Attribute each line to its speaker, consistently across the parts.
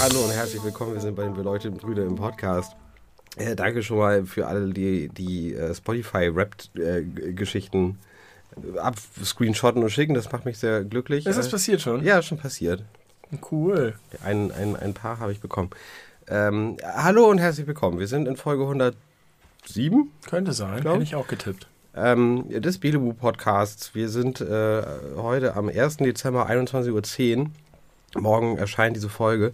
Speaker 1: Hallo und herzlich willkommen. Wir sind bei den beleuchteten Brüder im Podcast. Äh, danke schon mal für alle, die die äh, Spotify-Rap-Geschichten äh, abscreenshotten und schicken. Das macht mich sehr glücklich.
Speaker 2: Ist das
Speaker 1: Äh,
Speaker 2: passiert schon?
Speaker 1: Ja, ist schon passiert.
Speaker 2: Cool.
Speaker 1: Ein, ein, ein paar habe ich bekommen. Ähm, hallo und herzlich willkommen. Wir sind in Folge 107
Speaker 2: Könnte sein. Hätte
Speaker 1: ich.
Speaker 2: auch getippt.
Speaker 1: ähm, des Bielebu Podcasts. Wir sind äh, heute am 1. Dezember 21.10 Uhr. Morgen erscheint diese Folge.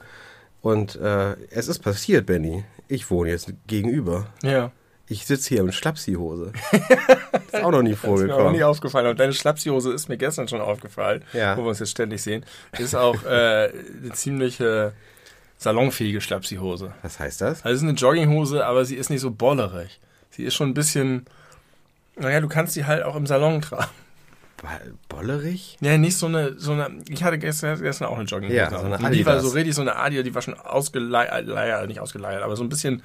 Speaker 1: Und äh, es ist passiert, Benny. Ich wohne jetzt gegenüber.
Speaker 2: Ja.
Speaker 1: Ich sitze hier in Schlapsi-Hose. ist auch noch nie
Speaker 2: Das ist mir auch nie
Speaker 1: vorgekommen.
Speaker 2: aufgefallen. Und deine Schlapshose ist mir gestern schon aufgefallen,
Speaker 1: Ja.
Speaker 2: wo wir uns jetzt ständig sehen. Ist auch äh, eine ziemliche salonfähige Schlapsihose.
Speaker 1: Was heißt das?
Speaker 2: Also es ist eine Jogginghose, aber sie ist nicht so bollerig. Sie ist schon ein bisschen. Naja, du kannst sie halt auch im Salon tragen.
Speaker 1: Bo- Bollerig?
Speaker 2: Ja, nicht so eine, so eine. Ich hatte gestern, gestern auch eine Jogginghose.
Speaker 1: Ja, so eine
Speaker 2: an. die war
Speaker 1: Adidas.
Speaker 2: so richtig so eine Adi, die war schon ausgeleiert, leier- nicht ausgeleiert, aber so ein bisschen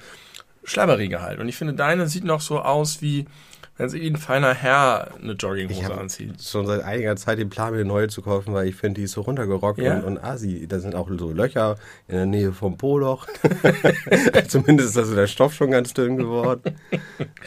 Speaker 2: schlabberiger halt. Und ich finde, deine sieht noch so aus wie, wenn sich ein feiner Herr eine
Speaker 1: Ich
Speaker 2: Jogginghose
Speaker 1: habe
Speaker 2: anzieht.
Speaker 1: schon seit einiger Zeit den Plan, mir eine neue zu kaufen, weil ich finde, die ist so runtergerockt
Speaker 2: Ja?
Speaker 1: und, und asi. Da sind auch so Löcher in der Nähe vom Poloch. Zumindest ist also der Stoff schon ganz dünn geworden.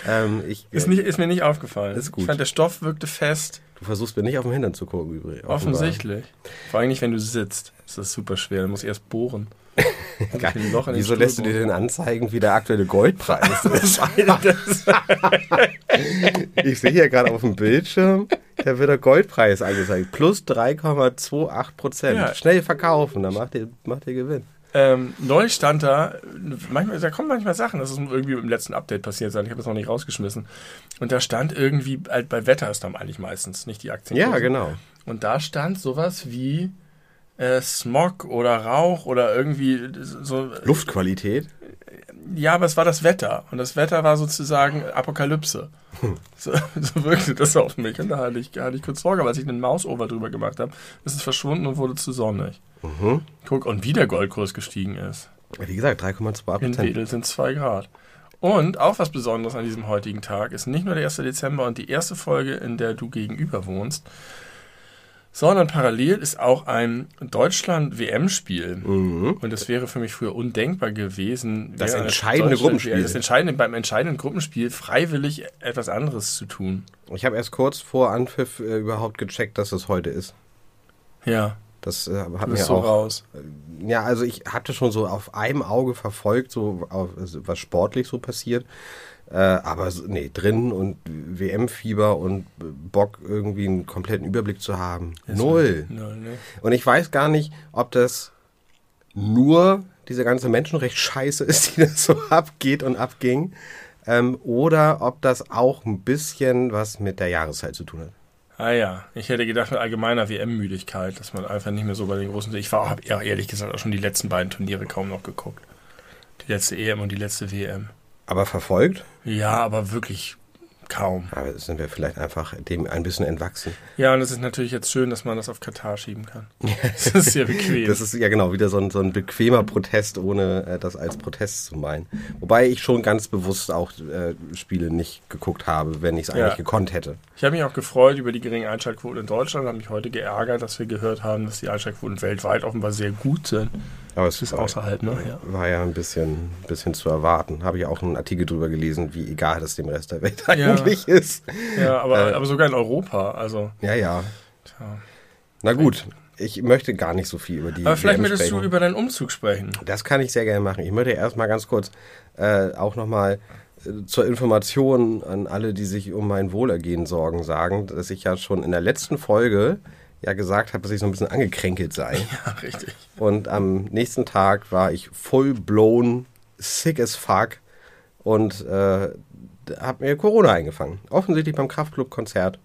Speaker 1: ähm, ich,
Speaker 2: Ist, nicht, ist mir nicht aufgefallen.
Speaker 1: Ist gut.
Speaker 2: Ich fand, der Stoff wirkte fest,
Speaker 1: du versuchst mir nicht auf den Hintern zu gucken, übrigens.
Speaker 2: offensichtlich. Vor allem nicht, wenn du sitzt. Das ist super schwer. Du musst erst bohren.
Speaker 1: Wieso lässt du dir denn anzeigen, wie der aktuelle Goldpreis ist?
Speaker 2: Das,
Speaker 1: ich sehe hier gerade auf dem Bildschirm, da wird der Goldpreis angezeigt. Plus 3,28 Prozent.
Speaker 2: Ja.
Speaker 1: Schnell verkaufen, dann macht ihr, macht ihr Gewinn.
Speaker 2: ähm, neulich stand da, manchmal, da kommen manchmal Sachen, das ist irgendwie im letzten Update passiert sein, ich habe es noch nicht rausgeschmissen. Und da stand irgendwie, halt bei Wetter ist dann eigentlich meistens, nicht die Aktien.
Speaker 1: Ja, genau.
Speaker 2: Und da stand sowas wie äh, Smog oder Rauch oder irgendwie so.
Speaker 1: Luftqualität.
Speaker 2: Ja, aber es war das Wetter. Und das Wetter war sozusagen Apokalypse. So, so wirkte das auf mich. Und da hatte ich, hatte ich kurz Sorge, weil als ich einen Mausover drüber gemacht habe, ist es verschwunden und wurde zu sonnig.
Speaker 1: Mhm.
Speaker 2: Guck, und wie der Goldkurs gestiegen ist.
Speaker 1: Wie gesagt, 3,2
Speaker 2: In
Speaker 1: Prozent.
Speaker 2: Wedel sind 2 Grad. Und auch was Besonderes an diesem heutigen Tag ist nicht nur der 1. Dezember und die erste Folge, in der du gegenüber wohnst, sondern parallel ist auch ein Deutschland-WM-Spiel.
Speaker 1: Mhm.
Speaker 2: Und es wäre für mich früher undenkbar gewesen,
Speaker 1: Das entscheidende Gruppenspiel.
Speaker 2: Das entscheidende, beim entscheidenden Gruppenspiel freiwillig etwas anderes zu tun.
Speaker 1: Ich habe erst kurz vor Anpfiff äh, überhaupt gecheckt, dass es heute ist.
Speaker 2: Ja,
Speaker 1: Das äh, hat
Speaker 2: du
Speaker 1: mir
Speaker 2: so
Speaker 1: auch.
Speaker 2: raus.
Speaker 1: Ja, also ich hatte schon so auf einem Auge verfolgt, so auf, also was sportlich so passiert. Äh, aber nee, drin und WM-Fieber und Bock irgendwie einen kompletten Überblick zu haben. Null.
Speaker 2: Null, ne?
Speaker 1: Und ich weiß gar nicht, ob das nur diese ganze Menschenrechtsscheiße ist, die das so abgeht und abging, ähm, oder ob das auch ein bisschen was mit der Jahreszeit zu tun hat.
Speaker 2: Ah ja, ich hätte gedacht mit allgemeiner WM-Müdigkeit, dass man einfach nicht mehr so bei den großen... Ich war, habe ehrlich gesagt auch schon die letzten beiden Turniere kaum noch geguckt. Die letzte EM und die letzte WM.
Speaker 1: Aber verfolgt?
Speaker 2: Ja, aber wirklich kaum.
Speaker 1: Aber sind wir vielleicht einfach dem ein bisschen entwachsen.
Speaker 2: Ja, und es ist natürlich jetzt schön, dass man das auf Katar schieben kann. Das ist sehr bequem.
Speaker 1: Das ist ja genau wieder so ein, so ein bequemer Protest, ohne äh, das als Protest zu meinen. Wobei ich schon ganz bewusst auch äh, Spiele nicht geguckt habe, wenn ich es eigentlich
Speaker 2: Ja.
Speaker 1: gekonnt hätte.
Speaker 2: Ich habe mich auch gefreut über die geringen Einschaltquoten in Deutschland, habe mich heute geärgert, dass wir gehört haben, dass die Einschaltquoten weltweit offenbar sehr gut sind.
Speaker 1: Aber es
Speaker 2: ist
Speaker 1: war,
Speaker 2: außerhalb, ne? Ja.
Speaker 1: war ja ein bisschen, bisschen zu erwarten. Habe ich auch einen Artikel drüber gelesen, wie egal das dem Rest der Welt eigentlich ist.
Speaker 2: Ja, aber,
Speaker 1: Äh.
Speaker 2: aber sogar in Europa, also.
Speaker 1: Ja, ja.
Speaker 2: Tja.
Speaker 1: Na gut, ich möchte gar nicht so viel über die.
Speaker 2: Aber vielleicht möchtest
Speaker 1: sprechen.
Speaker 2: du über deinen Umzug sprechen.
Speaker 1: Das kann ich sehr gerne machen. Ich möchte erstmal ganz kurz äh, auch nochmal äh, zur Information an alle, die sich um mein Wohlergehen sorgen, sagen, dass ich ja schon in der letzten Folge ja gesagt habe, dass ich so ein bisschen angekränkelt sei.
Speaker 2: Ja, richtig.
Speaker 1: Und am nächsten Tag war ich full blown sick as fuck und äh, habe mir Corona eingefangen. Offensichtlich beim Kraftclub-Konzert.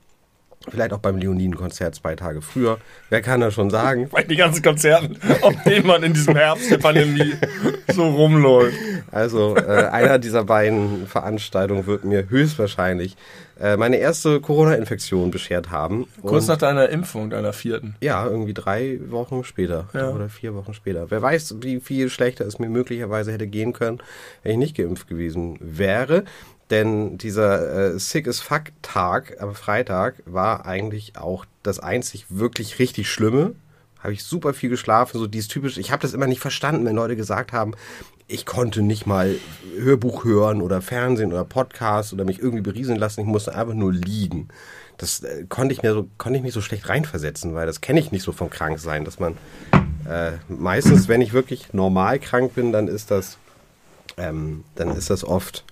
Speaker 1: Vielleicht auch beim Leoniden-Konzert zwei Tage früher. Wer kann das schon sagen?
Speaker 2: Bei den ganzen Konzerten, auf denen man in diesem Herbst der Pandemie so rumläuft.
Speaker 1: Also äh, einer dieser beiden Veranstaltungen wird mir höchstwahrscheinlich meine erste Corona-Infektion beschert haben.
Speaker 2: Kurz nach deiner Impfung, deiner vierten.
Speaker 1: Ja, irgendwie drei Wochen später
Speaker 2: Ja.
Speaker 1: oder vier Wochen später. Wer weiß, wie viel schlechter es mir möglicherweise hätte gehen können, wenn ich nicht geimpft gewesen wäre. Denn dieser äh, Sick as Fuck Tag am Freitag war eigentlich auch das einzig wirklich richtig Schlimme. Habe ich super viel geschlafen, so dies typisch. Ich habe das immer nicht verstanden, wenn Leute gesagt haben, ich konnte nicht mal Hörbuch hören oder Fernsehen oder Podcast oder mich irgendwie berieseln lassen. Ich musste einfach nur liegen. Das äh, konnte ich mir so konnte ich mich so schlecht reinversetzen, weil das kenne ich nicht so vom Kranksein, dass man äh, meistens, wenn ich wirklich normal krank bin, dann ist das ähm, dann ist das oft,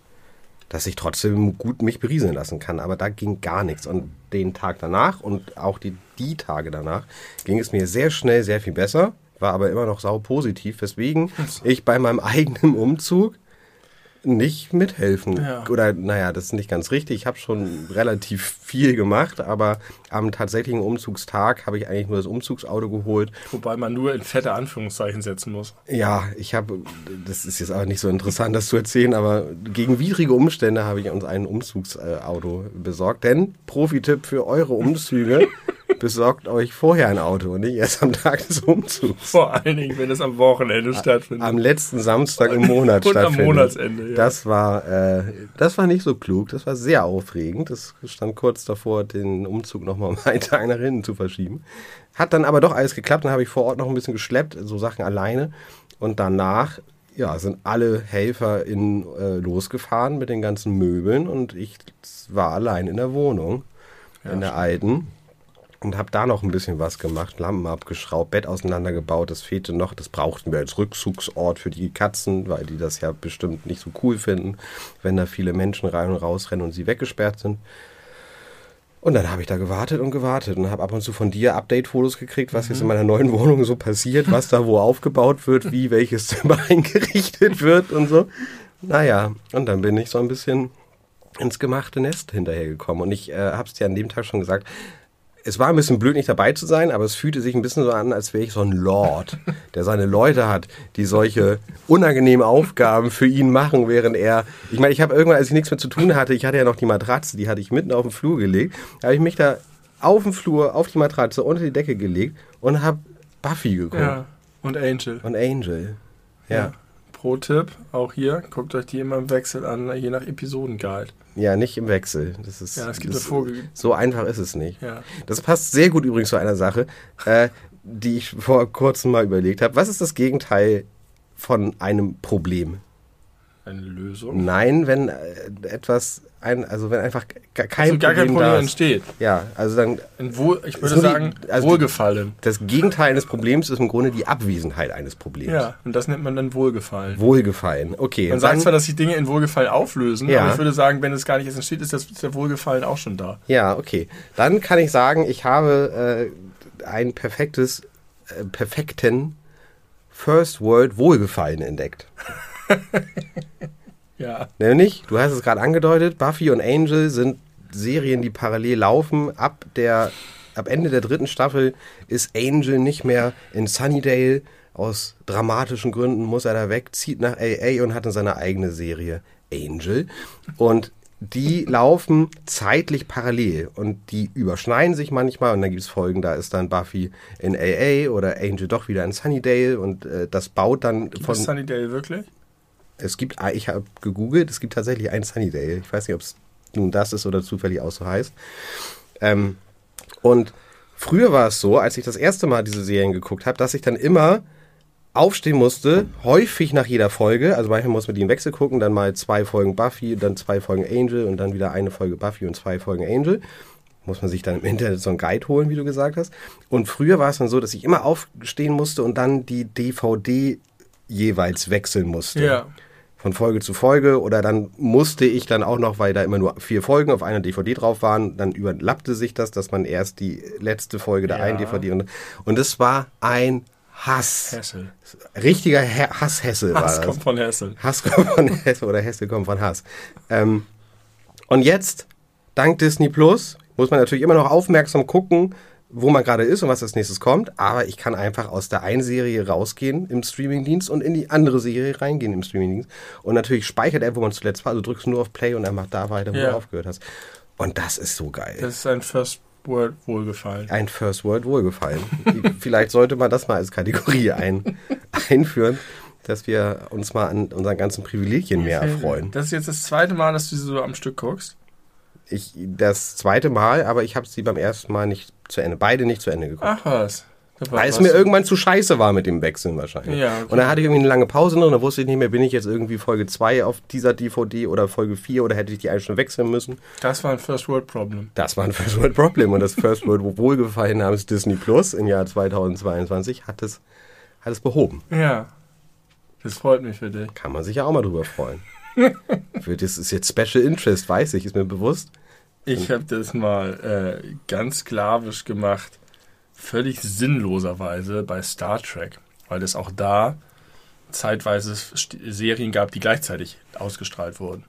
Speaker 1: dass ich trotzdem gut mich berieseln lassen kann. Aber da ging gar nichts. Und den Tag danach und auch die, die Tage danach ging es mir sehr schnell sehr viel besser, war aber immer noch sau positiv, weswegen ich bei meinem eigenen Umzug nicht mithelfen.
Speaker 2: Ja.
Speaker 1: Oder naja, das ist nicht ganz richtig. Ich habe schon relativ viel gemacht, aber am tatsächlichen Umzugstag habe ich eigentlich nur das Umzugsauto geholt
Speaker 2: Wobei man nur in fette Anführungszeichen setzen muss.
Speaker 1: ja, ich habe, das ist jetzt aber nicht so interessant, das zu erzählen, aber gegen widrige Umstände habe ich uns ein Umzugsauto besorgt. Denn Profi-Tipp für eure Umzüge, besorgt euch vorher ein Auto und nicht erst am Tag des Umzugs.
Speaker 2: Vor allen Dingen, wenn es am Wochenende stattfindet.
Speaker 1: Am letzten Samstag im Monat
Speaker 2: Und am
Speaker 1: stattfindet.
Speaker 2: Monatsende, ja.
Speaker 1: Das war, äh, das war nicht so klug, das war sehr aufregend. Das stand kurz davor, den Umzug nochmal um einen Tag nach hinten zu verschieben. Hat dann aber doch alles geklappt, dann habe ich vor Ort noch ein bisschen geschleppt, so Sachen alleine. Und danach, ja, sind alle Helfer in, äh, losgefahren mit den ganzen Möbeln und ich war allein in der Wohnung, in der alten. Und habe da noch ein bisschen was gemacht, Lampen abgeschraubt, Bett auseinandergebaut, das fehlte noch, das brauchten wir als Rückzugsort für die Katzen, weil die das ja bestimmt nicht so cool finden, wenn da viele Menschen rein und rausrennen und sie weggesperrt sind. Und dann habe ich da gewartet und gewartet und habe ab und zu von dir Update-Fotos gekriegt, was jetzt in meiner neuen Wohnung so passiert, was da wo aufgebaut wird, wie welches Zimmer eingerichtet wird und so. Naja, und dann bin ich so ein bisschen ins gemachte Nest hinterhergekommen. Und ich äh, habe es dir an dem Tag schon gesagt, es war ein bisschen blöd, nicht dabei zu sein, aber es fühlte sich ein bisschen so an, als wäre ich so ein Lord, der seine Leute hat, die solche unangenehmen Aufgaben für ihn machen, während er. Ich meine, ich habe irgendwann, als ich nichts mehr zu tun hatte, ich hatte ja noch die Matratze, die hatte ich mitten auf den Flur gelegt, da habe ich mich da auf den Flur, auf die Matratze, unter die Decke gelegt und habe Buffy geguckt.
Speaker 2: Ja. Und Angel.
Speaker 1: Und Angel. Ja.
Speaker 2: Pro-Tipp, auch hier, guckt euch die immer im Wechsel an, je nach Episodenguide.
Speaker 1: Ja, nicht im Wechsel. Das ist,
Speaker 2: Ja, es gibt
Speaker 1: das, So einfach ist es nicht.
Speaker 2: Ja.
Speaker 1: Das passt sehr gut übrigens zu einer Sache, äh, die ich vor kurzem mal überlegt habe. Was ist das Gegenteil von einem Problem?
Speaker 2: Eine Lösung.
Speaker 1: Nein, wenn äh, etwas, ein, also wenn einfach kein,
Speaker 2: Also gar kein
Speaker 1: Problem,
Speaker 2: Problem
Speaker 1: da ist.
Speaker 2: entsteht.
Speaker 1: Ja, also dann
Speaker 2: Wohl, ich würde
Speaker 1: nur die-
Speaker 2: sagen,
Speaker 1: also
Speaker 2: Wohlgefallen.
Speaker 1: das Gegenteil eines Problems ist im Grunde die Abwesenheit eines Problems.
Speaker 2: Ja, und das nennt man dann Wohlgefallen.
Speaker 1: Wohlgefallen. Okay.
Speaker 2: Man sagt zwar, dass sich Dinge in Wohlgefallen auflösen,
Speaker 1: Ja.
Speaker 2: aber ich würde sagen, wenn es gar nicht erst entsteht, ist, das, ist der Wohlgefallen auch schon da.
Speaker 1: Ja, okay. Dann kann ich sagen, ich habe äh, ein perfektes, äh, perfekten First World Wohlgefallen entdeckt.
Speaker 2: Ja.
Speaker 1: Nämlich, du hast es gerade angedeutet, Buffy und Angel sind Serien, die parallel laufen. Ab, der, ab Ende der dritten Staffel ist Angel nicht mehr in Sunnydale. Aus dramatischen Gründen muss er da weg, zieht nach AA und hat dann seine eigene Serie Angel. Und die laufen zeitlich parallel und die überschneiden sich manchmal und dann gibt es Folgen, da ist dann Buffy in AA oder Angel doch wieder in Sunnydale und äh, das baut dann
Speaker 2: Gibt
Speaker 1: von...
Speaker 2: Sunnydale wirklich?
Speaker 1: Es gibt, ah, ich habe gegoogelt, es gibt tatsächlich einen Sunnydale. Ich weiß nicht, ob es nun das ist oder zufällig auch so heißt. Ähm, und früher war es so, als ich das erste Mal diese Serien geguckt habe, dass ich dann immer aufstehen musste, häufig nach jeder Folge. Also manchmal muss man die im Wechsel gucken, dann mal zwei Folgen Buffy, dann zwei Folgen Angel und dann wieder eine Folge Buffy und zwei Folgen Angel. Muss man sich dann im Internet so einen Guide holen, wie du gesagt hast. Und früher war es dann so, dass ich immer aufstehen musste und dann die DVD jeweils wechseln musste
Speaker 2: Ja.
Speaker 1: Von Folge zu Folge oder dann musste ich dann auch noch, weil da immer nur vier Folgen auf einer DVD drauf waren, dann überlappte sich das, dass man erst die letzte Folge der
Speaker 2: Ja.
Speaker 1: einen DVD und, und es war ein Hass.
Speaker 2: Hessel.
Speaker 1: Richtiger He Hasshesse war
Speaker 2: Hass
Speaker 1: das.
Speaker 2: kommt von Hessel.
Speaker 1: Hass kommt von Hesse oder Hesse kommt von Hass. Ähm, und jetzt, dank Disney Plus, muss man natürlich immer noch aufmerksam gucken, wo man gerade ist und was als nächstes kommt. Aber ich kann einfach aus der einen Serie rausgehen im Streamingdienst und in die andere Serie reingehen im Streamingdienst. Und natürlich speichert er, wo man zuletzt war. Also drückst nur auf Play und er macht da weiter, wo
Speaker 2: Ja.
Speaker 1: du aufgehört hast. Und das ist so geil.
Speaker 2: Das ist ein First World Wohlgefallen.
Speaker 1: Ein First World Wohlgefallen. Vielleicht sollte man das mal als Kategorie ein, einführen, dass wir uns mal an unseren ganzen Privilegien mehr erfreuen.
Speaker 2: Das ist jetzt das zweite Mal, dass du sie so am Stück guckst.
Speaker 1: Ich, das zweite Mal, aber ich habe sie beim ersten Mal nicht zu Ende, beide nicht zu Ende geguckt.
Speaker 2: Ach was.
Speaker 1: Weil es mir irgendwann zu scheiße war mit dem Wechseln wahrscheinlich.
Speaker 2: Ja, okay.
Speaker 1: Und dann hatte ich irgendwie eine lange Pause drin, dann wusste ich nicht mehr, bin ich jetzt irgendwie Folge 2 auf dieser DVD oder Folge 4 oder hätte ich die eigentlich schon wechseln müssen.
Speaker 2: Das war ein First World Problem.
Speaker 1: Das war ein First World Problem und das First World Wohlgefallen namens Disney Plus im Jahr 2022 hat es, hat es behoben.
Speaker 2: Ja. Das freut mich für dich.
Speaker 1: Kann man sich ja auch mal drüber freuen. Für das ist jetzt Special Interest, weiß ich, ist mir bewusst.
Speaker 2: Ich habe das mal äh, ganz sklavisch gemacht, völlig sinnloserweise bei Star Trek, weil es auch da zeitweise Serien gab, die gleichzeitig ausgestrahlt wurden.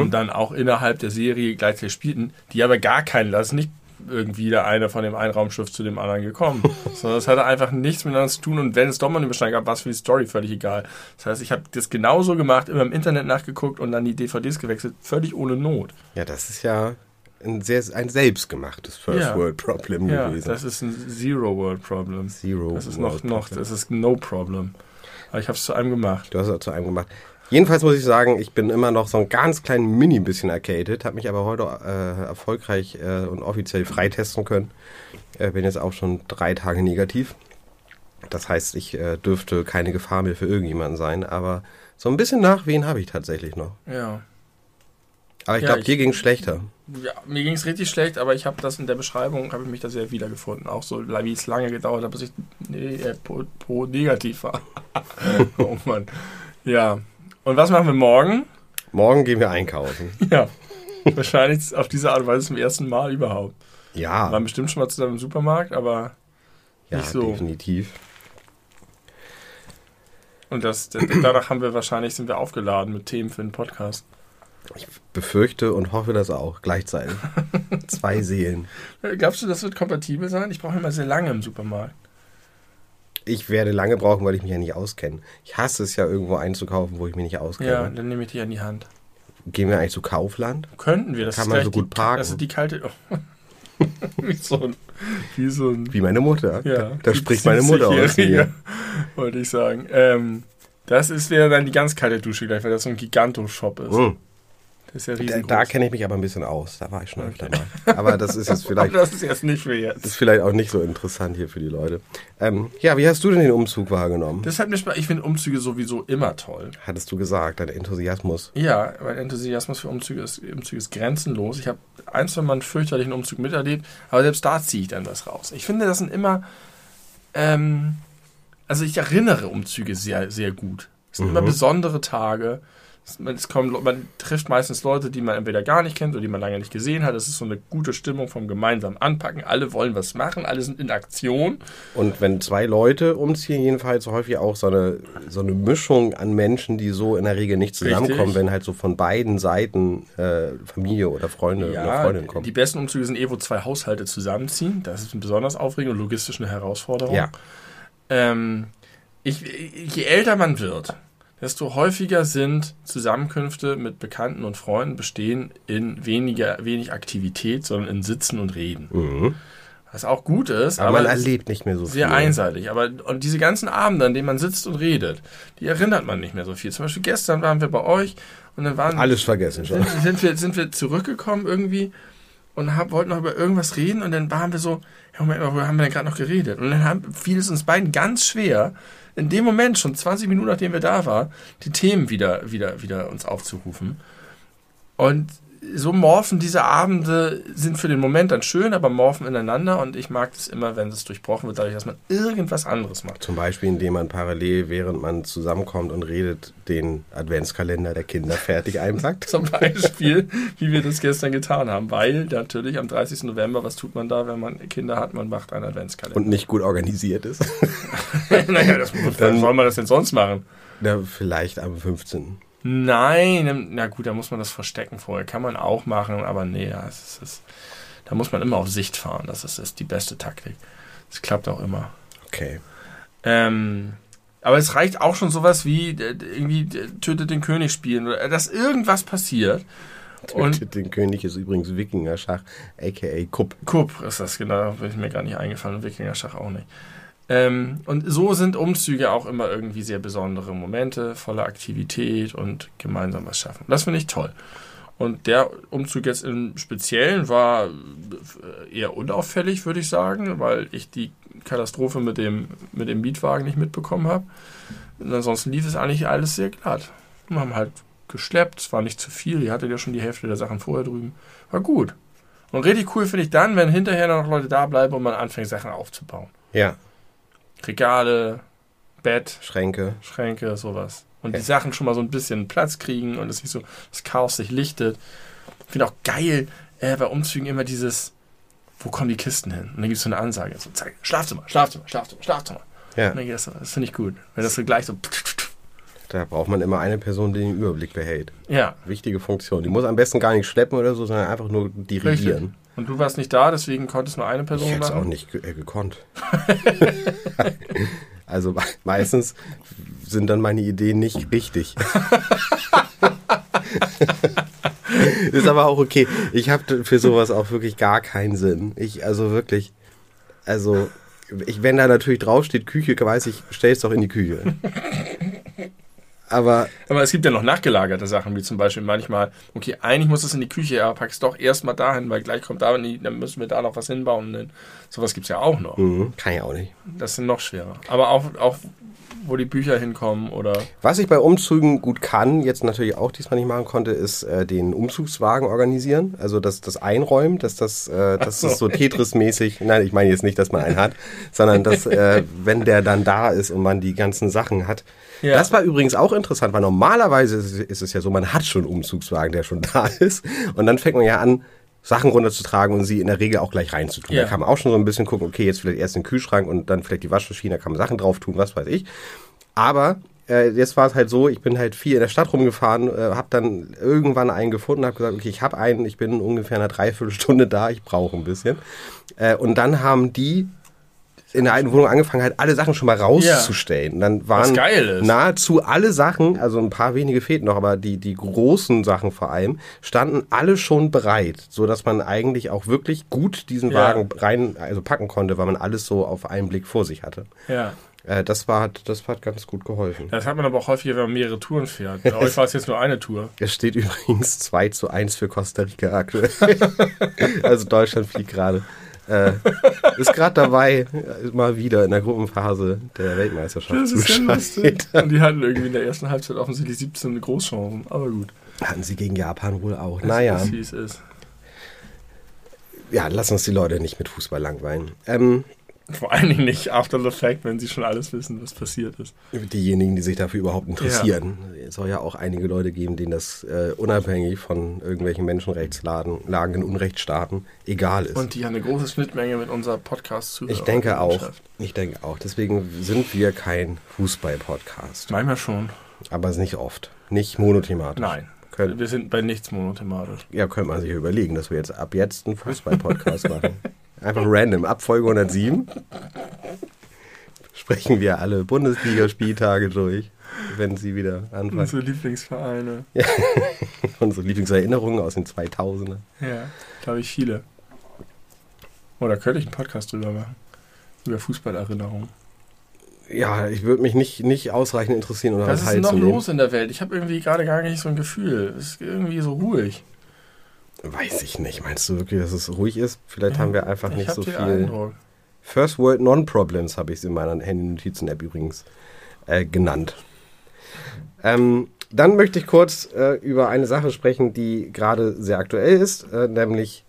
Speaker 2: Und dann auch innerhalb der Serie gleichzeitig spielten, die aber gar keinen, ist nicht irgendwie der eine von dem einen Raumschiff zu dem anderen gekommen, sondern es hatte einfach nichts miteinander zu tun und wenn es doch mal eine Überschneidung gab, war es für die Story völlig egal. Das heißt, ich habe das genauso gemacht, immer im Internet nachgeguckt und dann die DVDs gewechselt, völlig ohne Not.
Speaker 1: Ja, das ist ja ein, sehr, ein selbstgemachtes First
Speaker 2: Ja.
Speaker 1: World Problem
Speaker 2: Ja,
Speaker 1: gewesen.
Speaker 2: das ist ein Zero World Problem.
Speaker 1: Zero
Speaker 2: Das ist
Speaker 1: World
Speaker 2: noch, noch,
Speaker 1: Problem.
Speaker 2: das ist No Problem. Aber ich habe es zu einem gemacht.
Speaker 1: Du hast es auch zu einem gemacht. Jedenfalls muss ich sagen, ich bin immer noch so ein ganz klein mini bisschen arcaded, habe mich aber heute äh, erfolgreich äh, und offiziell freitesten können. Äh, bin jetzt auch schon drei Tage negativ. Das heißt, ich äh, dürfte keine Gefahr mehr für irgendjemanden sein, aber so ein bisschen Nachwehen habe ich tatsächlich noch.
Speaker 2: Ja.
Speaker 1: Aber ich
Speaker 2: Ja,
Speaker 1: glaube, dir ging schlechter.
Speaker 2: ja mir ging es richtig schlecht, aber ich habe das in der Beschreibung, habe ich mich da sehr wiedergefunden. Auch so, wie es lange gedauert hat, bis ich nee, äh, po, po negativ war. oh Mann. Ja. Und was machen wir morgen?
Speaker 1: Morgen gehen wir einkaufen.
Speaker 2: Ja. Wahrscheinlich auf diese Art und Weise zum ersten Mal überhaupt. Wir
Speaker 1: Ja,
Speaker 2: waren bestimmt schon mal zusammen im Supermarkt, aber
Speaker 1: ja,
Speaker 2: nicht so.
Speaker 1: definitiv.
Speaker 2: und das, danach haben wir wahrscheinlich sind wir aufgeladen mit Themen für den Podcast.
Speaker 1: Ich befürchte und hoffe das auch gleichzeitig. Zwei Seelen.
Speaker 2: Glaubst du, das wird kompatibel sein? Ich brauche immer sehr lange im Supermarkt.
Speaker 1: Ich werde lange brauchen, weil ich mich ja nicht auskenne. Ich hasse es ja, irgendwo einzukaufen, wo ich mich nicht auskenne.
Speaker 2: Ja, dann nehme ich die an die Hand.
Speaker 1: Gehen wir eigentlich zu Kaufland?
Speaker 2: Könnten wir. Das
Speaker 1: Kann man so gut
Speaker 2: die,
Speaker 1: parken.
Speaker 2: Das ist die kalte. Oh. wie so ein. Wie so ein
Speaker 1: Wie meine Mutter.
Speaker 2: ja,
Speaker 1: da da spricht meine Mutter aus.
Speaker 2: 70-Jährige,
Speaker 1: mir.
Speaker 2: Wollte ich sagen. Ähm, das ist wäre dann die ganz kalte Dusche gleich, weil das so ein Giganto-Shop ist.
Speaker 1: Hm.
Speaker 2: Das ist ja
Speaker 1: Da,
Speaker 2: riesengroß.
Speaker 1: da kenne ich mich aber ein bisschen aus. Da war ich schon öfter mal. Aber das ist jetzt vielleicht,
Speaker 2: das ist jetzt nicht für jetzt.
Speaker 1: ist vielleicht auch nicht so interessant hier für die Leute. Ähm, ja, wie hast du denn den Umzug wahrgenommen?
Speaker 2: Das hat Spaß. Ich finde Umzüge sowieso immer toll.
Speaker 1: Hattest du gesagt, dein Enthusiasmus.
Speaker 2: Ja, mein Enthusiasmus für Umzüge ist, Umzüge ist grenzenlos. Ich habe ein, zwei Mal einen fürchterlichen Umzug miterlebt, aber selbst da ziehe ich dann was raus. Ich finde, das sind immer, ähm, also ich erinnere Umzüge sehr, sehr gut. Es sind immer besondere Tage. Es, kommen, man trifft meistens Leute, die man entweder gar nicht kennt oder die man lange nicht gesehen hat. Es ist so eine gute Stimmung vom gemeinsamen Anpacken. Alle wollen was machen, alle sind in Aktion.
Speaker 1: Und wenn zwei Leute umziehen, jedenfalls häufig auch so eine, so eine Mischung an Menschen, die so in der Regel nicht zusammenkommen,
Speaker 2: Richtig.
Speaker 1: wenn halt so von beiden Seiten äh, Familie oder Freunde oder
Speaker 2: Ja,
Speaker 1: Freundin kommen.
Speaker 2: die besten Umzüge sind eh, wo zwei Haushalte zusammenziehen. Das ist besonders aufregend und logistisch eine Herausforderung.
Speaker 1: Ja.
Speaker 2: Ähm, ich, je älter man wird, desto häufiger sind Zusammenkünfte mit Bekannten und Freunden bestehen in weniger, wenig Aktivität, sondern in Sitzen und Reden.
Speaker 1: Mhm.
Speaker 2: Was auch gut ist,
Speaker 1: Aber,
Speaker 2: aber,
Speaker 1: man erlebt nicht mehr so
Speaker 2: sehr
Speaker 1: viel.
Speaker 2: einseitig. Aber und diese ganzen Abende, an denen man sitzt und redet, die erinnert man nicht mehr so viel. Zum Beispiel gestern waren wir bei euch und dann waren
Speaker 1: Alles vergessen schon.
Speaker 2: sind, sind, wir, sind wir zurückgekommen irgendwie und hab, wollten noch über irgendwas reden und dann waren wir so, ja, Moment mal, worüber haben wir denn gerade noch geredet? Und dann haben, fiel es uns beiden ganz schwer, in dem Moment, schon 20 Minuten nachdem wir da waren, die Themen wieder, wieder, wieder uns aufzurufen. Und so morphen diese Abende, sind für den Moment dann schön, aber morphen ineinander und ich mag es immer, wenn es durchbrochen wird, dadurch, dass man irgendwas anderes macht.
Speaker 1: Zum Beispiel, indem man parallel, während man zusammenkommt und redet, den Adventskalender der Kinder fertig einpackt.
Speaker 2: Zum Beispiel, wie wir das gestern getan haben. Weil natürlich am 30. November, was tut man da, wenn man Kinder hat? Man macht einen Adventskalender.
Speaker 1: Und nicht gut organisiert ist.
Speaker 2: naja, das, dann soll man das denn sonst machen?
Speaker 1: Na, vielleicht am 15.
Speaker 2: Nein, na gut, da muss man das verstecken vorher. Kann man auch machen, aber nee, ja, es ist, da muss man immer auf Sicht fahren. Das ist, ist die beste Taktik. Das klappt auch immer.
Speaker 1: Okay.
Speaker 2: Ähm, aber es reicht auch schon sowas wie äh, irgendwie tötet den König spielen oder äh, dass irgendwas passiert, Und
Speaker 1: den König ist übrigens Wikinger-Schach, a.k.a. Kupp.
Speaker 2: Kupp ist das, genau, ist mir gar nicht eingefallen und Wikinger-Schach auch nicht. Ähm, und so sind Umzüge auch immer irgendwie sehr besondere Momente, voller Aktivität und gemeinsam was schaffen. Das finde ich toll. Und der Umzug jetzt im Speziellen war eher unauffällig, würde ich sagen, weil ich die Katastrophe mit dem, mit dem Mietwagen nicht mitbekommen habe. Ansonsten lief es eigentlich alles sehr glatt. Wir haben halt geschleppt, es war nicht zu viel, ihr hattet ja schon die Hälfte der Sachen vorher drüben. War gut. Und richtig cool finde ich dann, wenn hinterher noch Leute da bleiben und man anfängt, Sachen aufzubauen.
Speaker 1: Ja.
Speaker 2: Regale, Bett,
Speaker 1: Schränke.
Speaker 2: Schränke, sowas. Und
Speaker 1: Okay.
Speaker 2: die Sachen schon mal so ein bisschen Platz kriegen und es nicht so, das Chaos sich lichtet. Ich finde auch geil äh, bei Umzügen immer dieses, wo kommen die Kisten hin? Und dann gibt es so eine Ansage, so zack, Schlafzimmer, Schlafzimmer, Schlafzimmer, Schlafzimmer.
Speaker 1: Ja.
Speaker 2: Und dann geht das, das finde ich gut. Wenn das so gleich so,
Speaker 1: Da braucht man immer eine Person, die den Überblick behält.
Speaker 2: ja,
Speaker 1: Wichtige Funktion. Die muss am besten gar nicht schleppen oder so, sondern einfach nur
Speaker 2: richtig. Und du warst nicht da, deswegen konntest nur eine
Speaker 1: Ich
Speaker 2: Person
Speaker 1: hätte es auch
Speaker 2: machen.
Speaker 1: nicht ge äh, gekonnt. also me- meistens sind dann meine Ideen nicht richtig. Ist aber auch okay. Ich habe für sowas auch wirklich gar keinen Sinn. Ich, also wirklich, also, ich, wenn da natürlich draufsteht Küche, weiß ich, stell es doch in die Küche. Aber
Speaker 2: Aber es gibt ja noch nachgelagerte Sachen, wie zum Beispiel manchmal, okay, eigentlich muss es in die Küche, aber pack's doch erstmal dahin, weil gleich kommt da, dann müssen wir da noch was hinbauen. Und dann, sowas gibt's ja auch noch.
Speaker 1: mhm, kann ich auch nicht.
Speaker 2: Das sind noch schwerer. Aber auch, auch wo die Bücher hinkommen oder.
Speaker 1: Was ich bei Umzügen gut kann, jetzt natürlich auch diesmal nicht machen konnte, ist äh, den Umzugswagen organisieren. Also das, das Einräumen, dass das, äh, das
Speaker 2: so.
Speaker 1: ist so Tetris-mäßig. Nein, ich meine jetzt nicht, dass man einen hat, sondern dass, äh, wenn der dann da ist und man die ganzen Sachen hat.
Speaker 2: Ja.
Speaker 1: Das war übrigens auch interessant, weil normalerweise ist, es- ja so, man hat schon einen Umzugswagen, der schon da ist. Und dann fängt man ja an, Sachen runterzutragen und sie in der Regel auch gleich reinzutun.
Speaker 2: Ja.
Speaker 1: Da kann man auch schon so ein bisschen gucken, okay, jetzt vielleicht erst den Kühlschrank und dann vielleicht die Waschmaschine, da kann man Sachen drauf tun, was weiß ich. Aber äh, jetzt war es halt so, ich bin halt viel in der Stadt rumgefahren, äh, habe dann irgendwann einen gefunden, habe gesagt, okay, ich habe einen, ich bin ungefähr eine Dreiviertelstunde da, ich brauche ein bisschen. Äh, und dann haben die in der alten Wohnung angefangen, halt alle Sachen schon mal rauszustellen. Und Dann waren
Speaker 2: geil ist.
Speaker 1: nahezu alle Sachen, also ein paar wenige fehlten noch, aber die, die großen Sachen vor allem, standen alle schon bereit, so dass man eigentlich auch wirklich gut diesen
Speaker 2: Ja.
Speaker 1: Wagen rein, also packen konnte, weil man alles so auf einen Blick vor sich hatte.
Speaker 2: Ja.
Speaker 1: Äh, das war, das hat ganz gut geholfen.
Speaker 2: Das hat man aber auch häufiger, wenn man mehrere Touren fährt. Bei euch war es jetzt nur eine Tour.
Speaker 1: Es steht übrigens 2 zu 1 für Costa Rica aktuell. also Deutschland fliegt gerade. Äh, ist gerade dabei, äh, mal wieder in der Gruppenphase der Weltmeisterschaft
Speaker 2: Das
Speaker 1: zu
Speaker 2: ist ja lustig. Und die hatten irgendwie in der ersten Halbzeit offensichtlich 17 Großchancen. Aber gut.
Speaker 1: Hatten sie gegen Japan wohl auch.
Speaker 2: Es
Speaker 1: Naja,
Speaker 2: ist, wie es ist.
Speaker 1: ja, lass uns die Leute nicht mit Fußball langweilen. Ähm,
Speaker 2: Vor allen Dingen nicht after the fact, wenn sie schon alles wissen, was passiert ist.
Speaker 1: diejenigen, die sich dafür überhaupt interessieren. Es soll ja auch einige Leute geben, denen das äh, unabhängig von irgendwelchen Menschenrechtslagen Lagen in Unrechtsstaaten egal ist.
Speaker 2: Und die haben eine große Schnittmenge mit unserer podcast zu
Speaker 1: ich denke auch. Ich denke auch. Deswegen sind wir kein Fußball-Podcast.
Speaker 2: Manchmal schon.
Speaker 1: Aber es ist nicht oft. Nicht monothematisch.
Speaker 2: Nein.
Speaker 1: Könnt,
Speaker 2: Wir sind bei nichts monothematisch.
Speaker 1: ja, könnte man sich überlegen, dass wir jetzt ab jetzt einen Fußball-Podcast machen. Einfach random. Ab Folge 107 sprechen wir alle Bundesligaspieltage durch, wenn sie wieder anfangen.
Speaker 2: Unsere Lieblingsvereine.
Speaker 1: Unsere Lieblingserinnerungen aus den 2000ern.
Speaker 2: Ja, glaube ich viele. Oder könnte ich einen Podcast drüber machen? Über Fußballerinnerungen.
Speaker 1: Ja, ich würde mich nicht, nicht ausreichend interessieren oder
Speaker 2: Was ist denn noch los in der Welt? Ich habe irgendwie gerade gar nicht so ein Gefühl. Es ist irgendwie so ruhig.
Speaker 1: Weiß ich nicht. Meinst du wirklich, dass es ruhig ist? Vielleicht haben wir einfach
Speaker 2: ich
Speaker 1: nicht so viel.
Speaker 2: Eindruck.
Speaker 1: First World Non-Problems habe ich es in meiner Handy-Notizen-App übrigens äh, genannt. Ähm, dann möchte ich kurz äh, über eine Sache sprechen, die gerade sehr aktuell ist, äh, nämlich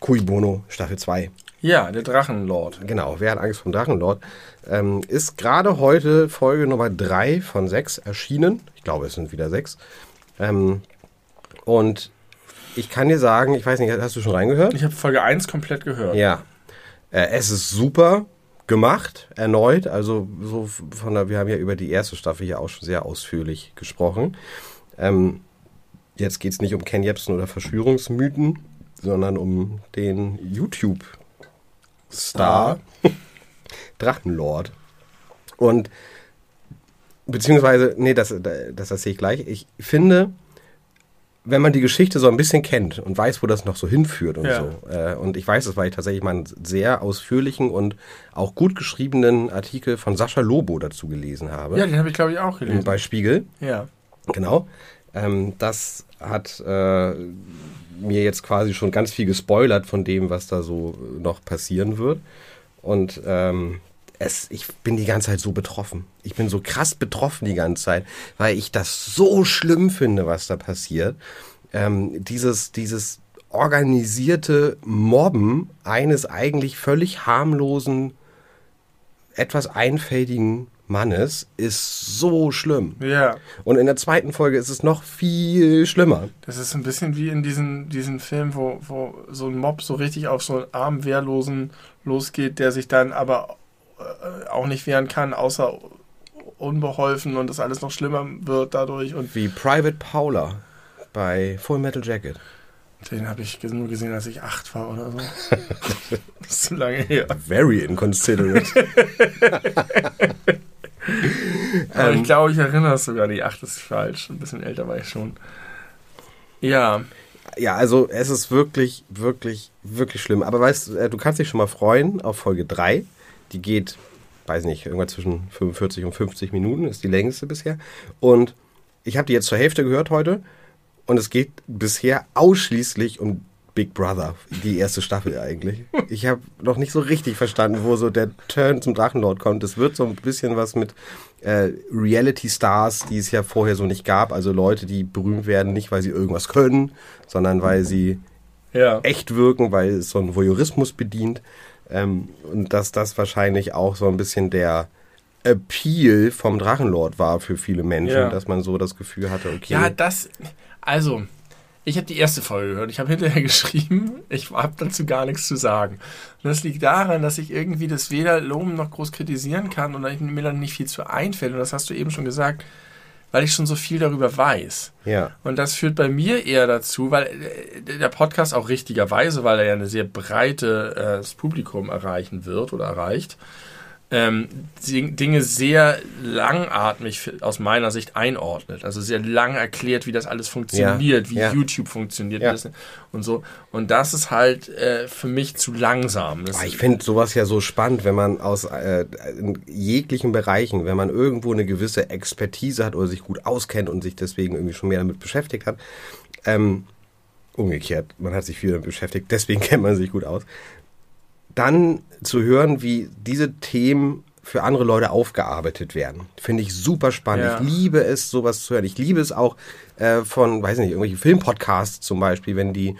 Speaker 1: Cui Bono Staffel 2.
Speaker 2: Ja, der Drachenlord.
Speaker 1: Genau, wer hat Angst vom Drachenlord? Ähm, ist gerade heute Folge Nummer 3 von 6 erschienen. Ich glaube, es sind wieder 6. Ähm, und ich kann dir sagen, ich weiß nicht, hast du schon reingehört?
Speaker 2: Ich habe Folge 1 komplett gehört.
Speaker 1: Ja. Äh, es ist super gemacht, erneut. Also so von der, wir haben ja über die erste Staffel hier auch schon sehr ausführlich gesprochen. Ähm, jetzt geht es nicht um Ken Jebsen oder Verschwörungsmythen, sondern um den YouTube-Star Drachenlord. Und beziehungsweise, nee, das, das erzähle ich gleich. Ich finde, wenn man die Geschichte so ein bisschen kennt und weiß, wo das noch so hinführt und
Speaker 2: Ja.
Speaker 1: so. Äh, und ich weiß es, weil ich tatsächlich mal einen sehr ausführlichen und auch gut geschriebenen Artikel von Sascha Lobo dazu gelesen habe.
Speaker 2: Ja, den habe ich, glaube ich, auch gelesen.
Speaker 1: bei Spiegel.
Speaker 2: Ja.
Speaker 1: Genau. Ähm, das hat äh, mir jetzt quasi schon ganz viel gespoilert von dem, was da so noch passieren wird. Und ähm, es, ich bin die ganze Zeit so betroffen. Ich bin so krass betroffen die ganze Zeit, weil ich das so schlimm finde, was da passiert. Ähm, dieses, dieses organisierte Mobben eines eigentlich völlig harmlosen, etwas einfältigen Mannes ist so schlimm.
Speaker 2: Ja.
Speaker 1: Und in der zweiten Folge ist es noch viel schlimmer.
Speaker 2: Das ist ein bisschen wie in diesen, diesen Film, wo, wo so ein Mob so richtig auf so einen armen Wehrlosen losgeht, der sich dann aber auch nicht wehren kann, außer unbeholfen und das alles noch schlimmer wird dadurch. Und
Speaker 1: Wie Private Paula bei Full Metal Jacket.
Speaker 2: den habe ich nur gesehen, als ich acht war oder so. das ist zu lange her.
Speaker 1: Very inconsiderate.
Speaker 2: Aber
Speaker 1: Ähm.
Speaker 2: ich glaube, ich erinnere es sogar. Die acht ist falsch. Ein bisschen älter war ich schon. Ja,
Speaker 1: ja, also es ist wirklich, wirklich, wirklich schlimm. Aber weißt du, äh, du kannst dich schon mal freuen auf Folge 3. Die geht, weiß nicht, irgendwann zwischen 45 und 50 Minuten, ist die längste bisher. Und ich habe die jetzt zur Hälfte gehört heute. Und es geht bisher ausschließlich um Big Brother, die erste Staffel eigentlich. Ich habe noch nicht so richtig verstanden, wo so der Turn zum Drachenlord kommt. Es wird so ein bisschen was mit äh, Reality Stars, die es ja vorher so nicht gab. Also Leute, die berühmt werden, nicht weil sie irgendwas können, sondern weil sie
Speaker 2: ja.
Speaker 1: echt wirken, weil es so einen Voyeurismus bedient. Ähm, und dass das wahrscheinlich auch so ein bisschen der Appeal vom Drachenlord war für viele Menschen,
Speaker 2: Ja.
Speaker 1: dass man so das Gefühl hatte, okay.
Speaker 2: Ja, das. Also, ich habe die erste Folge gehört. Ich habe hinterher geschrieben, ich habe dazu gar nichts zu sagen. Und das liegt daran, dass ich irgendwie das weder loben noch groß kritisieren kann und mir dann nicht viel zu einfällt. Und das hast du eben schon gesagt, weil ich schon so viel darüber weiß.
Speaker 1: ja.
Speaker 2: Und das führt bei mir eher dazu, weil äh, der Podcast auch richtigerweise, weil er ja eine sehr breite äh, Publikum erreichen wird oder erreicht, ähm, Dinge sehr langatmig aus meiner Sicht einordnet. Also sehr lang erklärt, wie das alles funktioniert, wie
Speaker 1: ja.
Speaker 2: YouTube funktioniert
Speaker 1: Ja.
Speaker 2: und so. Und das ist halt äh, für mich zu langsam. Das,
Speaker 1: Ah, Ich finde sowas ja so spannend, wenn man aus äh, in jeglichen Bereichen, wenn man irgendwo eine gewisse Expertise hat oder sich gut auskennt und sich deswegen irgendwie schon mehr damit beschäftigt hat. Ähm, umgekehrt, man hat sich viel damit beschäftigt, deswegen kennt man sich gut aus. Dann zu hören, wie diese Themen für andere Leute aufgearbeitet werden, finde ich super spannend.
Speaker 2: Ja.
Speaker 1: Ich liebe es, sowas zu hören. Ich liebe es auch äh, von, weiß nicht, irgendwelche Filmpodcasts zum Beispiel, wenn die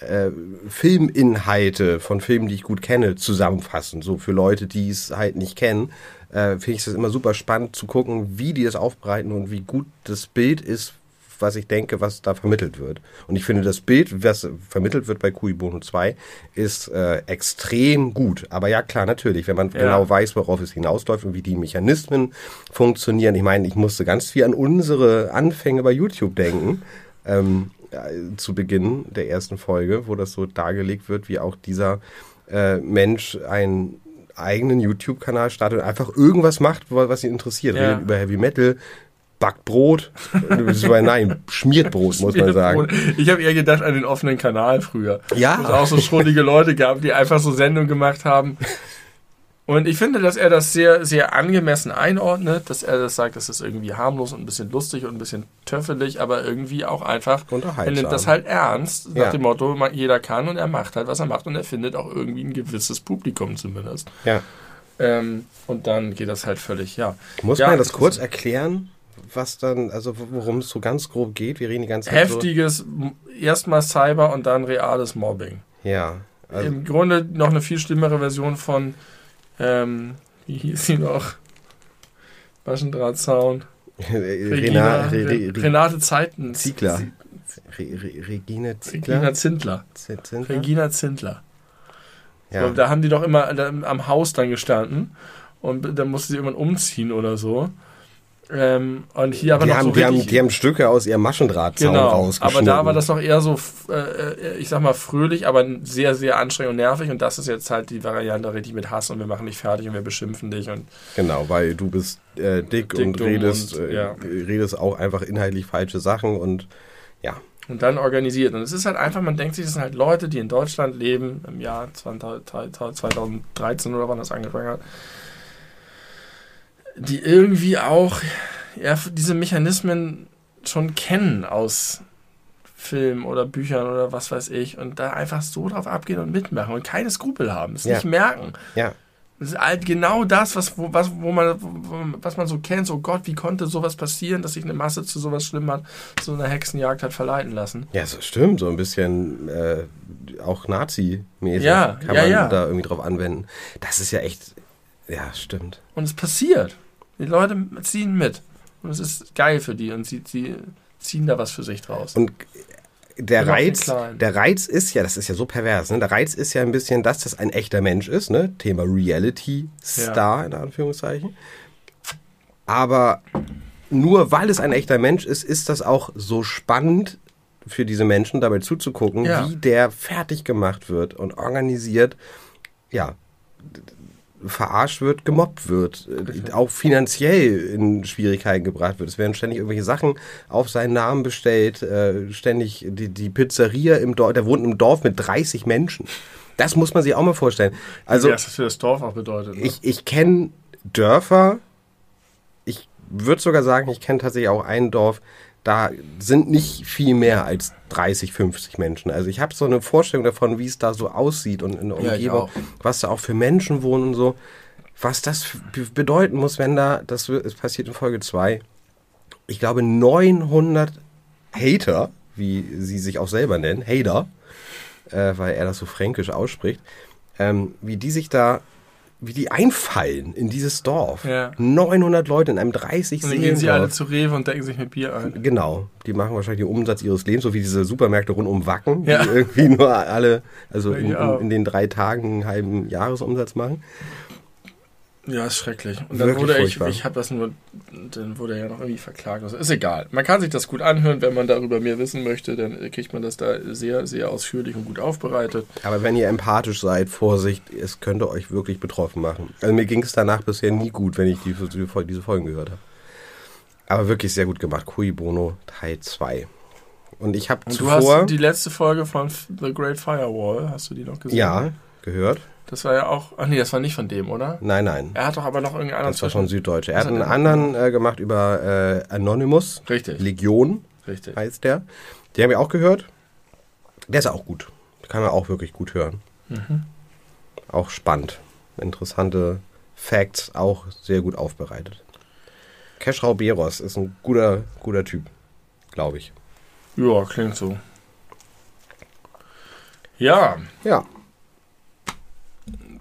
Speaker 1: äh, Filminhalte von Filmen, die ich gut kenne, zusammenfassen. So für Leute, die es halt nicht kennen, äh, finde ich es immer super spannend zu gucken, wie die das aufbereiten und wie gut das Bild ist, was ich denke, was da vermittelt wird. Und ich finde, das Bild, was vermittelt wird bei Kui Bono 2, ist äh, extrem gut. Aber ja, klar, natürlich, wenn man
Speaker 2: Ja.
Speaker 1: genau weiß, worauf es hinausläuft und wie die Mechanismen funktionieren. Ich meine, ich musste ganz viel an unsere Anfänge bei YouTube denken. Ähm, äh, zu Beginn der ersten Folge, wo das so dargelegt wird, wie auch dieser äh, Mensch einen eigenen YouTube-Kanal startet und einfach irgendwas macht, was ihn interessiert.
Speaker 2: Ja.
Speaker 1: Redet über Heavy Metal, backt Brot, nein, schmiert Brot, muss man sagen.
Speaker 2: Ich habe eher gedacht an den offenen Kanal früher.
Speaker 1: Ja.
Speaker 2: Wo es auch so schrullige Leute gab, die einfach so Sendungen gemacht haben. Und ich finde, dass er das sehr, sehr angemessen einordnet, dass er das sagt, das ist irgendwie harmlos und ein bisschen lustig und ein bisschen töffelig, aber irgendwie auch einfach, er nimmt das halt ernst, nach
Speaker 1: Ja.
Speaker 2: dem Motto, jeder kann und er macht halt, was er macht und er findet auch irgendwie ein gewisses Publikum zumindest.
Speaker 1: Ja.
Speaker 2: Ähm, und dann geht das halt völlig, ja.
Speaker 1: Muss
Speaker 2: Ja,
Speaker 1: man das kurz erklären, was dann, also worum es so ganz grob geht? Wir reden die ganze Zeit
Speaker 2: Heftiges, m- erstmal Cyber und dann reales Mobbing.
Speaker 1: so. Ja. Also,
Speaker 2: Im Grunde noch eine viel schlimmere Version von, ähm, wie hieß sie noch? Maschendrahtzaun.
Speaker 1: Rena, Re, Re, Re,
Speaker 2: Renate Zeiten.
Speaker 1: Ziegler. Re, Re, Regine Ziegler.
Speaker 2: Regina Zindler.
Speaker 1: Zindler?
Speaker 2: Regina Zindler.
Speaker 1: Ja.
Speaker 2: So, da haben die doch immer am Haus dann gestanden und dann musste sie irgendwann umziehen oder so. Ähm, und hier aber
Speaker 1: die,
Speaker 2: noch
Speaker 1: haben,
Speaker 2: so
Speaker 1: die, haben, die haben Stücke aus ihrem Maschendrahtzaun
Speaker 2: Genau,
Speaker 1: rausgeschnitten.
Speaker 2: aber da war das noch eher so, äh, ich sag mal, fröhlich, aber sehr, sehr anstrengend und nervig. Und das ist jetzt halt die Variante richtig mit Hass und wir machen dich fertig und wir beschimpfen dich. Und
Speaker 1: Genau, weil du bist äh, dick,
Speaker 2: Dick,
Speaker 1: und redest,
Speaker 2: und,
Speaker 1: äh,
Speaker 2: ja.
Speaker 1: redest auch einfach inhaltlich falsche Sachen und ja.
Speaker 2: Und dann organisiert. Und es ist halt einfach, man denkt sich, das sind halt Leute, die in Deutschland leben, im Jahr 2013 oder wann das angefangen hat, die irgendwie auch ja, diese Mechanismen schon kennen aus Filmen oder Büchern oder was weiß ich und da einfach so drauf abgehen und mitmachen und keine Skrupel haben, es
Speaker 1: Ja.
Speaker 2: nicht merken.
Speaker 1: Ja.
Speaker 2: Das ist halt genau das, was, wo, was, wo man, wo, was man so kennt. So oh Gott, wie konnte sowas passieren, dass sich eine Masse zu sowas schlimm hat, zu einer Hexenjagd hat verleiten lassen.
Speaker 1: Ja, so stimmt, so ein bisschen äh, auch Nazi-mäßig
Speaker 2: Ja,
Speaker 1: kann
Speaker 2: ja,
Speaker 1: man
Speaker 2: ja.
Speaker 1: da irgendwie drauf anwenden. Das ist ja echt, ja, stimmt.
Speaker 2: Und es passiert. Die Leute ziehen mit. Und es ist geil für die und sie, sie ziehen da was für sich draus.
Speaker 1: Und der Reiz, der Reiz ist ja, das ist ja so pervers, ne? Der Reiz ist ja ein bisschen, dass das ein echter Mensch ist, ne? Thema Reality-Star, in Anführungszeichen. Aber nur weil es ein echter Mensch ist, ist das auch so spannend für diese Menschen dabei zuzugucken,
Speaker 2: Ja.
Speaker 1: wie der fertig gemacht wird und organisiert, ja, verarscht wird, gemobbt wird, auch finanziell in Schwierigkeiten gebracht wird. Es werden ständig irgendwelche Sachen auf seinen Namen bestellt, äh, ständig die, die Pizzeria im Dorf, der wohnt im Dorf mit 30 Menschen. Das muss man sich auch mal vorstellen. Also
Speaker 2: was das für das Dorf auch bedeutet. Ne?
Speaker 1: ich, ich kenne Dörfer, ich würde sogar sagen, ich kenne tatsächlich auch ein Dorf, da sind nicht viel mehr als 30, 50 Menschen. Also ich habe so eine Vorstellung davon, wie es da so aussieht und in der
Speaker 2: Ja,
Speaker 1: Umgebung,
Speaker 2: auch.
Speaker 1: was da auch für Menschen wohnen und so. Was das bedeuten muss, wenn da, das passiert in Folge 2, ich glaube 900 Hater, wie sie sich auch selber nennen, Hater, äh, weil er das so fränkisch ausspricht, ähm, wie die sich da, wie die einfallen in dieses Dorf.
Speaker 2: Ja.
Speaker 1: 900 Leute in einem 30
Speaker 2: und dann gehen sie alle zu Rewe und decken sich mit Bier ein.
Speaker 1: Genau, die machen wahrscheinlich den Umsatz ihres Lebens, so wie diese Supermärkte rund um Wacken,
Speaker 2: Ja.
Speaker 1: die irgendwie nur alle, also in, in, in den drei Tagen einen halben Jahresumsatz machen.
Speaker 2: Ja, ist schrecklich. Und dann
Speaker 1: Wirklich
Speaker 2: wurde ich,
Speaker 1: furchtbar.
Speaker 2: ich habe das nur, dann wurde er ja noch irgendwie verklagt. Also ist egal. Man kann sich das gut anhören, wenn man darüber mehr wissen möchte, dann kriegt man das da sehr, sehr ausführlich und gut aufbereitet.
Speaker 1: Aber wenn ihr empathisch seid, Vorsicht, es könnte euch wirklich betroffen machen. Also mir ging es danach bisher nie gut, wenn ich die, die, diese Folgen gehört habe. Aber wirklich sehr gut gemacht. Cui Bono Teil 2. Und ich habe
Speaker 2: Und du
Speaker 1: zuvor,
Speaker 2: hast die letzte Folge von The Great Firewall, hast du die noch gesehen?
Speaker 1: ja, gehört.
Speaker 2: Das war ja auch, ach nee, das war nicht von dem, oder?
Speaker 1: Nein, nein.
Speaker 2: Er hat doch aber noch irgendeinen anderen
Speaker 1: Das war von Süddeutsche. Er hat
Speaker 2: hat
Speaker 1: einen
Speaker 2: er
Speaker 1: anderen äh, gemacht über äh, Anonymous.
Speaker 2: Richtig,
Speaker 1: Legion
Speaker 2: richtig.
Speaker 1: heißt der. Den haben wir auch gehört. Der ist auch gut. Kann man auch wirklich gut hören.
Speaker 2: Mhm.
Speaker 1: Auch spannend. Interessante Facts, auch sehr gut aufbereitet. Keschrau Beros ist ein guter, guter Typ, glaube ich.
Speaker 2: Ja, klingt so. Ja,
Speaker 1: Ja.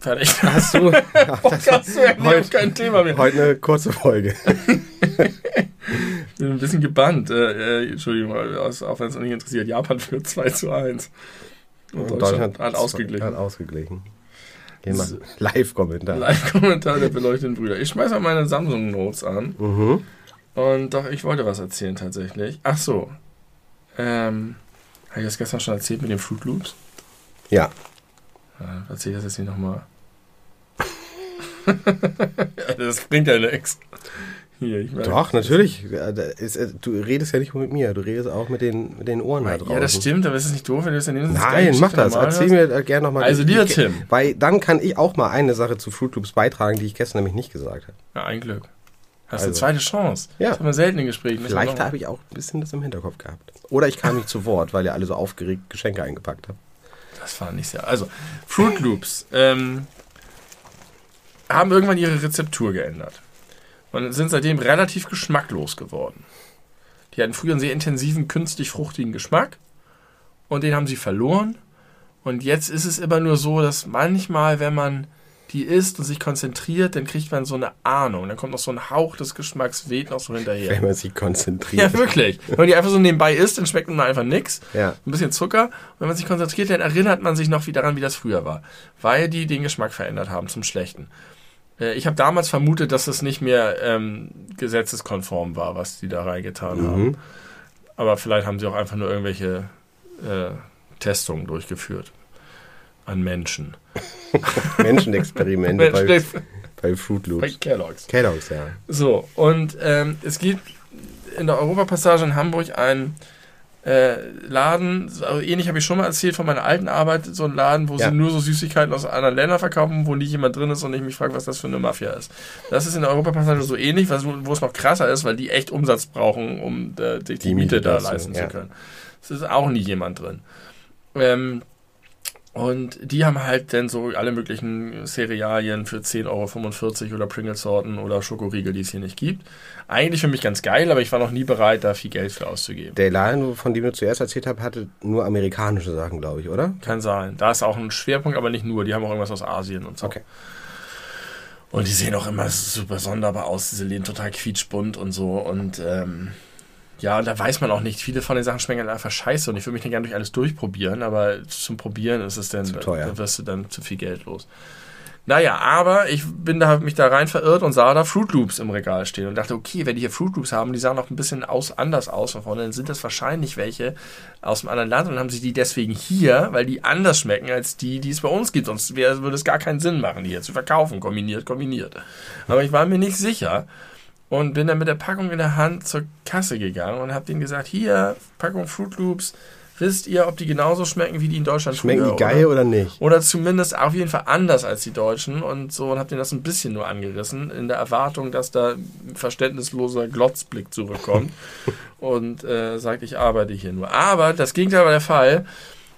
Speaker 2: Fertig.
Speaker 1: Hast du
Speaker 2: Hast du ja
Speaker 1: Heute-
Speaker 2: kein Thema mehr.
Speaker 1: heute eine kurze Folge?
Speaker 2: Ich bin ein bisschen gebannt. Äh, äh, Entschuldigung, auch wenn es uns nicht interessiert. Japan führt 2 zu 1. Und Deutschland, hat ausgeglichen.
Speaker 1: Hat ausgeglichen.
Speaker 2: So.
Speaker 1: Live-Kommentar.
Speaker 2: Live-Kommentar der beleuchteten Brüder. Ich schmeiß mal meine Samsung Notes an.
Speaker 1: Mhm.
Speaker 2: Und doch, ich wollte was erzählen tatsächlich. Ach so. Ähm, habe ich das gestern schon erzählt mit den Fruit Loops?
Speaker 1: Ja.
Speaker 2: Ja, erzähl ich das jetzt hier nochmal. das bringt ja nichts. Hier,
Speaker 1: Doch, natürlich. Äh, Du redest ja nicht nur mit mir, du redest auch mit den, mit den Ohren da draußen.
Speaker 2: Ja, das stimmt, aber ist es nicht doof, wenn du das dann nimmst?
Speaker 1: Nein, mach das. Erzähl mir gerne nochmal.
Speaker 2: Also, lieber Tim.
Speaker 1: Weil dann kann ich auch mal eine Sache zu Fruit Loops beitragen, die ich gestern nämlich nicht gesagt habe.
Speaker 2: Ja, ein Glück. Hast
Speaker 1: Also.
Speaker 2: eine zweite Chance.
Speaker 1: Ja.
Speaker 2: Das haben wir selten in Gesprächen.
Speaker 1: Vielleicht habe ich auch ein bisschen das im Hinterkopf gehabt. Oder ich kam nicht zu Wort, weil ihr alle so aufgeregt Geschenke eingepackt habt.
Speaker 2: Das war nicht sehr. Also, Fruit Loops ähm, haben irgendwann ihre Rezeptur geändert. Und sind seitdem relativ geschmacklos geworden. Die hatten früher einen sehr intensiven, künstlich fruchtigen Geschmack. Und den haben sie verloren. Und jetzt ist es immer nur so, dass manchmal, wenn man die isst und sich konzentriert, dann kriegt man so eine Ahnung. Dann kommt noch so ein Hauch des Geschmacks, weht noch so hinterher.
Speaker 1: Wenn man sich konzentriert.
Speaker 2: Ja, wirklich. Wenn man die einfach so nebenbei isst, dann schmeckt man einfach nix.
Speaker 1: Ja.
Speaker 2: Ein bisschen Zucker. Und wenn man sich konzentriert, dann erinnert man sich noch wie daran, wie das früher war. Weil die den Geschmack verändert haben zum Schlechten. Äh, Ich habe damals vermutet, dass das nicht mehr ähm, gesetzeskonform war, was die da reingetan haben.
Speaker 1: Mhm.
Speaker 2: Aber vielleicht haben sie auch einfach nur irgendwelche äh, Testungen durchgeführt. An Menschen.
Speaker 1: Menschenexperimente bei, bei Fruit
Speaker 2: bei
Speaker 1: Loops.
Speaker 2: Kellogg's.
Speaker 1: Kellogg's, ja.
Speaker 2: So, und ähm, es gibt in der Europapassage in Hamburg ein äh, Laden, also ähnlich habe ich schon mal erzählt von meiner alten Arbeit, so ein Laden, wo
Speaker 1: Ja.
Speaker 2: sie nur so Süßigkeiten aus anderen Ländern verkaufen, wo nie jemand drin ist und ich mich frage, was das für eine Mafia ist. Das ist in der Europapassage so ähnlich, was, wo es noch krasser ist, weil die echt Umsatz brauchen, um äh, sich die,
Speaker 1: Die
Speaker 2: Miete
Speaker 1: Miete
Speaker 2: da leisten
Speaker 1: ja.
Speaker 2: zu können. Es ist auch nie jemand drin. Ähm, und die haben halt dann so alle möglichen Cerealien für 10,45 Euro oder Pringles-Sorten oder Schokoriegel, die es hier nicht gibt. Eigentlich für mich ganz geil, aber ich war noch nie bereit, da viel Geld für auszugeben.
Speaker 1: Der Laden, von dem du zuerst erzählt hast, hatte nur amerikanische Sachen, glaube ich, oder?
Speaker 2: Kann sein. Da ist auch ein Schwerpunkt, aber nicht nur. Die haben auch irgendwas aus Asien und so.
Speaker 1: Okay.
Speaker 2: Und die sehen auch immer super sonderbar aus. Diese Läden total quietschbunt und so. Und ähm, ja, und da weiß man auch nicht. Viele von den Sachen schmecken halt einfach scheiße. Und ich würde mich dann gerne durch alles durchprobieren. Aber zum Probieren ist es dann,
Speaker 1: Zu teuer.
Speaker 2: da wirst du dann zu viel Geld los. Naja, aber ich bin da, hab mich da rein verirrt und sah da Fruit Loops im Regal stehen und dachte, okay, wenn die hier Fruit Loops haben, die sahen auch ein bisschen aus, anders aus von vorne, dann sind das wahrscheinlich welche aus einem anderen Land und haben sie die deswegen hier, weil die anders schmecken als die, die es bei uns gibt. Sonst würde es gar keinen Sinn machen, die hier zu verkaufen, kombiniert, kombiniert. Aber ich war mir nicht sicher und bin dann mit der Packung in der Hand zur Kasse gegangen und habe denen gesagt, hier, Packung Fruit Loops, wisst ihr, ob die genauso schmecken wie die in Deutschland
Speaker 1: Schmecken
Speaker 2: früher,
Speaker 1: die geil
Speaker 2: oder?
Speaker 1: oder nicht?
Speaker 2: Oder zumindest auf jeden Fall anders als die Deutschen und so und hab denen das ein bisschen nur angerissen, in der Erwartung, dass da ein verständnisloser Glotzblick zurückkommt und äh, sagt, ich arbeite hier nur. Aber das Gegenteil war der Fall.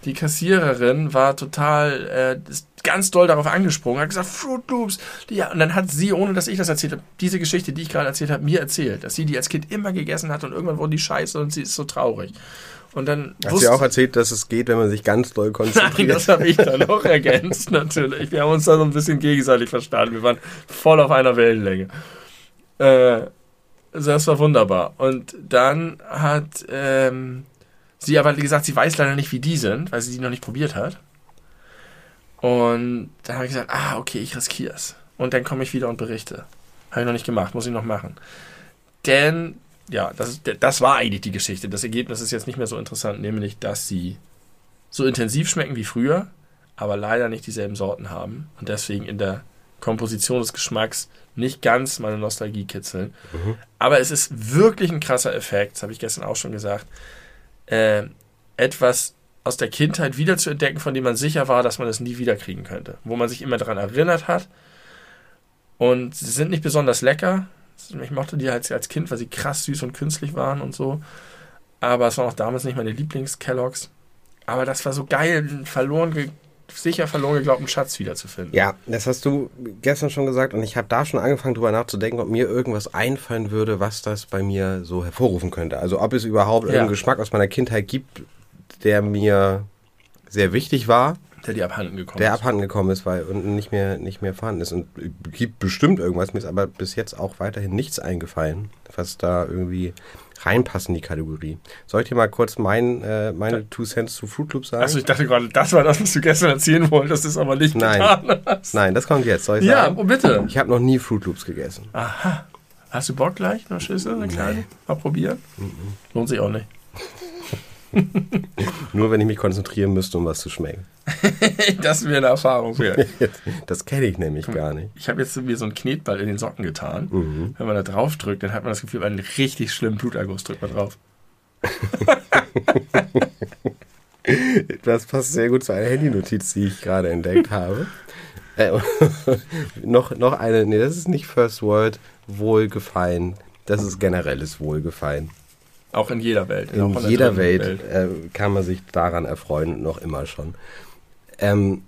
Speaker 2: Die Kassiererin war total äh, ist ganz doll darauf angesprungen, hat gesagt, Fruit Loops. Ja, und dann hat sie, ohne dass ich das erzählt habe, diese Geschichte, die ich gerade erzählt habe, mir erzählt, dass sie die als Kind immer gegessen hat und irgendwann wurde die scheiße und sie ist so traurig. Und dann wusste-
Speaker 1: ja auch erzählt, dass es geht, wenn man sich ganz doll
Speaker 2: Nein,
Speaker 1: konzentriert?
Speaker 2: das habe ich dann noch ergänzt, natürlich. Wir haben uns da so ein bisschen gegenseitig verstanden. Wir waren voll auf einer Wellenlänge. Äh, also das war wunderbar. Und dann hat ähm, sie aber gesagt, sie weiß leider nicht, wie die sind, weil sie die noch nicht probiert hat. Und dann habe ich gesagt, ah, okay, ich riskiere es. Und dann komme ich wieder und berichte. Habe ich noch nicht gemacht, muss ich noch machen. Denn, ja, das, das war eigentlich die Geschichte. Das Ergebnis ist jetzt nicht mehr so interessant, nämlich, dass sie so intensiv schmecken wie früher, aber leider nicht dieselben Sorten haben und deswegen in der Komposition des Geschmacks nicht ganz meine Nostalgie kitzeln.
Speaker 1: Mhm.
Speaker 2: Aber es ist wirklich ein krasser Effekt, das habe ich gestern auch schon gesagt, äh, etwas aus der Kindheit wieder zu entdecken, von dem man sicher war, dass man es nie wiederkriegen könnte. Wo man sich immer daran erinnert hat. Und sie sind nicht besonders lecker. Ich mochte die halt als Kind, weil sie krass süß und künstlich waren und so. Aber es waren auch damals nicht meine Lieblings-Kelloggs. Aber das war so geil, verloren, ge sicher verloren geglaubten Schatz wiederzufinden.
Speaker 1: Ja, das hast du gestern schon gesagt und ich habe da schon angefangen drüber nachzudenken, ob mir irgendwas einfallen würde, was das bei mir so hervorrufen könnte. Also ob es überhaupt
Speaker 2: Ja.
Speaker 1: irgendeinen Geschmack aus meiner Kindheit gibt, der mir sehr wichtig war,
Speaker 2: Der dir abhanden gekommen
Speaker 1: der
Speaker 2: ist.
Speaker 1: abhanden gekommen ist weil, und nicht mehr, nicht mehr vorhanden ist. Und es gibt bestimmt irgendwas, mir ist aber bis jetzt auch weiterhin nichts eingefallen, was da irgendwie reinpasst in die Kategorie. Soll ich dir mal kurz mein, äh, meine Two Cents zu Fruit Loops sagen?
Speaker 2: Achso, ich dachte gerade, das war das, was du gestern erzählen wolltest, das ist aber nicht
Speaker 1: Nein.
Speaker 2: getan hast.
Speaker 1: Nein, das kommt jetzt. Soll ich
Speaker 2: Ja,
Speaker 1: sagen?
Speaker 2: oh, bitte.
Speaker 1: Ich habe noch nie Fruit Loops gegessen.
Speaker 2: Aha. Hast du Bock gleich? Eine Schüssel, eine kleine? Mal probieren? Lohnt sich auch nicht.
Speaker 1: Nur wenn ich mich konzentrieren müsste, um was zu schmecken.
Speaker 2: das wäre eine Erfahrung wert.
Speaker 1: Das kenne ich nämlich gar nicht.
Speaker 2: Ich habe jetzt mir so einen Knetball in den Socken getan.
Speaker 1: Mhm.
Speaker 2: Wenn man da drauf drückt, dann hat man das Gefühl, einen richtig schlimmen Bluterguss drückt man drauf.
Speaker 1: Das passt sehr gut zu einer Handynotiz, die ich gerade entdeckt habe. Äh, noch, noch eine, nee, das ist nicht First World, Wohlgefallen. Das ist generelles Wohlgefallen.
Speaker 2: Auch in jeder Welt.
Speaker 1: In jeder
Speaker 2: dritten
Speaker 1: Welt, Äh, kann man sich daran erfreuen, noch immer schon. Ähm,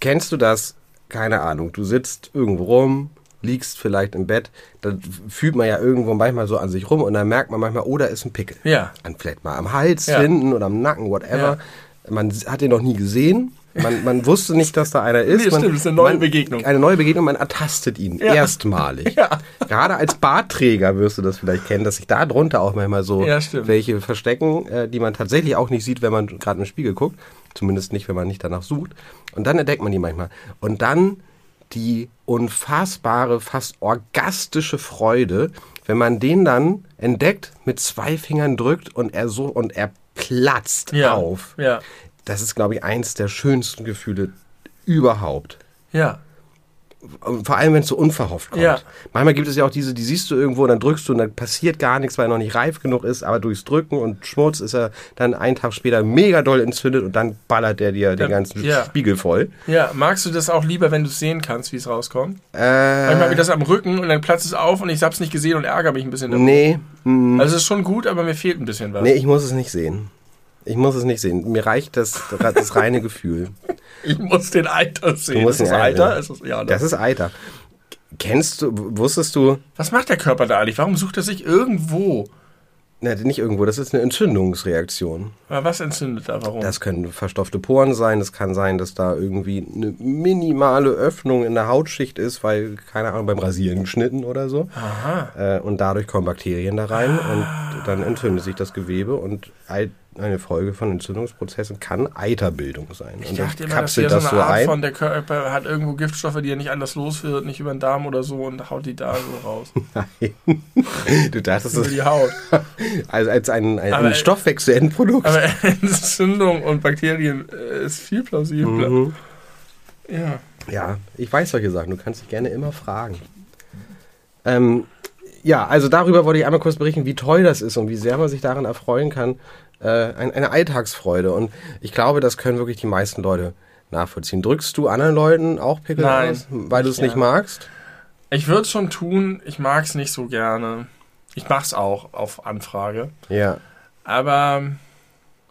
Speaker 1: kennst du das? Keine Ahnung. Du sitzt irgendwo rum, liegst vielleicht im Bett, da fühlt man ja irgendwo manchmal so an sich rum und dann merkt man manchmal, oh, da ist ein Pickel.
Speaker 2: Ja.
Speaker 1: An vielleicht mal am Hals,
Speaker 2: Ja.
Speaker 1: hinten oder am Nacken, whatever. Man s- hat den noch nie gesehen. Man, man wusste nicht, dass da einer ist.
Speaker 2: Nee,
Speaker 1: man,
Speaker 2: stimmt, das ist eine neue
Speaker 1: man,
Speaker 2: Begegnung.
Speaker 1: Eine neue Begegnung, man ertastet ihn
Speaker 2: Ja.
Speaker 1: erstmalig.
Speaker 2: Ja.
Speaker 1: Gerade als Bartträger wirst du das vielleicht kennen, dass sich da drunter auch manchmal so
Speaker 2: Ja,
Speaker 1: welche verstecken, äh, die man tatsächlich auch nicht sieht, wenn man gerade im Spiegel guckt. Zumindest nicht, wenn man nicht danach sucht. Und dann entdeckt man die manchmal. Und dann die unfassbare, fast orgastische Freude, wenn man den dann entdeckt, mit zwei Fingern drückt und er so und er platzt
Speaker 2: Ja.
Speaker 1: auf.
Speaker 2: Ja.
Speaker 1: Das ist, glaube ich, eins der schönsten Gefühle überhaupt.
Speaker 2: Ja.
Speaker 1: vor allem, wenn es so unverhofft kommt.
Speaker 2: Ja.
Speaker 1: Manchmal gibt es ja auch diese, die siehst du irgendwo, dann drückst du und dann passiert gar nichts, weil er noch nicht reif genug ist, aber durchs Drücken und Schmutz ist er dann einen Tag später mega doll entzündet und dann ballert der dir den ganzen
Speaker 2: ja.
Speaker 1: Spiegel voll.
Speaker 2: Ja, magst du das auch lieber, wenn du es sehen kannst, wie es rauskommt?
Speaker 1: Äh,
Speaker 2: Manchmal habe ich das am Rücken und dann platzt es auf und ich hab's nicht gesehen und ärgere mich ein bisschen. darüber.
Speaker 1: nee, mm,
Speaker 2: Also es ist schon gut, aber mir fehlt ein bisschen was.
Speaker 1: nee, ich muss es nicht sehen. Ich muss es nicht sehen. Mir reicht das, das reine Gefühl.
Speaker 2: Ich muss den Eiter sehen.
Speaker 1: musst
Speaker 2: ist das
Speaker 1: den Eiter-?
Speaker 2: Ist das, ja,
Speaker 1: Das ist Eiter. Kennst du, wusstest du,
Speaker 2: Was macht der Körper da eigentlich? Warum sucht er sich irgendwo?
Speaker 1: ne, nicht irgendwo, das ist eine Entzündungsreaktion.
Speaker 2: Aber was entzündet da? Warum?
Speaker 1: Das können verstopfte Poren sein, es kann sein, dass da irgendwie eine minimale Öffnung in der Hautschicht ist, weil, keine Ahnung, beim Rasieren geschnitten oder so.
Speaker 2: Aha.
Speaker 1: Äh, und dadurch kommen Bakterien da rein und dann entzündet sich das Gewebe und eine Folge von Entzündungsprozessen kann Eiterbildung sein.
Speaker 2: Ich
Speaker 1: und
Speaker 2: dachte immer, das wäre so eine
Speaker 1: so
Speaker 2: Art
Speaker 1: ein.
Speaker 2: von, der Körper hat irgendwo Giftstoffe, die er nicht anders los wird, nicht über den Darm oder so und haut die da so raus.
Speaker 1: Nein. Du dachtest, das
Speaker 2: die Haut.
Speaker 1: also als ein, ein,
Speaker 2: Aber-
Speaker 1: ein Stoffwechselendprodukt.
Speaker 2: Aber Entzündung und Bakterien äh, ist viel plausibler.
Speaker 1: Mhm.
Speaker 2: Ja.
Speaker 1: Ja, ich weiß solche Sachen. Du kannst dich gerne immer fragen. Ähm, ja, also darüber wollte ich einmal kurz berichten, wie toll das ist und wie sehr man sich daran erfreuen kann. Äh, ein, eine Alltagsfreude. Und ich glaube, das können wirklich die meisten Leute nachvollziehen. Drückst du anderen Leuten auch Pickel
Speaker 2: Nein,
Speaker 1: aus, weil du es
Speaker 2: nicht
Speaker 1: magst?
Speaker 2: Ich würde es schon tun, ich mag es nicht so gerne. Ich mache es auch auf Anfrage.
Speaker 1: Ja.
Speaker 2: Aber,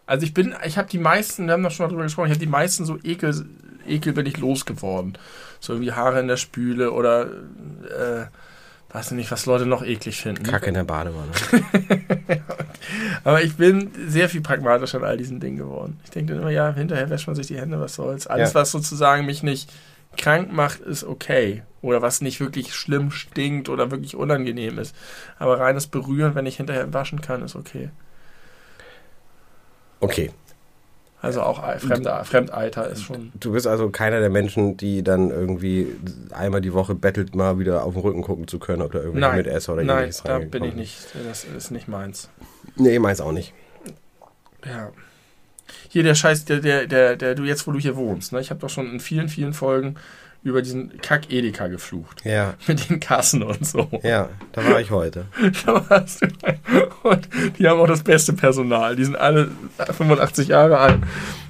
Speaker 2: also ich bin, ich habe die meisten, wir haben da schon mal drüber gesprochen, ich habe die meisten so Ekel, Ekel bin ich losgeworden. So irgendwie Haare in der Spüle oder, äh, weiß ich nicht, was Leute noch eklig finden.
Speaker 1: Kacke in der Badewanne.
Speaker 2: Aber ich bin sehr viel pragmatischer an all diesen Dingen geworden. Ich denke dann immer, ja, hinterher wäscht man sich die Hände, was soll's. Alles,
Speaker 1: Ja.
Speaker 2: was sozusagen mich nicht krank macht, ist okay. Oder was nicht wirklich schlimm stinkt oder wirklich unangenehm ist. Aber reines Berühren, wenn ich hinterher waschen kann, ist okay.
Speaker 1: Okay.
Speaker 2: Also auch Fremde, Fremdeiter ist schon.
Speaker 1: Du bist also keiner der Menschen, die dann irgendwie einmal die Woche bettelt, mal wieder auf den Rücken gucken zu können, ob da irgendwie mit Esser oder
Speaker 2: nein, da bin ich nicht. Das ist nicht meins.
Speaker 1: Nee, meins auch nicht.
Speaker 2: Ja. Hier der Scheiß, der, der, der, der, du jetzt, wo du hier wohnst, ne? Ich habe doch schon in vielen, vielen Folgen über diesen Kack-Edeka geflucht.
Speaker 1: Ja,
Speaker 2: Mit den Kassen und so.
Speaker 1: ja, da war ich heute.
Speaker 2: Da warst du. Und die haben auch das beste Personal. Die sind alle 85 Jahre alt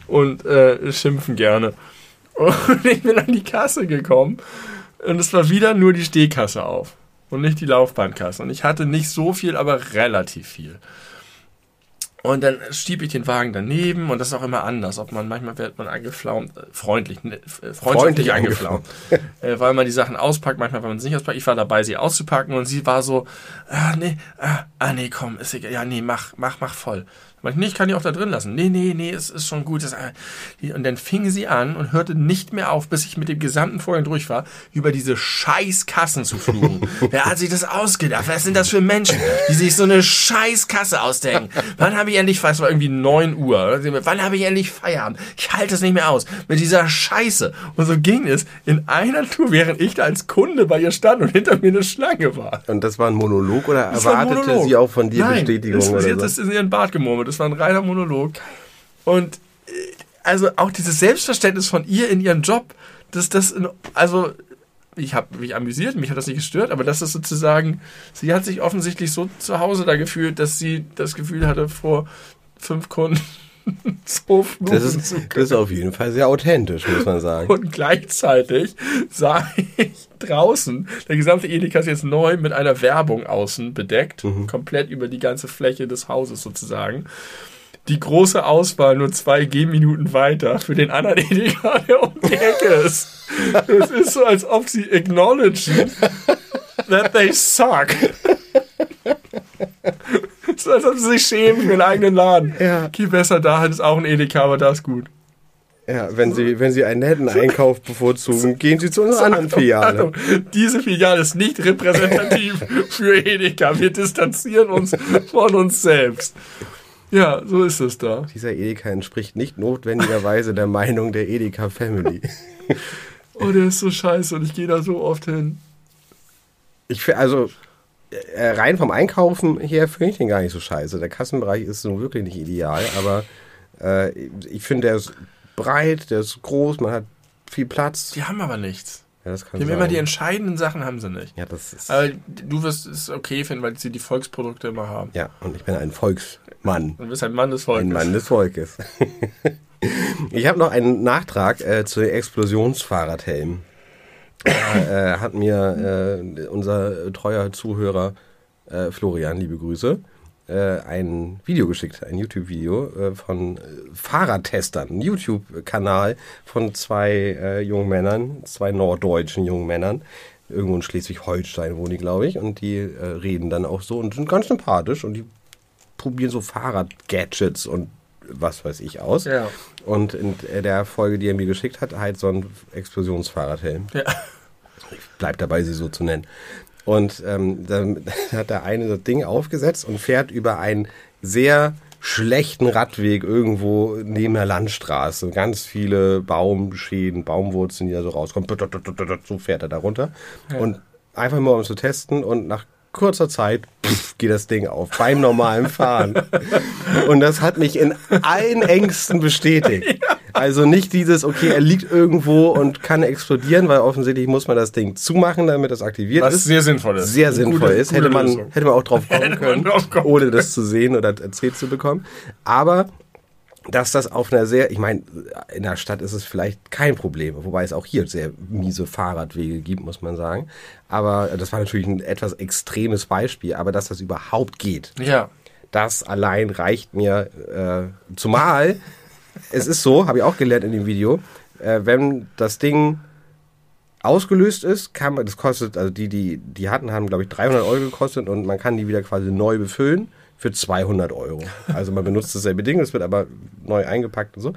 Speaker 2: und äh, schimpfen gerne. Und ich bin an die Kasse gekommen und es war wieder nur die Stehkasse auf und nicht die Laufbahnkasse. Und ich hatte nicht so viel, aber relativ viel. Und dann schieb ich den Wagen daneben und das ist auch immer anders. Ob man manchmal wird man angeflaumt, äh, freundlich, ne, äh, freundlich,
Speaker 1: Freundlich
Speaker 2: angeflaumt, äh, weil man die Sachen auspackt, manchmal weil man sie nicht auspackt. Ich war dabei, sie auszupacken und sie war so, ah nee, ah, ah nee, komm, ist egal, ja nee, mach, mach, mach voll. Meinte, nee, ich kann die auch da drin lassen. Nee, nee, nee, es ist schon gut. Die- und dann fing sie an und hörte nicht mehr auf, bis ich mit dem gesamten Vorgang durch war, über diese scheiß Kassen zu fluchen. Wer hat sich das ausgedacht? Was sind das für Menschen, die sich so eine scheiß Kasse ausdenken? Wann habe ich endlich, Feierabend? es war irgendwie 9 Uhr. Wann habe ich endlich Feierabend? Ich halte es nicht mehr aus. Mit dieser Scheiße. Und so ging es in einer Tour, während ich da als Kunde bei ihr stand und hinter mir eine Schlange war.
Speaker 1: Und das war ein Monolog oder
Speaker 2: Das
Speaker 1: erwartete
Speaker 2: Monolog.
Speaker 1: sie auch von dir
Speaker 2: Nein,
Speaker 1: Bestätigung
Speaker 2: das,
Speaker 1: oder so?
Speaker 2: das in ihren Bart gemurmelt. Das war ein reiner Monolog. Und äh, also auch dieses Selbstverständnis von ihr in ihrem Job, dass das, also ich habe mich amüsiert, mich hat das nicht gestört, aber das ist sozusagen, sie hat sich offensichtlich so zu Hause da gefühlt, dass sie das Gefühl hatte, vor fünf Kunden
Speaker 1: Das ist, das ist auf jeden Fall sehr authentisch, muss man sagen.
Speaker 2: Und gleichzeitig sah ich draußen, der gesamte Edeka ist jetzt neu mit einer Werbung außen bedeckt, komplett über die ganze Fläche des Hauses sozusagen. Die große Auswahl nur zwei Gehminuten weiter für den anderen Edeka, der um die Ecke ist. Es ist so, als ob sie acknowledgen that they suck. So, als ob sie sich schämen für den eigenen Laden.
Speaker 1: Ja.
Speaker 2: Geh besser dahin, ist auch ein Edeka, aber da ist gut.
Speaker 1: Ja, wenn Sie, wenn Sie einen netten Einkauf bevorzugen, gehen Sie zu unserer anderen Filiale.
Speaker 2: Achtung, diese Filiale ist nicht repräsentativ für Edeka. Wir distanzieren uns von uns selbst. Ja, so ist es da.
Speaker 1: Dieser Edeka entspricht nicht notwendigerweise der Meinung der Edeka Family.
Speaker 2: Oh, der ist so scheiße und ich gehe da so oft hin.
Speaker 1: Ich finde, also, rein vom Einkaufen her finde ich den gar nicht so scheiße. Der Kassenbereich ist nun wirklich nicht ideal, aber äh, ich finde, der ist breit, der ist groß, man hat viel Platz.
Speaker 2: Die haben aber nichts.
Speaker 1: Ja, das kann
Speaker 2: Die haben
Speaker 1: sein.
Speaker 2: immer die entscheidenden Sachen, haben sie nicht.
Speaker 1: ja, das ist.
Speaker 2: Aber du wirst es okay finden, weil sie die Volksprodukte immer haben.
Speaker 1: ja, und ich bin ein Volksmann.
Speaker 2: Du bist ein Mann des Volkes.
Speaker 1: Ein Mann des Volkes. ich habe noch einen Nachtrag äh, zu den Explosionsfahrradhelmen. Da äh, hat mir äh, unser treuer Zuhörer äh, Florian, liebe Grüße, äh, ein Video geschickt, ein YouTube-Video äh, von äh, Fahrradtestern, ein YouTube-Kanal von zwei äh, jungen Männern, zwei norddeutschen jungen Männern. Irgendwo in Schleswig-Holstein wohnen die, glaube ich, und die äh, reden dann auch so und sind ganz sympathisch und die probieren so Fahrrad-Gadgets und was weiß ich aus.
Speaker 2: Ja.
Speaker 1: Und in der Folge, die er mir geschickt hat, halt so ein Explosionsfahrradhelm.
Speaker 2: Ja.
Speaker 1: Ich bleib dabei, sie so zu nennen. Und ähm, dann hat der eine das Ding aufgesetzt und fährt über einen sehr schlechten Radweg irgendwo neben der Landstraße. Ganz viele Baumschäden, Baumwurzeln, die da so rauskommen. So fährt er da runter. Und einfach nur, um es zu testen. Und nach kurzer Zeit pff, geht das Ding auf beim normalen Fahren. Und das hat mich in allen Ängsten bestätigt. Also nicht dieses, okay, er liegt irgendwo und kann explodieren, weil offensichtlich muss man das Ding zumachen, damit das aktiviert
Speaker 2: Was
Speaker 1: ist.
Speaker 2: sehr sinnvoll ist.
Speaker 1: Sehr sinnvoll
Speaker 2: gute-
Speaker 1: ist. Hätte man,
Speaker 2: Lösung.
Speaker 1: hätte man auch drauf kommen können,
Speaker 2: drauf kommen
Speaker 1: ohne das zu sehen oder erzählt zu bekommen. Aber dass das auf einer sehr, ich meine, in der Stadt ist es vielleicht kein Problem, wobei es auch hier sehr miese Fahrradwege gibt, muss man sagen. Aber das war natürlich ein etwas extremes Beispiel, aber dass das überhaupt geht,
Speaker 2: Ja.
Speaker 1: das allein reicht mir. Äh, zumal es ist so, habe ich auch gelernt in dem Video, äh, wenn das Ding ausgelöst ist, kann man, das kostet, also die, die die hatten, haben glaube ich 300 Euro gekostet und man kann die wieder quasi neu befüllen für 200 Euro. Also man benutzt dasselbe Ding, es wird aber neu eingepackt und so.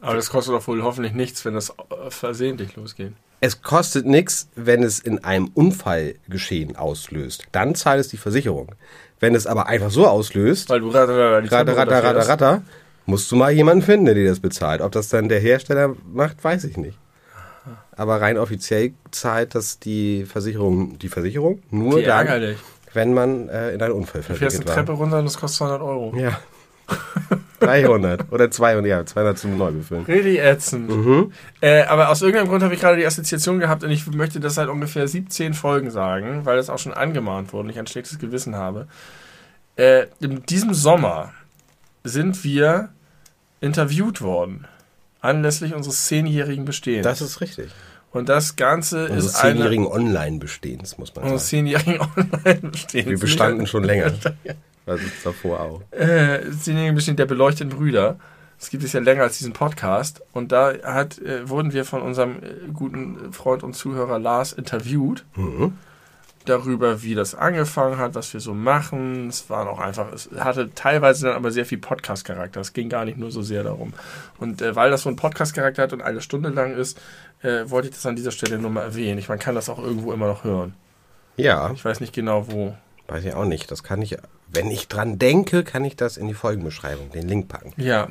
Speaker 2: Aber das kostet doch wohl hoffentlich nichts, wenn das äh, versehentlich losgeht.
Speaker 1: Es kostet nichts, wenn es in einem Unfallgeschehen auslöst. Dann zahlt es die Versicherung. Wenn es aber einfach so auslöst,
Speaker 2: Weil du ratter,
Speaker 1: Ratter, ratter, ratter, ratter. Musst du mal jemanden finden, der dir das bezahlt. Ob das dann der Hersteller macht, weiß ich nicht. Aber rein offiziell zahlt das die Versicherung, die Versicherung nur
Speaker 2: Wie
Speaker 1: dann,
Speaker 2: ärgerlich.
Speaker 1: Wenn man äh, in einen Unfall
Speaker 2: Du fährst
Speaker 1: verwickelt
Speaker 2: eine
Speaker 1: war.
Speaker 2: Treppe runter und das kostet 200 Euro.
Speaker 1: Ja. 300 oder 200, ja, 200 zum Neubefüllen.
Speaker 2: Richtig ätzend.
Speaker 1: Mhm.
Speaker 2: Äh, aber aus irgendeinem Grund habe ich gerade die Assoziation gehabt und ich möchte das seit ungefähr 17 Folgen sagen, weil das auch schon angemahnt wurde und ich ein schlechtes Gewissen habe. Äh, in diesem Sommer sind wir interviewt worden. Anlässlich unseres zehnjährigen Bestehens.
Speaker 1: Das ist richtig.
Speaker 2: Und das Ganze
Speaker 1: Unseres
Speaker 2: ist eine
Speaker 1: zehnjährigen Online-Bestehens, muss man sagen.
Speaker 2: zehnjährigen Online-Bestehens.
Speaker 1: Wir bestanden schon länger. Das ist davor auch.
Speaker 2: äh, zehnjährigen Bestehens der beleuchteten Brüder. Das gibt es ja länger als diesen Podcast. Und da hat, äh, wurden wir von unserem äh, guten Freund und Zuhörer Lars interviewt.
Speaker 1: Mhm.
Speaker 2: Darüber, wie das angefangen hat, was wir so machen. Es waren auch einfach, es hatte teilweise dann aber sehr viel Podcast-Charakter. Es ging gar nicht nur so sehr darum. Und äh, weil das so ein Podcast-Charakter hat und eine Stunde lang ist, äh, wollte ich das an dieser Stelle nur mal erwähnen. Ich, man kann das auch irgendwo immer noch hören.
Speaker 1: Ja,
Speaker 2: Ich weiß nicht genau wo.
Speaker 1: weiß ich auch nicht. Das kann ich, wenn ich dran denke, kann ich das in die Folgenbeschreibung, den Link packen.
Speaker 2: Ja,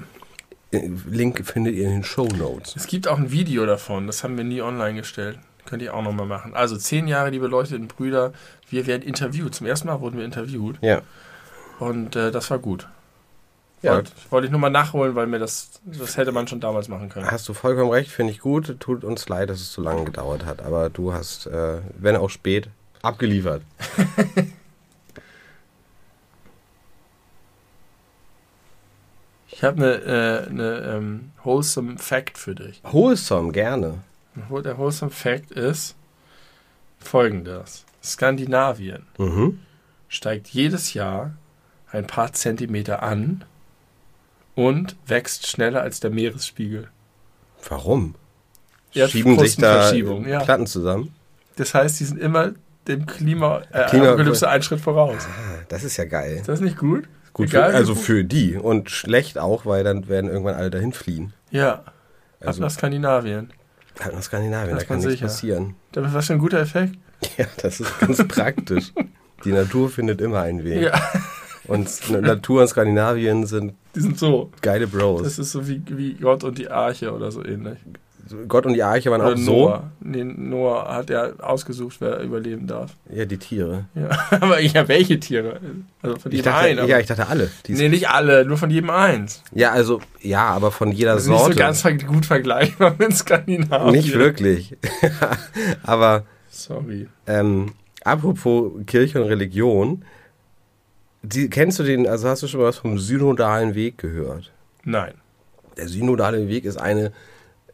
Speaker 1: Äh, Link findet ihr in den Show Notes.
Speaker 2: Es gibt auch ein Video davon, das haben wir nie online gestellt. Könnt ihr auch nochmal machen. Also zehn Jahre die beleuchteten Brüder, wir werden interviewt. Zum ersten Mal wurden wir interviewt
Speaker 1: Ja.
Speaker 2: und äh, das war gut.
Speaker 1: Ja.
Speaker 2: Wollte, wollte ich nur mal nachholen, weil mir das, das hätte man schon damals machen können.
Speaker 1: Hast du vollkommen recht, finde ich gut. Tut uns leid, dass es so lange gedauert hat. Aber du hast, äh, wenn auch spät, abgeliefert.
Speaker 2: Ich habe eine äh, ne, ähm, wholesome Fact für dich.
Speaker 1: Wholesome, gerne.
Speaker 2: Der wholesome Fact ist folgendes. Skandinavien
Speaker 1: Mhm.
Speaker 2: steigt jedes Jahr ein paar Zentimeter an und wächst schneller als der Meeresspiegel.
Speaker 1: Warum?
Speaker 2: Ja,
Speaker 1: Schieben sich da
Speaker 2: ja.
Speaker 1: Platten zusammen?
Speaker 2: Das heißt, die sind immer dem Klima, äh,
Speaker 1: Klima-
Speaker 2: einen Schritt voraus.
Speaker 1: Ah, das ist ja geil.
Speaker 2: Ist das nicht gut?
Speaker 1: Gut, für,
Speaker 2: Egal, wie
Speaker 1: also für die. Und schlecht auch, weil dann werden irgendwann alle dahin fliehen.
Speaker 2: Ja, ab
Speaker 1: Also
Speaker 2: nach Skandinavien.
Speaker 1: halt nach Skandinavien,
Speaker 2: Das
Speaker 1: da kann nichts
Speaker 2: sicher.
Speaker 1: passieren.
Speaker 2: Das- Was für ein guter Effekt.
Speaker 1: Ja, das ist ganz praktisch. Die Natur findet immer einen Weg.
Speaker 2: Ja,
Speaker 1: Und Natur und Skandinavien sind
Speaker 2: die sind so.
Speaker 1: geile Bros.
Speaker 2: Das ist so wie, wie Gott und die Arche oder so ähnlich.
Speaker 1: Gott und die Arche waren
Speaker 2: Oder
Speaker 1: auch so.
Speaker 2: Noah. Nee, Noah hat ja ausgesucht, wer überleben darf.
Speaker 1: Ja, die Tiere.
Speaker 2: Ja, aber ja, welche Tiere? Also von
Speaker 1: Ich
Speaker 2: jedem
Speaker 1: dachte,
Speaker 2: einen.
Speaker 1: ja, ich dachte alle.
Speaker 2: Nee, nicht alle, nur von jedem eins.
Speaker 1: Ja, also, ja, aber von jeder
Speaker 2: Also nicht
Speaker 1: Sorte.
Speaker 2: so ganz ver- gut vergleichbar mit Skandinavien.
Speaker 1: Nicht wirklich. aber
Speaker 2: Sorry.
Speaker 1: ähm, apropos Kirche und Religion, die, kennst du den, also hast du schon mal was vom synodalen Weg gehört?
Speaker 2: Nein.
Speaker 1: Der synodale Weg ist eine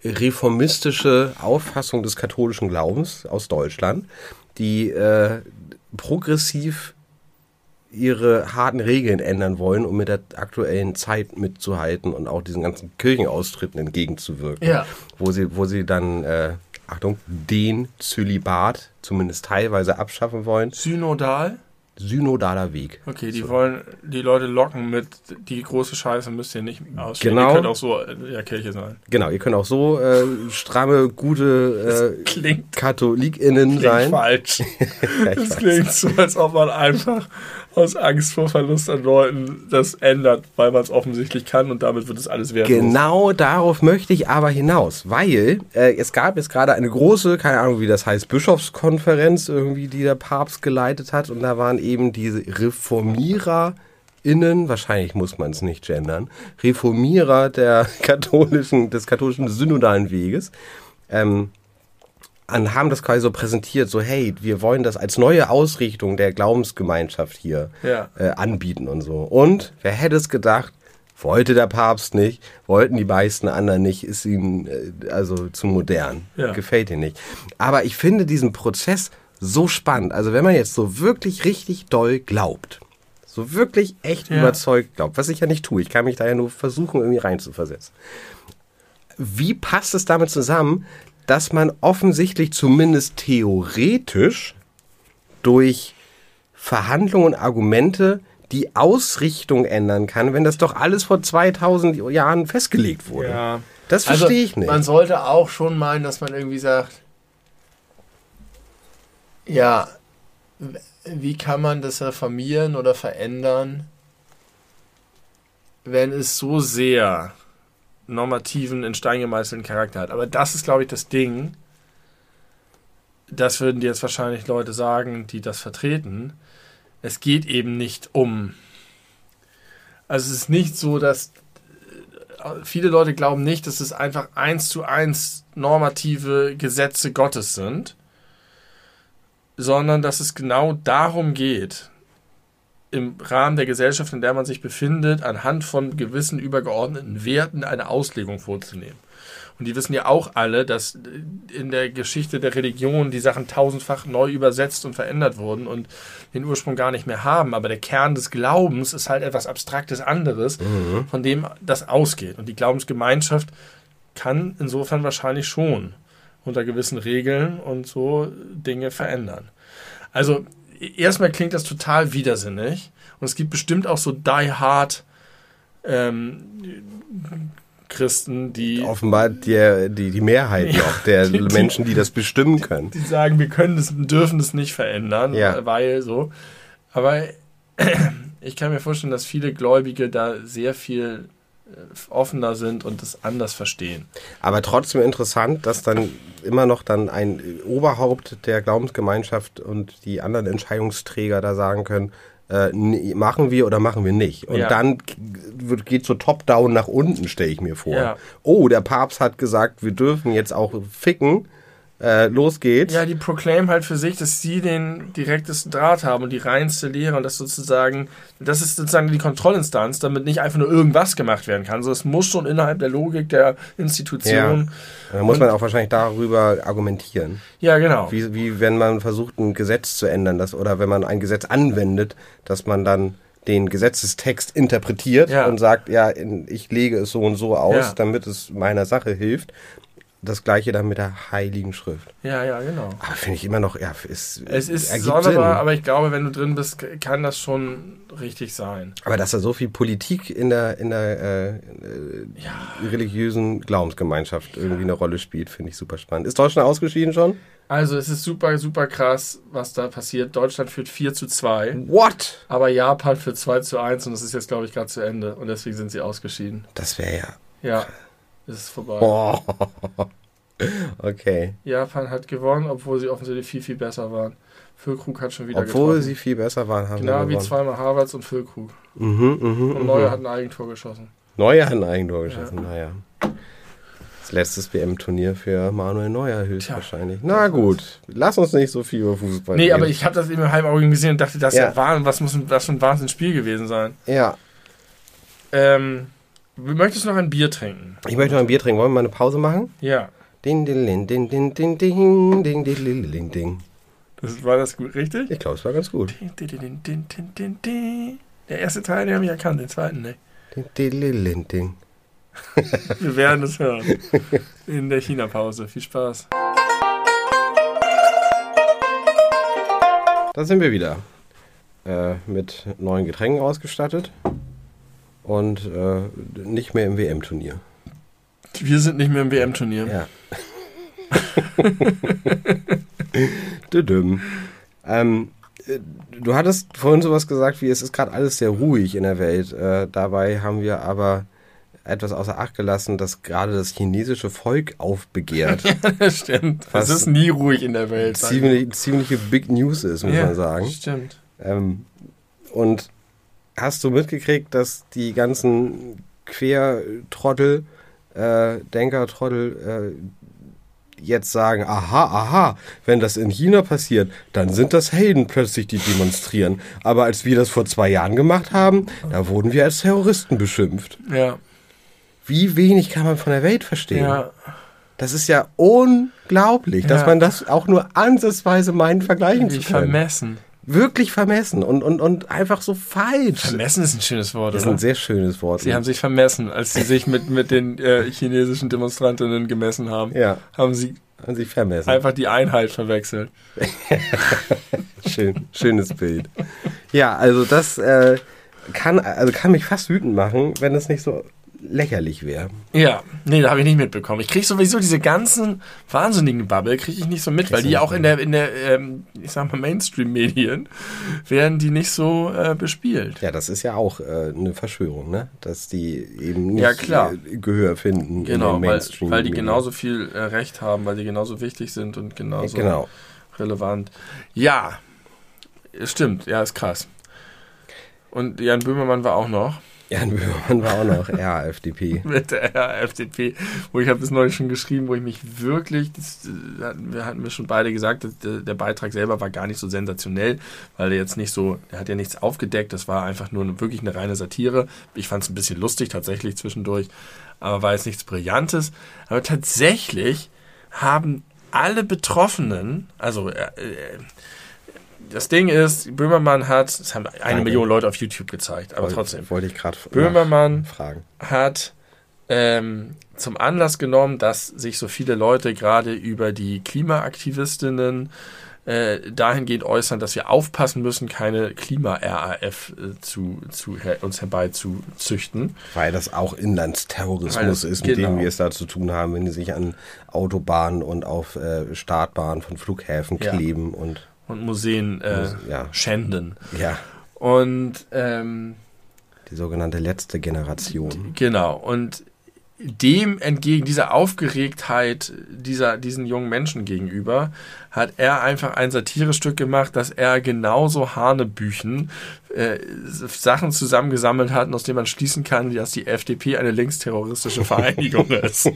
Speaker 1: reformistische Auffassung des katholischen Glaubens aus Deutschland, die äh, progressiv ihre harten Regeln ändern wollen, um mit der aktuellen Zeit mitzuhalten und auch diesen ganzen Kirchenaustritten entgegenzuwirken.
Speaker 2: Ja.
Speaker 1: Wo sie, wo sie dann, äh, Achtung, den Zölibat zumindest teilweise abschaffen wollen.
Speaker 2: Synodal?
Speaker 1: Synodaler Weg.
Speaker 2: Okay, die wollen die Leute locken mit, die große Scheiße müsst ihr nicht ausstehen.
Speaker 1: Genau.
Speaker 2: Ihr könnt auch so in der Kirche sein.
Speaker 1: Genau, ihr könnt auch so äh, stramme, gute äh,
Speaker 2: Klingt,
Speaker 1: KatholikInnen
Speaker 2: klingt
Speaker 1: sein.
Speaker 2: falsch.
Speaker 1: Ja,
Speaker 2: Das klingt so, als ob man einfach aus Angst vor Verlust an Leuten das ändert, weil man es offensichtlich kann und damit wird es alles wertlos.
Speaker 1: Genau darauf möchte ich aber hinaus, weil äh, es gab jetzt gerade eine große, keine Ahnung wie das heißt, Bischofskonferenz irgendwie, die der Papst geleitet hat und da waren eben diese ReformiererInnen, wahrscheinlich muss man es nicht gendern, Reformierer der katholischen, des katholischen synodalen Weges, ähm, und haben das quasi so präsentiert, so hey, wir wollen das als neue Ausrichtung der Glaubensgemeinschaft hier
Speaker 2: Ja.
Speaker 1: äh, anbieten und so. Und wer hätte es gedacht, wollte der Papst nicht, wollten die meisten anderen nicht, ist ihm äh, also zu modern,
Speaker 2: Ja.
Speaker 1: gefällt ihm nicht. Aber ich finde diesen Prozess so spannend. Also wenn man jetzt so wirklich richtig doll glaubt, so wirklich echt
Speaker 2: Ja.
Speaker 1: überzeugt glaubt, was ich ja nicht tue, ich kann mich da ja nur versuchen, irgendwie reinzuversetzen wie passt es damit zusammen, dass man offensichtlich zumindest theoretisch durch Verhandlungen und Argumente die Ausrichtung ändern kann, wenn das doch alles vor 2000 Jahren festgelegt wurde?
Speaker 2: Ja.
Speaker 1: Das
Speaker 2: Also,
Speaker 1: verstehe ich nicht.
Speaker 2: Man sollte auch schon meinen, dass man irgendwie sagt, ja, wie kann man das reformieren oder verändern, wenn es so sehr normativen, in Stein gemeißelten Charakter hat. Aber das ist, glaube ich, das Ding. Das würden dir jetzt wahrscheinlich Leute sagen, die das vertreten. Es geht eben nicht um. Also es ist nicht so, dass viele Leute glauben nicht, dass es einfach eins zu eins normative Gesetze Gottes sind, sondern dass es genau darum geht, im Rahmen der Gesellschaft, in der man sich befindet, anhand von gewissen übergeordneten Werten eine Auslegung vorzunehmen. Und die wissen ja auch alle, dass in der Geschichte der Religion die Sachen tausendfach neu übersetzt und verändert wurden und den Ursprung gar nicht mehr haben. Aber der Kern des Glaubens ist halt etwas Abstraktes anderes, von dem das ausgeht. Und die Glaubensgemeinschaft kann insofern wahrscheinlich schon unter gewissen Regeln und so Dinge verändern. Also erstmal klingt das total widersinnig und es gibt bestimmt auch so die hard ähm, Christen, die,
Speaker 1: Offenbar die, die, die Mehrheit
Speaker 2: Ja,
Speaker 1: noch der
Speaker 2: die- die-
Speaker 1: Menschen, die das bestimmen können.
Speaker 2: die sagen, wir können das, dürfen das nicht verändern,
Speaker 1: Ja.
Speaker 2: weil so. Aber ich kann mir vorstellen, dass viele Gläubige da sehr viel offener sind und das anders verstehen.
Speaker 1: Aber trotzdem interessant, dass dann immer noch dann ein Oberhaupt der Glaubensgemeinschaft und die anderen Entscheidungsträger da sagen können, äh, machen wir oder machen wir nicht. Und
Speaker 2: Ja.
Speaker 1: dann wird, geht so top-down nach unten, stelle ich mir vor.
Speaker 2: Ja.
Speaker 1: Oh, der Papst hat gesagt, wir dürfen jetzt auch ficken. Äh, los geht's.
Speaker 2: Ja, die proclaim halt für sich, dass sie den direktesten Draht haben und die reinste Lehre und das sozusagen, das ist sozusagen die Kontrollinstanz, damit nicht einfach nur irgendwas gemacht werden kann. Also es muss schon innerhalb der Logik der Institution.
Speaker 1: Da muss man auch wahrscheinlich darüber argumentieren.
Speaker 2: Ja, genau.
Speaker 1: Wie, wie wenn man versucht, ein Gesetz zu ändern, das, oder wenn man ein Gesetz anwendet, dass man dann den Gesetzestext interpretiert
Speaker 2: Ja.
Speaker 1: und sagt, ja, ich lege es so und so aus,
Speaker 2: Ja.
Speaker 1: damit es meiner Sache hilft. Das gleiche dann mit der Heiligen Schrift.
Speaker 2: Ja, ja, genau.
Speaker 1: Aber finde ich immer noch, ja, ist,
Speaker 2: Es ist sonderbar,
Speaker 1: Sinn.
Speaker 2: aber ich glaube, wenn du drin bist, kann das schon richtig sein.
Speaker 1: Aber dass da so viel Politik in der, in der äh, äh, religiösen Glaubensgemeinschaft irgendwie eine Rolle spielt, finde ich super spannend. Ist Deutschland ausgeschieden schon?
Speaker 2: Also es ist super, super krass, was da passiert. Deutschland führt 4 zu 2,
Speaker 1: What?
Speaker 2: aber Japan führt 2 zu 1 und das ist jetzt, glaube ich, gerade zu Ende. Und deswegen sind sie ausgeschieden.
Speaker 1: Das wäre ja.
Speaker 2: Ja, es ist vorbei.
Speaker 1: Oh. Okay.
Speaker 2: Japan hat gewonnen, obwohl sie offensichtlich viel, viel besser waren. Füllkrug hat schon wieder
Speaker 1: Obwohl
Speaker 2: getroffen.
Speaker 1: sie viel besser waren, haben
Speaker 2: Genau wie zweimal Harvards und Füllkrug.
Speaker 1: Mhm, mhm,
Speaker 2: Und
Speaker 1: mhm.
Speaker 2: Neuer hat ein Eigentor geschossen.
Speaker 1: Neuer hat ein Eigentor geschossen, naja. Das letztes WM-Turnier für Manuel Neuer höchstwahrscheinlich. Na gut, lass uns nicht so viel über Fußball
Speaker 2: Nee,
Speaker 1: reden.
Speaker 2: aber ich habe das eben im Heimauge gesehen und dachte, das ist
Speaker 1: Ja.
Speaker 2: ja Wahnsinn. Was muss das für ein Wahnsinnsspiel gewesen sein?
Speaker 1: Ja,
Speaker 2: Ähm, möchtest du noch ein Bier trinken?
Speaker 1: ich möchte noch ein Bier trinken. Wollen wir mal eine Pause machen?
Speaker 2: Ja.
Speaker 1: Ding, ding, ding, ding, ding, ding, ding, ding, ding, ding, ding, ding.
Speaker 2: Das, war das gut, richtig?
Speaker 1: Ich glaube, es war ganz gut.
Speaker 2: Din, din, din, din, din, din, din. Der erste Teil, den habe ich erkannt, den zweiten nicht.
Speaker 1: Ding, ding, ding, ding, ding.
Speaker 2: Wir werden es hören. In der China-Pause. Viel Spaß.
Speaker 1: Da sind wir wieder. Äh, mit neuen Getränken ausgestattet. Und äh, nicht mehr im WM-Turnier.
Speaker 2: Wir sind nicht mehr im WM-Turnier.
Speaker 1: Ja. Düdüm. Ähm, äh, du hattest vorhin sowas gesagt, wie es ist gerade alles sehr ruhig in der Welt. Äh, dabei haben wir aber etwas außer Acht gelassen, dass gerade das chinesische Volk aufbegehrt.
Speaker 2: Das stimmt. Es ist nie ruhig in der Welt.
Speaker 1: Ziemlich, ziemliche Big News ist, muss
Speaker 2: ja,
Speaker 1: man sagen.
Speaker 2: Stimmt.
Speaker 1: Ähm, und hast du mitgekriegt, dass die ganzen Quertrottel, äh, Denkertrottel, äh, jetzt sagen, aha, aha, wenn das in China passiert, dann sind das Helden plötzlich, die demonstrieren. Aber als wir das vor zwei Jahren gemacht haben, da wurden wir als Terroristen beschimpft.
Speaker 2: Ja.
Speaker 1: Wie wenig kann man von der Welt verstehen?
Speaker 2: Ja.
Speaker 1: Das ist ja unglaublich, dass
Speaker 2: Ja.
Speaker 1: man das auch nur ansatzweise meint, vergleichen
Speaker 2: Wie
Speaker 1: zu können.
Speaker 2: vermessen.
Speaker 1: Wirklich vermessen und, und, und einfach so falsch.
Speaker 2: Vermessen ist ein schönes Wort,
Speaker 1: Das ist
Speaker 2: oder?
Speaker 1: ein sehr schönes Wort.
Speaker 2: Sie haben sich vermessen, als sie sich mit, mit den äh, chinesischen Demonstrantinnen gemessen haben.
Speaker 1: ja,
Speaker 2: Haben sie
Speaker 1: haben sich vermessen.
Speaker 2: einfach die Einheit verwechselt.
Speaker 1: Schön, schönes Bild. Ja, also das äh, kann, also kann mich fast wütend machen, wenn es nicht so lächerlich wäre.
Speaker 2: Ja, nee, da habe ich nicht mitbekommen. Ich kriege sowieso diese ganzen wahnsinnigen Bubble, kriege ich nicht so mit, weil
Speaker 1: Kriegst
Speaker 2: die auch in der, in der ähm, ich sag mal, Mainstream-Medien werden die nicht so äh, bespielt.
Speaker 1: Ja, das ist ja auch äh, eine Verschwörung, ne? Dass die eben nicht
Speaker 2: Ja, klar.
Speaker 1: Äh, Gehör finden
Speaker 2: Genau,
Speaker 1: in den
Speaker 2: weil,
Speaker 1: Mainstream.
Speaker 2: weil die genauso viel äh, Recht haben, weil die genauso wichtig sind und genauso
Speaker 1: Genau.
Speaker 2: relevant. Ja, es stimmt, ja, ist krass. Und Jan Böhmermann war auch noch
Speaker 1: Jan Böhmermann war auch noch ja, FDP.
Speaker 2: mit der FDP, wo ich habe das neulich schon geschrieben, wo ich mich wirklich, das, äh, wir hatten wir schon beide gesagt, der Beitrag selber war gar nicht so sensationell, weil er jetzt nicht so, er hat ja nichts aufgedeckt, das war einfach nur eine, wirklich eine reine Satire. Ich fand es ein bisschen lustig tatsächlich zwischendurch, aber war jetzt nichts Brillantes. Aber tatsächlich haben alle Betroffenen, also äh, äh, das Ding ist, Böhmermann hat, das haben eine
Speaker 1: Danke.
Speaker 2: Million Leute auf YouTube gezeigt, aber trotzdem.
Speaker 1: Wollte ich gerade
Speaker 2: Böhmermann
Speaker 1: fragen.
Speaker 2: hat ähm, zum Anlass genommen, dass sich so viele Leute gerade über die Klimaaktivistinnen äh, dahingehend äußern, dass wir aufpassen müssen, keine Klima-RAF äh, zu, zu, her uns herbeizuzüchten.
Speaker 1: Weil das auch Inlandsterrorismus
Speaker 2: das-
Speaker 1: ist, mit
Speaker 2: genau.
Speaker 1: dem wir es da zu tun haben, wenn die sich an Autobahnen und auf äh, Startbahnen von Flughäfen
Speaker 2: Ja.
Speaker 1: kleben und
Speaker 2: und Museen äh,
Speaker 1: ja.
Speaker 2: schänden.
Speaker 1: ja,
Speaker 2: Und ähm,
Speaker 1: die sogenannte letzte Generation.
Speaker 2: Genau, und dem entgegen, dieser Aufgeregtheit dieser, diesen jungen Menschen gegenüber, hat er einfach ein Satirestück gemacht, dass er genauso Hanebüchen äh, Sachen zusammengesammelt hat, aus denen man schließen kann, dass die FDP eine linksterroristische Vereinigung ist.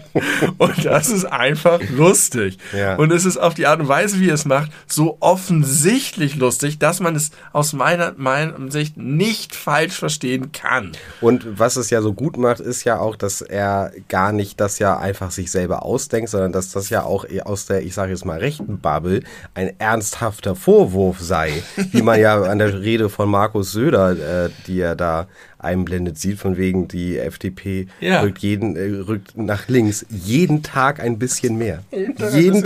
Speaker 2: Und das ist einfach lustig.
Speaker 1: Ja.
Speaker 2: Und es ist auf die Art und Weise, wie er es macht, so offensichtlich lustig, dass man es aus meiner, meiner Sicht nicht falsch verstehen kann.
Speaker 1: Und was es ja so gut macht, ist ja auch, dass er gar nicht das ja einfach sich selber ausdenkt, sondern dass das ja auch aus der, ich sage jetzt mal, rechten Bubble ein ernsthafter Vorwurf sei, wie man ja an der Rede von Markus Söder, äh, die er da einblendet sieht, von wegen die FDP
Speaker 2: Ja.
Speaker 1: rückt, jeden, äh, rückt nach links jeden Tag ein bisschen mehr.
Speaker 2: Jeden Tag
Speaker 1: Jeden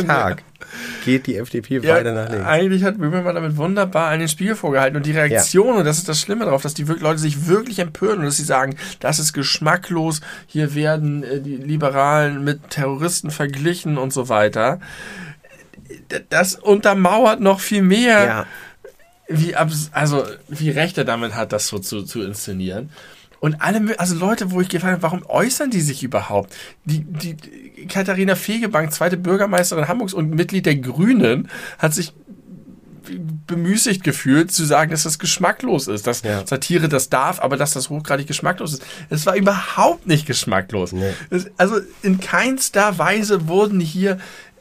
Speaker 1: geht die FDP
Speaker 2: Ja,
Speaker 1: weiter nach links.
Speaker 2: eigentlich hat Böhmermann damit wunderbar an den Spiegel vorgehalten und die Reaktion, und das ist das Schlimme darauf, dass die Leute sich wirklich empören und dass sie sagen, das ist geschmacklos, hier werden äh, die Liberalen mit Terroristen verglichen und so weiter. Das untermauert noch viel mehr,
Speaker 1: Ja.
Speaker 2: wie also wie recht er damit hat, das so zu, zu inszenieren. Und alle, also Leute, wo ich gefragt habe, warum äußern die sich überhaupt? Die, die, Katharina Fegebank, zweite Bürgermeisterin Hamburgs und Mitglied der Grünen, hat sich bemüßigt gefühlt zu sagen, dass das geschmacklos ist, dass
Speaker 1: Ja.
Speaker 2: Satire das darf, aber dass das hochgradig geschmacklos ist. Es war überhaupt nicht geschmacklos.
Speaker 1: Nee.
Speaker 2: Also in keinster Weise wurden hier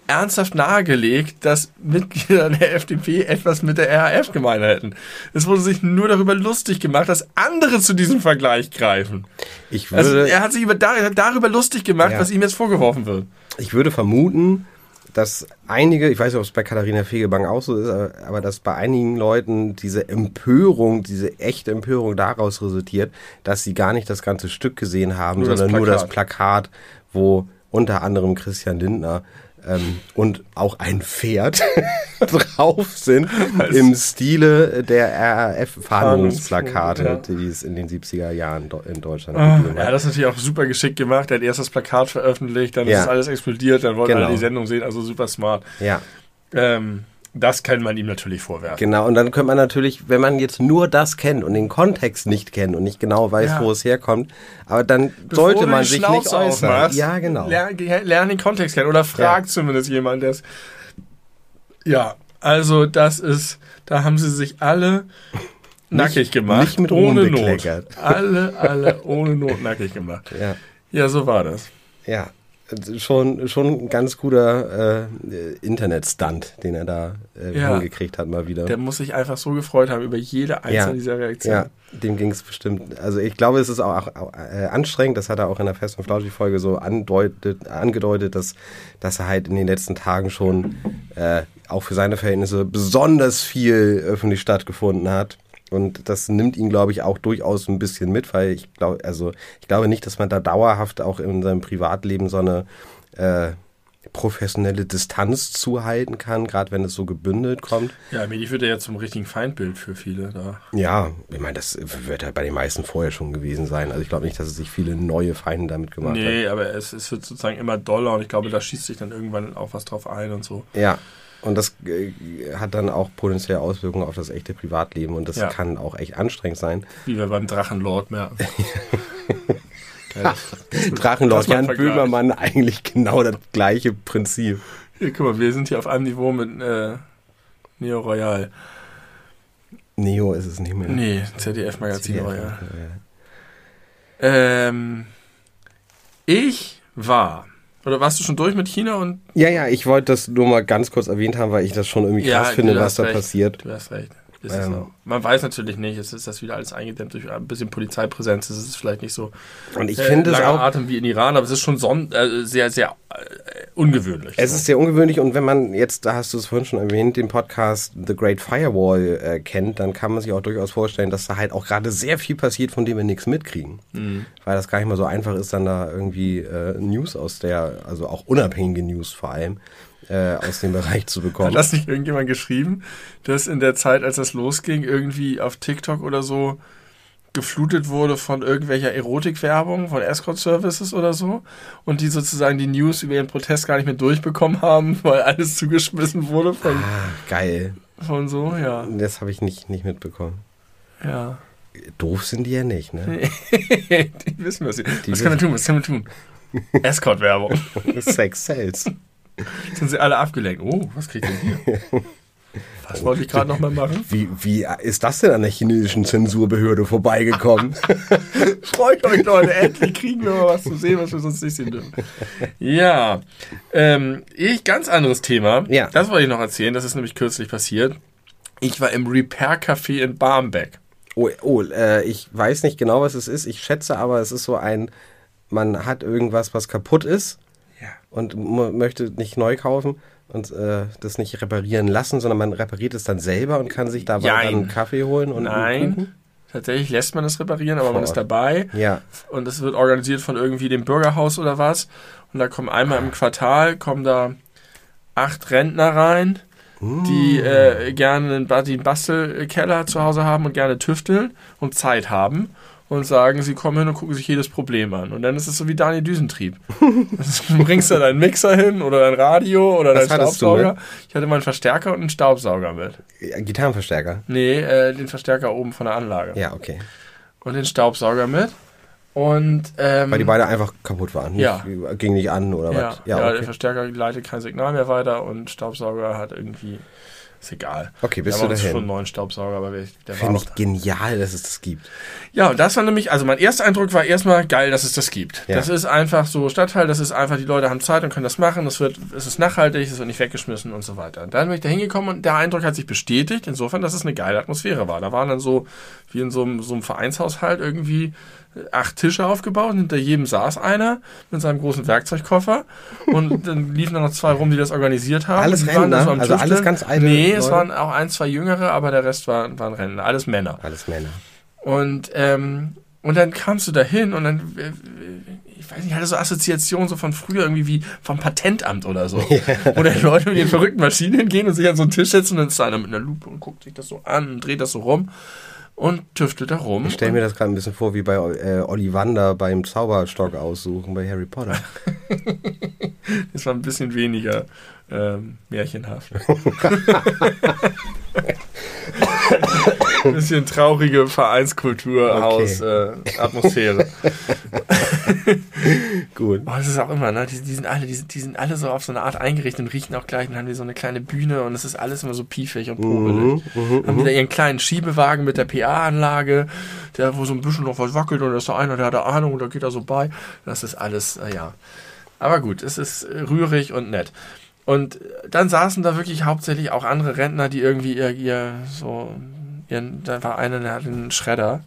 Speaker 2: ernsthaft nahegelegt, dass Mitglieder der FDP etwas mit der RAF gemein hätten. Es wurde sich nur darüber lustig gemacht, dass andere zu diesem Vergleich greifen.
Speaker 1: Ich
Speaker 2: Also
Speaker 1: würde,
Speaker 2: er hat sich über, dar- darüber lustig gemacht,
Speaker 1: Ja.
Speaker 2: was ihm jetzt vorgeworfen wird.
Speaker 1: ich würde vermuten, dass einige, ich weiß nicht, ob es bei Katharina Fegebank auch so ist, aber, aber dass bei einigen Leuten diese Empörung, diese echte Empörung daraus resultiert, dass sie gar nicht das ganze Stück gesehen haben,
Speaker 2: Nur das
Speaker 1: sondern nur das.
Speaker 2: Plakat,
Speaker 1: wo unter anderem Christian Lindner ähm, und auch ein Pferd drauf sind im Stile der RAF-Fahndungsplakate,
Speaker 2: Ja.
Speaker 1: die es in den 70er Jahren in Deutschland
Speaker 2: Ah,
Speaker 1: gegeben
Speaker 2: er hat
Speaker 1: hat.
Speaker 2: das natürlich auch super geschickt gemacht. Er hat erst das Plakat veröffentlicht, dann
Speaker 1: Ja.
Speaker 2: ist alles explodiert, dann wollten
Speaker 1: Genau.
Speaker 2: alle die Sendung sehen, also super smart.
Speaker 1: Ja.
Speaker 2: Ähm, das kann man ihm natürlich vorwerfen.
Speaker 1: Genau, und dann könnte man natürlich, wenn man jetzt nur das kennt und den Kontext nicht kennt und nicht genau weiß,
Speaker 2: Ja.
Speaker 1: wo es herkommt, aber dann
Speaker 2: Bevor
Speaker 1: sollte man sich nicht äußern.
Speaker 2: aufmachst,
Speaker 1: Ja, genau.
Speaker 2: Lern, den Kontext kennen oder frag
Speaker 1: Ja.
Speaker 2: zumindest jemanden, der es. Ja, also das ist, da haben sie sich alle nackig gemacht.
Speaker 1: nicht mit
Speaker 2: ohne
Speaker 1: Ruhm
Speaker 2: Not. Alle, alle ohne Not nackig gemacht.
Speaker 1: Ja,
Speaker 2: Ja, so war das.
Speaker 1: ja. Schon, schon ein ganz guter äh, Internet-Stunt, den er da äh,
Speaker 2: Ja.
Speaker 1: hingekriegt hat, mal wieder.
Speaker 2: Der muss sich einfach so gefreut haben über jede einzelne
Speaker 1: Ja.
Speaker 2: dieser Reaktionen.
Speaker 1: Ja, dem ging es bestimmt. Also ich glaube, es ist auch, auch äh, anstrengend. Das hat er auch in der Fest und Flauschig Folge so andeutet, angedeutet, dass, dass er halt in den letzten Tagen schon äh, auch für seine Verhältnisse besonders viel öffentlich stattgefunden hat. Und das nimmt ihn, glaube ich, auch durchaus ein bisschen mit, weil ich glaube, also ich glaube nicht, dass man da dauerhaft auch in seinem Privatleben so eine äh, professionelle Distanz zuhalten kann, gerade wenn es so gebündelt kommt.
Speaker 2: Ja, Medi wird ja zum richtigen Feindbild für viele da.
Speaker 1: Ja, ich meine, das wird halt bei den meisten vorher schon gewesen sein. Also ich glaube nicht, dass es sich viele neue Feinde damit gemacht
Speaker 2: Nee, aber es, es wird sozusagen immer doller und ich glaube, da schießt sich dann irgendwann auch was drauf ein und so.
Speaker 1: hat. Ja. Und das äh, hat dann auch potenzielle Auswirkungen auf das echte Privatleben und das
Speaker 2: Ja.
Speaker 1: kann auch echt anstrengend sein.
Speaker 2: Wie wir beim Drachenlord merken. Geil.
Speaker 1: Drachenlord, Jan. Böhmermann, eigentlich genau das gleiche Prinzip.
Speaker 2: Hier, guck mal, wir sind hier auf einem Niveau mit äh, Neo Royal.
Speaker 1: Neo ist es nicht mehr.
Speaker 2: Nee, ZDF-Magazin
Speaker 1: CDF,
Speaker 2: Royal.
Speaker 1: ja.
Speaker 2: Ähm, ich war. Oder warst du schon durch mit China und.
Speaker 1: Ja, ja, ich wollte das nur mal ganz kurz erwähnt haben, weil ich das schon irgendwie krass
Speaker 2: du
Speaker 1: finde, was da
Speaker 2: recht.
Speaker 1: passiert.
Speaker 2: Du hast recht.
Speaker 1: Ähm.
Speaker 2: Man weiß natürlich nicht, es ist das wieder alles eingedämmt durch ein bisschen Polizeipräsenz. Es ist vielleicht nicht so
Speaker 1: Und ich
Speaker 2: äh,
Speaker 1: finde es auch
Speaker 2: Atem wie in Iran, aber es ist schon son äh, sehr, sehr äh, ungewöhnlich.
Speaker 1: Es ist sehr ungewöhnlich und wenn man jetzt, da hast du es vorhin schon erwähnt, den Podcast The Great Firewall äh, kennt, dann kann man sich auch durchaus vorstellen, dass da halt auch gerade sehr viel passiert, von dem wir nichts mitkriegen.
Speaker 2: Mhm.
Speaker 1: Weil das gar nicht mal so einfach ist, dann da irgendwie äh, News aus der, also auch unabhängige News vor allem, äh, aus dem Bereich zu
Speaker 2: Hat
Speaker 1: bekommen.
Speaker 2: das nicht irgendjemand geschrieben, dass in der Zeit, als das losging, irgendwie auf TikTok oder so geflutet wurde von irgendwelcher Erotikwerbung, von Escort Services oder so und die sozusagen die News über ihren Protest gar nicht mehr durchbekommen haben, weil alles zugeschmissen wurde von,
Speaker 1: Ah, geil.
Speaker 2: von so, ja.
Speaker 1: Das habe ich nicht, nicht mitbekommen.
Speaker 2: Ja.
Speaker 1: Doof sind die ja nicht, ne?
Speaker 2: die wissen was. sie- Was kann man tun? Was kann man tun? Escort-Werbung.
Speaker 1: Sex sells.
Speaker 2: Sind sie alle abgelenkt. Oh, was kriegt denn hier? Was wollte ich gerade nochmal machen?
Speaker 1: Wie, wie ist das denn an der chinesischen Zensurbehörde vorbeigekommen?
Speaker 2: Freut euch, Leute. Endlich kriegen wir mal was zu sehen, was wir sonst nicht sehen dürfen. Ja. Ähm, ich, ganz anderes Thema.
Speaker 1: Ja.
Speaker 2: Das wollte ich noch erzählen. Das ist nämlich kürzlich passiert. Ich war im Repair Café in Barmbek.
Speaker 1: Oh, oh äh, ich weiß nicht genau, was es ist. Ich schätze aber, es ist so ein, man hat irgendwas, was kaputt ist. Und möchte nicht neu kaufen und äh, das nicht reparieren lassen, sondern man repariert es dann selber und kann sich dabei
Speaker 2: Jein.
Speaker 1: dann einen Kaffee holen und.
Speaker 2: Nein. Tatsächlich lässt man es reparieren, aber
Speaker 1: Vor
Speaker 2: man ist dabei.
Speaker 1: Ja,
Speaker 2: Und es wird organisiert von irgendwie dem Bürgerhaus oder was. Und da kommen einmal im Quartal, kommen da acht Rentner rein, die äh, gerne einen Bastelkeller zu Hause haben und gerne tüfteln und Zeit haben und sagen, sie kommen hin und gucken sich jedes Problem an. Und dann ist es so wie Daniel Düsentrieb. du bringst da deinen Mixer hin oder dein Radio oder deinen
Speaker 1: hattest du
Speaker 2: Staubsauger. Ich hatte meinen Verstärker und einen Staubsauger mit.
Speaker 1: Ja, Gitarrenverstärker.
Speaker 2: Nee, äh, den Verstärker oben von der Anlage
Speaker 1: Ja, okay.
Speaker 2: und den Staubsauger mit. Und, ähm,
Speaker 1: Weil die beide einfach kaputt waren. Nicht,
Speaker 2: Ja.
Speaker 1: Ging nicht an oder
Speaker 2: ja,
Speaker 1: was?
Speaker 2: ja, der
Speaker 1: okay.
Speaker 2: Verstärker leitet kein Signal mehr weiter und Staubsauger hat irgendwie. Ist egal.
Speaker 1: Okay, bist
Speaker 2: wir
Speaker 1: du
Speaker 2: uns schon
Speaker 1: dahin?
Speaker 2: einen neuen Staubsauger, aber der war
Speaker 1: Finde
Speaker 2: auch
Speaker 1: ich genial, dass es das gibt.
Speaker 2: Ja, und das war nämlich, also mein erster Eindruck war erstmal geil, dass es das gibt.
Speaker 1: Ja.
Speaker 2: Das ist einfach so Stadtteil, das ist einfach, die Leute haben Zeit und können das machen, es wird, es ist nachhaltig, es wird nicht weggeschmissen und so weiter. Und dann bin ich da hingekommen und der Eindruck hat sich bestätigt, insofern, dass es eine geile Atmosphäre war. Da waren dann so, wie in so einem, so einem Vereinshaushalt irgendwie acht Tische aufgebaut und hinter jedem saß einer mit seinem großen Werkzeugkoffer und dann liefen da noch zwei rum, die das organisiert haben.
Speaker 1: Alles Rentner?
Speaker 2: am
Speaker 1: Also alles ganz alte
Speaker 2: Nee, es waren auch ein, zwei Jüngere, aber der Rest waren, waren Rentner, alles Männer.
Speaker 1: Alles Männer.
Speaker 2: Und, ähm, und dann kamst du da hin und dann, äh, ich weiß nicht, ich hatte so Assoziationen so von früher irgendwie wie vom Patentamt oder so. Wo dann Leute mit den verrückten Maschinen hingehen und sich an so einen Tisch setzen und dann ist da einer mit einer Lupe und guckt sich das so an und dreht das so rum und tüftelt da rum.
Speaker 1: Ich stelle mir das gerade ein bisschen vor, wie bei äh, Ollivander beim Zauberstock aussuchen bei Harry Potter.
Speaker 2: Das war ein bisschen weniger ähm, märchenhaft. ein bisschen traurige Vereinskultur-Haus-Atmosphäre.
Speaker 1: Gut.
Speaker 2: Oh, das ist auch immer, ne? Die, die, sind alle, die, sind- die sind alle so auf so eine Art eingerichtet und riechen auch gleich. Dann haben die so eine kleine Bühne und es ist alles immer so piefig und popelig. haben die da ihren kleinen Schiebewagen mit der PA-Anlage, der wo so ein bisschen noch was wackelt und da ist da einer, der hat Ahnung und da geht er so bei. Das ist alles, äh, ja. Aber gut, es ist äh, rührig und nett. Und dann saßen da wirklich hauptsächlich auch andere Rentner, die irgendwie ihr, ihr so, ihren, da war einer, der hatte einen Schredder.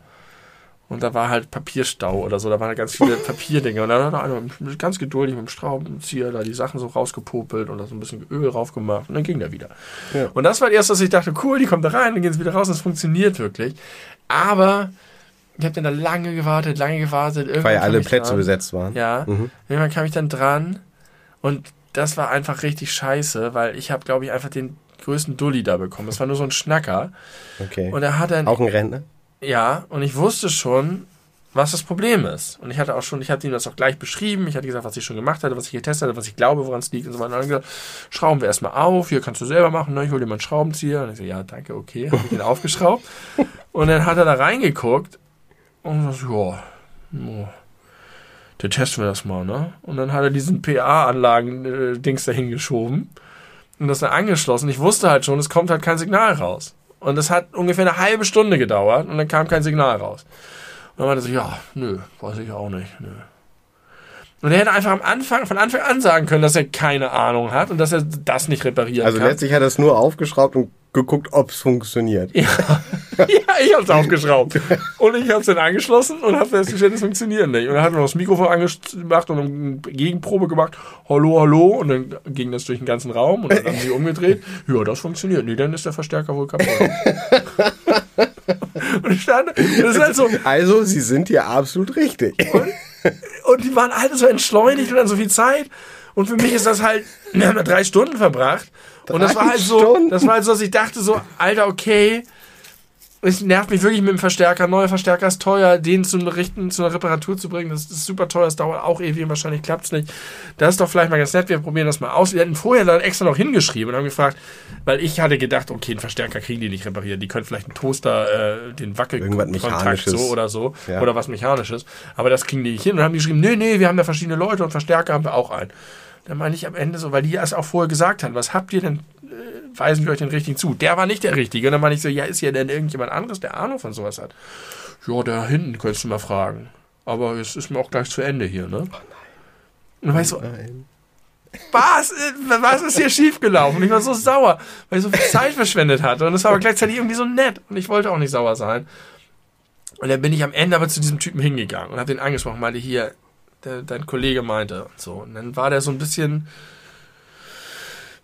Speaker 2: Und da war halt Papierstau oder so, da waren ganz viele Papierdinge. Und dann hat er einer ganz geduldig mit dem Schraubenzieher da die Sachen so rausgepopelt und da so ein bisschen Öl drauf gemacht und dann ging der wieder.
Speaker 1: Ja.
Speaker 2: Und das war erst, dass ich dachte, cool, die kommt da rein, dann gehen sie wieder raus, das funktioniert wirklich. Aber ich habe dann da lange gewartet, lange gewartet. Irgendwann
Speaker 1: Weil alle Plätze
Speaker 2: dran.
Speaker 1: besetzt waren.
Speaker 2: Ja,
Speaker 1: Mhm.
Speaker 2: irgendwann kam ich dann dran und das war einfach richtig scheiße, weil ich habe, glaube ich, einfach den größten Dulli da bekommen. Es war nur so ein Schnacker.
Speaker 1: Okay.
Speaker 2: Und er hat dann
Speaker 1: Auch ein Rentner?
Speaker 2: ja, und ich wusste schon, was das Problem ist. Und ich hatte auch schon, ich hatte ihm das auch gleich beschrieben. Ich hatte gesagt, was ich schon gemacht hatte, was ich getestet hatte, was ich glaube, woran es liegt und so weiter. Und dann gesagt, schrauben wir erstmal auf, hier kannst du selber machen, ne? ich hol dir mal einen Schraubenzieher. Und ich so, ja, danke, okay. Hab ich den aufgeschraubt. Und dann hat er da reingeguckt und so, ja, dann testen wir das mal, ne? Und dann hat er diesen PA-Anlagen-Dings dahin geschoben und das dann angeschlossen. Ich wusste halt schon, es kommt halt kein Signal raus. Und das hat ungefähr eine halbe Stunde gedauert und dann kam kein Signal raus. Und dann meinte so, ja, nö, weiß ich auch nicht, nö. Und er hätte einfach am Anfang, von Anfang an sagen können, dass er keine Ahnung hat und dass er das nicht reparieren
Speaker 1: Also
Speaker 2: kann.
Speaker 1: letztlich hat er es nur aufgeschraubt und geguckt, ob es funktioniert.
Speaker 2: Ja, ja ich hab's aufgeschraubt. Und ich hab's dann angeschlossen und hab festgestellt, es funktioniert nicht. Und dann hat er noch das Mikrofon angemacht und eine Gegenprobe gemacht. Hallo, hallo. Und dann ging das durch den ganzen Raum und dann haben sie umgedreht. Ja, das funktioniert. Nee, dann ist der Verstärker wohl kaputt. und ich stand, das ist halt so,
Speaker 1: Also, sie sind hier absolut richtig.
Speaker 2: und die waren alle so entschleunigt und dann so viel Zeit. Und für mich ist das halt, wir haben da drei Stunden verbracht. und das
Speaker 1: Drei
Speaker 2: war halt so,
Speaker 1: Stunden?
Speaker 2: das war halt so, dass ich dachte so, Alter, okay, es nervt mich wirklich mit dem Verstärker. Neuer Verstärker ist teuer, den zum Richten, zu einer Reparatur zu bringen, das ist super teuer, das dauert auch ewig, wahrscheinlich klappt's nicht. Das ist doch vielleicht mal ganz nett, wir probieren das mal aus. Wir hatten vorher dann extra noch hingeschrieben und haben gefragt, weil ich hatte gedacht, okay, einen Verstärker kriegen die nicht repariert, die können vielleicht einen Toaster, äh, den Wackelkontakt so oder so,
Speaker 1: Ja.
Speaker 2: oder was Mechanisches, aber das kriegen die nicht hin. Und haben geschrieben, nee, nee, wir haben da verschiedene Leute und Verstärker haben wir auch einen. Dann meine ich am Ende so, weil die es auch vorher gesagt haben, was habt ihr denn, weisen wir euch den richtigen zu. Der war nicht der Richtige. Und dann meine ich so, ja, ist hier denn irgendjemand anderes, der Ahnung von sowas hat? Ja, da hinten könntest du mal fragen. Aber es ist mir auch gleich zu Ende hier, ne? Und dann war ich so,
Speaker 1: Nein.
Speaker 2: was, äh, was ist hier schiefgelaufen? Und ich war so sauer, weil ich so viel Zeit verschwendet hatte. Und es war aber gleichzeitig irgendwie so nett. Und ich wollte auch nicht sauer sein. Und dann bin ich am Ende aber zu diesem Typen hingegangen und habe den angesprochen, meinte hier, der, dein Kollege meinte und so. Und dann war der so ein bisschen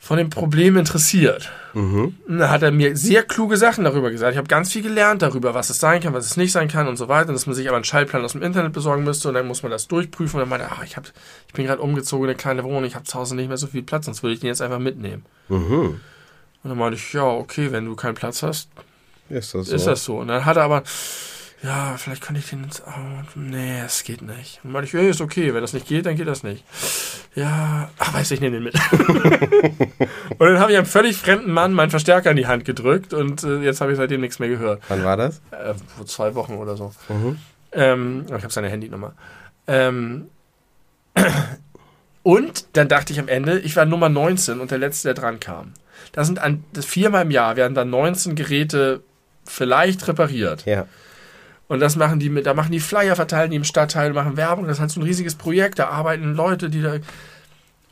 Speaker 2: von dem Problem interessiert.
Speaker 1: Mhm.
Speaker 2: Und dann hat er mir sehr kluge Sachen darüber gesagt. Ich habe ganz viel gelernt darüber, was es sein kann, was es nicht sein kann und so weiter. Und dass man sich aber einen Schaltplan aus dem Internet besorgen müsste und dann muss man das durchprüfen. Und dann meinte er, ich, hab, ich bin gerade umgezogen in eine kleine Wohnung, ich habe zu Hause nicht mehr so viel Platz, sonst würde ich den jetzt einfach mitnehmen.
Speaker 1: Mhm.
Speaker 2: Und dann meinte ich, ja, okay, wenn du keinen Platz hast,
Speaker 1: Ist das so?
Speaker 2: ist das so. Und dann hat er aber, ja, vielleicht könnte ich den ins oh, Nee, es geht nicht. Und dann meinte ich, ja, ist okay, wenn das nicht geht, dann geht das nicht. Ja, ach, weiß ich, nehme den mit. und dann habe ich einem völlig fremden Mann meinen Verstärker in die Hand gedrückt und äh, jetzt habe ich seitdem nichts mehr gehört.
Speaker 1: Wann war das?
Speaker 2: Äh, vor zwei Wochen oder so.
Speaker 1: Mhm.
Speaker 2: Ähm, ich habe seine Handynummer. Ähm, und dann dachte ich am Ende, ich war Nummer 19 und der Letzte, der dran kam. Da sind an, das viermal im Jahr werden dann 19 Geräte vielleicht repariert.
Speaker 1: Ja.
Speaker 2: Und das machen die mit, da machen die Flyer, verteilen die im Stadtteil, machen Werbung. Das ist halt so ein riesiges Projekt. Da arbeiten Leute, die da.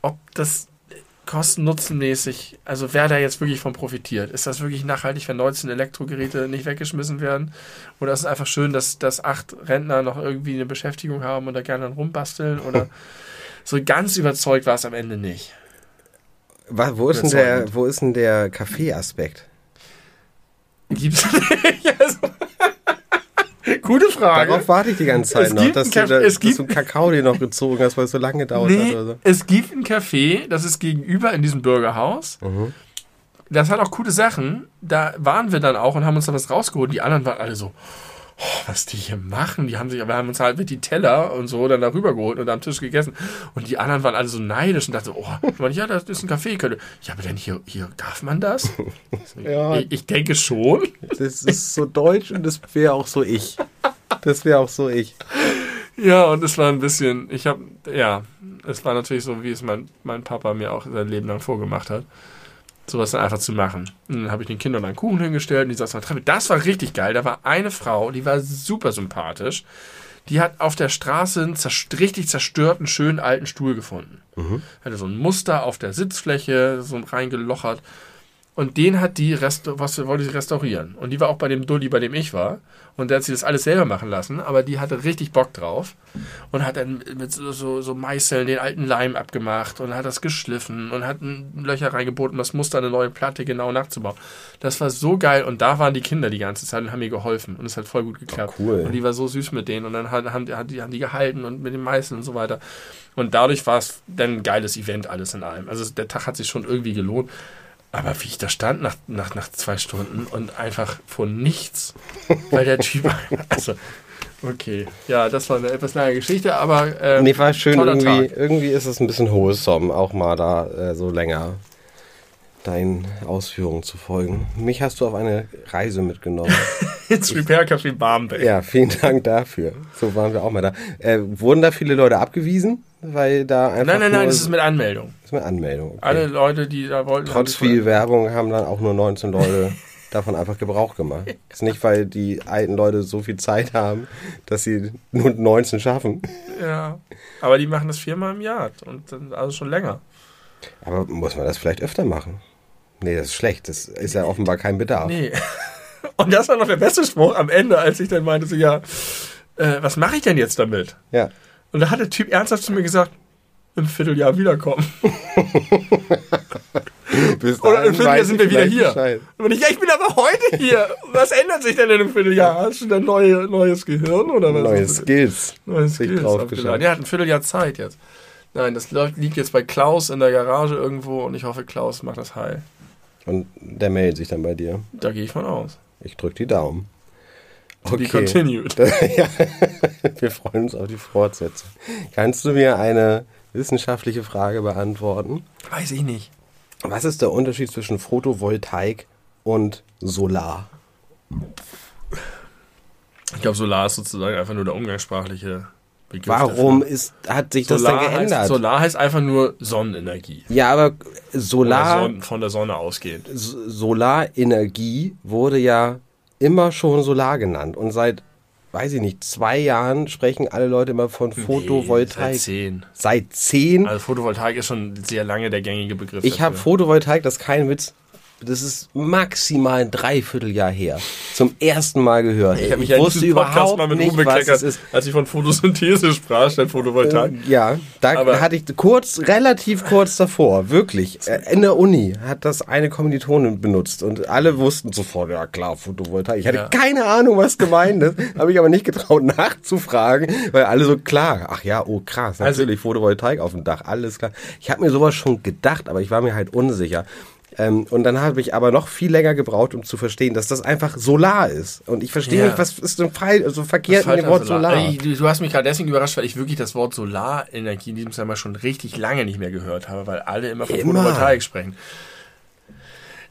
Speaker 2: Ob das kosten-nutzenmäßig, also wer da jetzt wirklich von profitiert. Ist das wirklich nachhaltig, wenn 19 Elektrogeräte nicht weggeschmissen werden? Oder ist es einfach schön, dass, dass acht Rentner noch irgendwie eine Beschäftigung haben und da gerne dann rumbasteln? Oder so ganz überzeugt war es am Ende nicht.
Speaker 1: Wo ist, denn der, wo ist denn der Kaffee-Aspekt?
Speaker 2: Gibt's nicht? Gute Frage.
Speaker 1: Darauf warte ich die ganze Zeit
Speaker 2: Es
Speaker 1: noch, dass du, da,
Speaker 2: es
Speaker 1: dass
Speaker 2: gibt-
Speaker 1: du Kakao dir noch gezogen hast, weil es so lange gedauert hat.
Speaker 2: Nee,
Speaker 1: Oder so.
Speaker 2: es gibt ein Café, das ist gegenüber in diesem Bürgerhaus.
Speaker 1: Mhm.
Speaker 2: Das hat auch coole Sachen. Da waren wir dann auch und haben uns da was rausgeholt. Die anderen waren alle so, oh, was die hier machen. Die haben sich, wir haben uns halt mit die Teller und so dann darüber geholt und am Tisch gegessen. Und die anderen waren alle so neidisch und dachten, so, oh, ich meine, ja, das ist ein Café. Könnte. Ja, aber denn hier, hier darf man das?
Speaker 1: Ja.
Speaker 2: Ich, ich denke schon.
Speaker 1: Das ist so deutsch und das wäre auch so ich. Das wäre auch so ich.
Speaker 2: Ja, und es war ein bisschen, ich habe, ja, es war natürlich so, wie es mein, mein Papa mir auch sein Leben lang vorgemacht hat. Sowas dann einfach zu machen. Und dann habe ich den Kindern einen Kuchen hingestellt und die saßen auf der Treppe. Das war richtig geil. Da war eine Frau, die war super sympathisch. Die hat auf der Straße einen zerst richtig zerstörten, schönen alten Stuhl gefunden. Hatte so ein Muster auf der Sitzfläche, so reingelochert. Und den hat die Rest was wollte sie restaurieren. Und die war auch bei dem Dulli, bei dem ich war. Und der hat sie das alles selber machen lassen, aber die hatte richtig Bock drauf. Und hat dann mit so, so, so Meißeln den alten Leim abgemacht und hat das geschliffen und hat Löcher reingeboten, das Muster eine neue Platte genau nachzubauen. Das war so geil. Und da waren die Kinder die ganze Zeit und haben mir geholfen. Und es hat voll gut geklappt.
Speaker 1: Oh, cool.
Speaker 2: Und die war so süß mit denen. Und dann haben, die- haben, die, haben die gehalten und mit den Meißeln und so weiter. Und dadurch war es dann ein geiles Event alles in allem. Also der Tag hat sich schon irgendwie gelohnt. Aber wie ich da stand nach, nach, nach zwei Stunden und einfach vor nichts, weil der Typ, also, okay, ja, das war eine etwas lange Geschichte, aber ähm,
Speaker 1: Nee, war schön, irgendwie,
Speaker 2: Tag.
Speaker 1: irgendwie ist es ein bisschen wholesome, auch mal da äh, so länger deinen Ausführungen zu folgen. Mich hast du auf eine Reise mitgenommen.
Speaker 2: ins Repair Café Barmbek.
Speaker 1: ja, vielen Dank dafür. So waren wir auch mal da. Äh, wurden da viele Leute abgewiesen? Weil da einfach
Speaker 2: Nein, nein, nein, das ist mit Anmeldung.
Speaker 1: das ist mit Anmeldung. Okay.
Speaker 2: Alle Leute, die da wollten.
Speaker 1: Trotz viel Werbung haben dann auch nur 19 Leute davon einfach Gebrauch gemacht. Das ist nicht, weil die alten Leute so viel Zeit haben, dass sie nur 19 schaffen.
Speaker 2: Ja, aber die machen das viermal im Jahr und dann also schon länger.
Speaker 1: Aber muss man das vielleicht öfter machen? Nee, das ist schlecht. Das ist ja offenbar kein Bedarf.
Speaker 2: Nee. Und das war noch der beste Spruch am Ende, als ich dann meinte, so, ja, äh, was mache ich denn jetzt damit?
Speaker 1: Ja.
Speaker 2: Und da hat der Typ ernsthaft zu mir gesagt, im Vierteljahr wiederkommen.
Speaker 1: Bis
Speaker 2: Oder im Vierteljahr sind wir wieder hier.
Speaker 1: Bescheid.
Speaker 2: Und ich, ja, ich bin aber heute hier. Was ändert sich denn in einem Vierteljahr? Hast du dann neue, neues Gehirn oder was?
Speaker 1: Neue Skills.
Speaker 2: Neues
Speaker 1: Sich
Speaker 2: Skills
Speaker 1: drauf
Speaker 2: aufgeladen.
Speaker 1: geschafft.
Speaker 2: Der hat ein Vierteljahr Zeit jetzt. Nein, das liegt jetzt bei Klaus in der Garage irgendwo und ich hoffe, Klaus macht das heil.
Speaker 1: Und der meldet sich dann bei dir.
Speaker 2: Da gehe ich von aus.
Speaker 1: Ich drück die Daumen.
Speaker 2: To be continued.
Speaker 1: ja, wir freuen uns auf die Fortsetzung. Kannst du mir eine wissenschaftliche Frage beantworten?
Speaker 2: Weiß ich nicht.
Speaker 1: Was ist der Unterschied zwischen Photovoltaik und Solar?
Speaker 2: Ich glaube, Solar ist sozusagen einfach nur der umgangssprachliche Begriff.
Speaker 1: Warum
Speaker 2: dafür.
Speaker 1: ist, hat sich das
Speaker 2: Solar
Speaker 1: denn geändert?
Speaker 2: Heißt, Solar heißt einfach nur Sonnenenergie.
Speaker 1: ja, aber Solar,
Speaker 2: Son von der Sonne ausgehend.
Speaker 1: Solarenergie wurde ja immer schon Solar genannt. Und seit, weiß ich nicht, zwei Jahren sprechen alle Leute immer von
Speaker 2: Nee,
Speaker 1: Photovoltaik.
Speaker 2: seit zehn.
Speaker 1: Seit zehn?
Speaker 2: Also Photovoltaik ist schon sehr lange der gängige Begriff.
Speaker 1: Ich habe. Photovoltaik, das ist kein Witz. Das ist maximal ein Dreivierteljahr her. Zum ersten Mal gehört.
Speaker 2: Ich habe mich ja in
Speaker 1: wusste überhaupt
Speaker 2: mal mit
Speaker 1: nicht, was es ist.
Speaker 2: als ich von Photosynthese sprach, statt Photovoltaik.
Speaker 1: Ja, da
Speaker 2: Aber-
Speaker 1: hatte ich kurz, relativ kurz davor, wirklich. äh, In der Uni hat das eine Kommilitonin benutzt und alle wussten sofort, ja klar, Photovoltaik. Ich hatte
Speaker 2: Ja.
Speaker 1: keine Ahnung, was gemeint ist, habe ich aber nicht getraut nachzufragen, weil alle so klar, ach ja, oh krass,
Speaker 2: Also-
Speaker 1: natürlich Photovoltaik auf dem Dach, alles klar. Ich habe mir sowas schon gedacht, aber ich war mir halt unsicher. Ähm, und dann habe ich aber noch viel länger gebraucht, um zu verstehen, dass das einfach Solar ist. Und ich verstehe
Speaker 2: Ja.
Speaker 1: nicht, was ist denn frei, also verkehrt mit dem Wort Solar.
Speaker 2: Ey, Du, du hast mich gerade deswegen überrascht, weil ich wirklich das Wort Solarenergie in diesem Zusammenhang schon richtig lange nicht mehr gehört habe, weil alle immer von. Photovoltaik sprechen.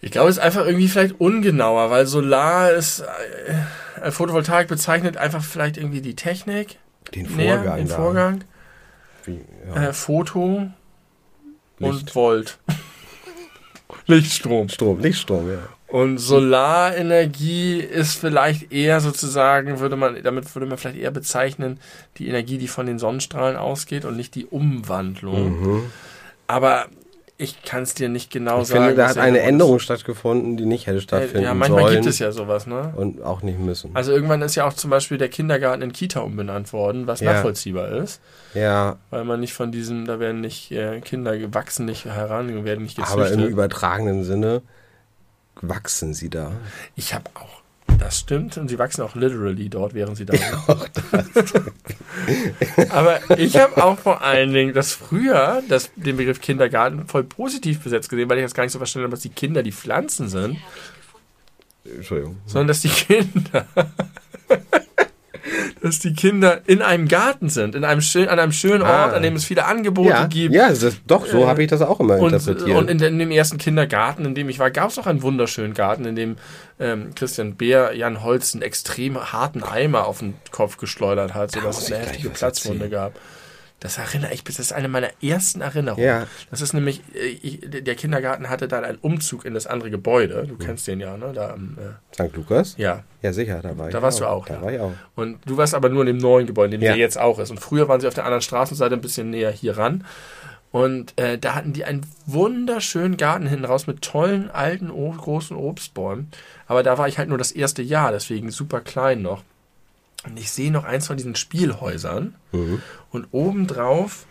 Speaker 2: Ich glaube, es ist einfach irgendwie vielleicht ungenauer, weil Solar ist, äh, Photovoltaik bezeichnet einfach vielleicht irgendwie die Technik.
Speaker 1: Den
Speaker 2: näher,
Speaker 1: Vorgang.
Speaker 2: den
Speaker 1: da.
Speaker 2: Vorgang.
Speaker 1: Wie, ja.
Speaker 2: Äh, Foto
Speaker 1: Licht.
Speaker 2: und Volt. Lichtstrom.
Speaker 1: Strom, Lichtstrom, ja.
Speaker 2: Und Solarenergie ist vielleicht eher sozusagen, würde man, damit würde man vielleicht eher bezeichnen, die Energie, die von den Sonnenstrahlen ausgeht und nicht die Umwandlung.
Speaker 1: Mhm.
Speaker 2: Aber ich kann es dir nicht genau
Speaker 1: Ich
Speaker 2: sagen.
Speaker 1: finde, da hat eine Änderung stattgefunden, die nicht hätte stattfinden
Speaker 2: Äh, Ja, manchmal
Speaker 1: sollen
Speaker 2: gibt es ja sowas, ne?
Speaker 1: und auch nicht müssen.
Speaker 2: Also irgendwann ist ja auch zum Beispiel der Kindergarten in Kita umbenannt worden, was
Speaker 1: Ja.
Speaker 2: nachvollziehbar ist,
Speaker 1: ja,
Speaker 2: weil man nicht von diesem, da werden nicht äh, Kinder gewachsen, nicht heran, werden nicht
Speaker 1: aber im
Speaker 2: gezüchtet.
Speaker 1: übertragenen Sinne wachsen sie da.
Speaker 2: Ich habe auch, das stimmt, und sie wachsen auch literally dort, während sie da sind. aber ich habe auch vor allen Dingen das früher, das, den Begriff Kindergarten voll positiv besetzt gesehen, weil ich das gar nicht so verstanden habe, dass die Kinder die Pflanzen sind,
Speaker 1: Entschuldigung.
Speaker 2: sondern dass die Kinder dass die Kinder in einem Garten sind, in einem schön, an einem schönen
Speaker 1: Ah.
Speaker 2: Ort, an dem es viele Angebote
Speaker 1: Ja,
Speaker 2: gibt.
Speaker 1: ja das, doch, so
Speaker 2: Äh,
Speaker 1: habe ich das auch immer
Speaker 2: Und,
Speaker 1: interpretiert.
Speaker 2: und in, in dem ersten Kindergarten, in dem ich war, gab es auch einen wunderschönen Garten, in dem ähm, Christian Beer Jan Holz einen extrem harten Eimer auf den Kopf geschleudert hat, sodass es eine heftige Platzwunde gab. Das erinnere ich, das ist eine meiner ersten Erinnerungen.
Speaker 1: Ja.
Speaker 2: Das ist nämlich, äh, ich, der Kindergarten hatte dann einen Umzug in das andere Gebäude. Du kennst den ja, ne? Da, am, äh,
Speaker 1: St. Lukas?
Speaker 2: ja.
Speaker 1: Ja, sicher, da war ich
Speaker 2: Da warst du auch,
Speaker 1: Da
Speaker 2: ja.
Speaker 1: war ich auch.
Speaker 2: Und du warst aber nur in dem neuen Gebäude, in dem
Speaker 1: Ja.
Speaker 2: der jetzt auch ist. Und früher waren sie auf der anderen Straßenseite ein bisschen näher hier ran. Und äh, da hatten die einen wunderschönen Garten hinten raus mit tollen alten großen Obstbäumen. Aber da war ich halt nur das erste Jahr, deswegen super klein noch. Und ich sehe noch eins von diesen Spielhäusern.
Speaker 1: Mhm.
Speaker 2: Und obendrauf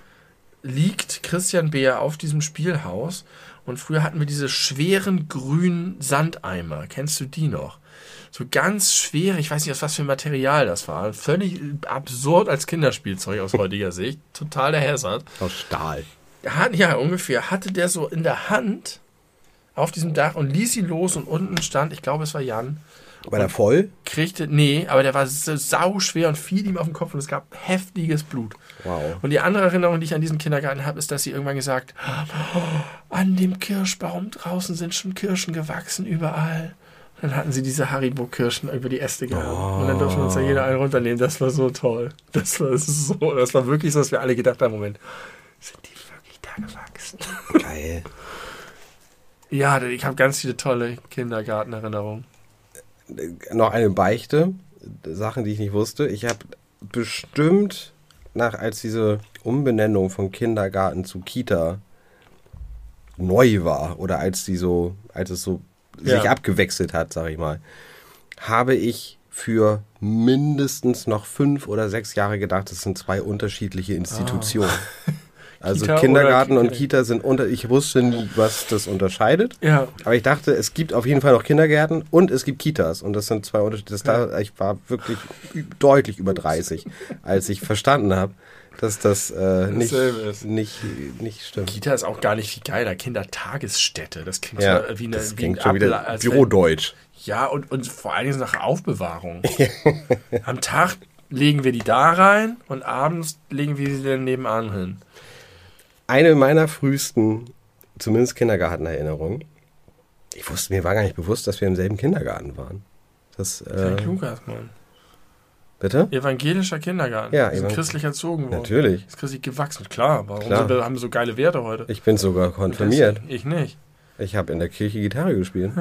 Speaker 2: liegt Christian Beer auf diesem Spielhaus. Und früher hatten wir diese schweren grünen Sandeimer. Kennst du die noch? So ganz schwere, ich weiß nicht, aus was für Material das war. Völlig absurd als Kinderspielzeug aus heutiger Sicht. Total der Hazard.
Speaker 1: Aus Stahl.
Speaker 2: Hat, ja, ungefähr. Hatte der so in der Hand auf diesem Dach und ließ ihn los und unten stand, ich glaube, es war Jan,
Speaker 1: War der voll?
Speaker 2: kriegte, nee, aber der war so sau schwer und fiel ihm auf den Kopf und es gab heftiges Blut.
Speaker 1: Wow.
Speaker 2: Und die andere Erinnerung, die ich an diesen Kindergarten habe, ist, dass sie irgendwann gesagt oh, an dem Kirschbaum draußen sind schon Kirschen gewachsen überall. Dann hatten sie diese Haribo-Kirschen über die Äste gehabt. Und dann durften wir uns da jeder einen runternehmen. Das war so toll. Das war so, das war wirklich so, dass wir alle gedacht haben, Moment, sind die wirklich da gewachsen?
Speaker 1: Geil.
Speaker 2: Ja, ich habe ganz viele tolle Kindergartenerinnerungen.
Speaker 1: Noch eine Beichte. Sachen, die ich nicht wusste. Ich habe bestimmt nach, als diese Umbenennung von Kindergarten zu Kita neu war oder als die so, als es so
Speaker 2: Ja.
Speaker 1: sich abgewechselt hat, sag ich mal, habe ich für mindestens noch fünf oder sechs Jahre gedacht, das sind zwei unterschiedliche Institutionen. Also
Speaker 2: Kita
Speaker 1: Kindergarten
Speaker 2: oder
Speaker 1: und
Speaker 2: Kita?
Speaker 1: Kita sind unter. Ich wusste nie, was das unterscheidet.
Speaker 2: Ja,
Speaker 1: Aber ich dachte, es gibt auf jeden Fall noch Kindergärten und es gibt Kitas. Und das sind zwei Unterschiede. Das da, ich war wirklich deutlich über 30, als ich verstanden habe, dass das äh, nicht, nicht, nicht stimmt.
Speaker 2: Kita ist auch gar nicht viel geiler. Kindertagesstätte. Das klingt
Speaker 1: Ja,
Speaker 2: so wie eine,
Speaker 1: das
Speaker 2: wie
Speaker 1: klingt
Speaker 2: ein
Speaker 1: schon wieder Bürodeutsch.
Speaker 2: Ja, und, und vor allen Dingen nach Aufbewahrung. Am Tag legen wir die da rein und abends legen wir sie dann nebenan hin.
Speaker 1: Eine meiner frühesten, zumindest Kindergartenerinnerungen, ich wusste, mir war gar nicht bewusst, dass wir im selben Kindergarten waren. Das, äh.
Speaker 2: Lukas, Mann.
Speaker 1: bitte?
Speaker 2: Evangelischer Kindergarten.
Speaker 1: Ja,
Speaker 2: wir sind christlich erzogen worden.
Speaker 1: Natürlich.
Speaker 2: Ist christlich gewachsen. Klar, warum
Speaker 1: Klar.
Speaker 2: Wir, haben wir so geile Werte heute?
Speaker 1: Ich bin sogar konfirmiert.
Speaker 2: Ich nicht.
Speaker 1: Ich habe in der Kirche Gitarre gespielt.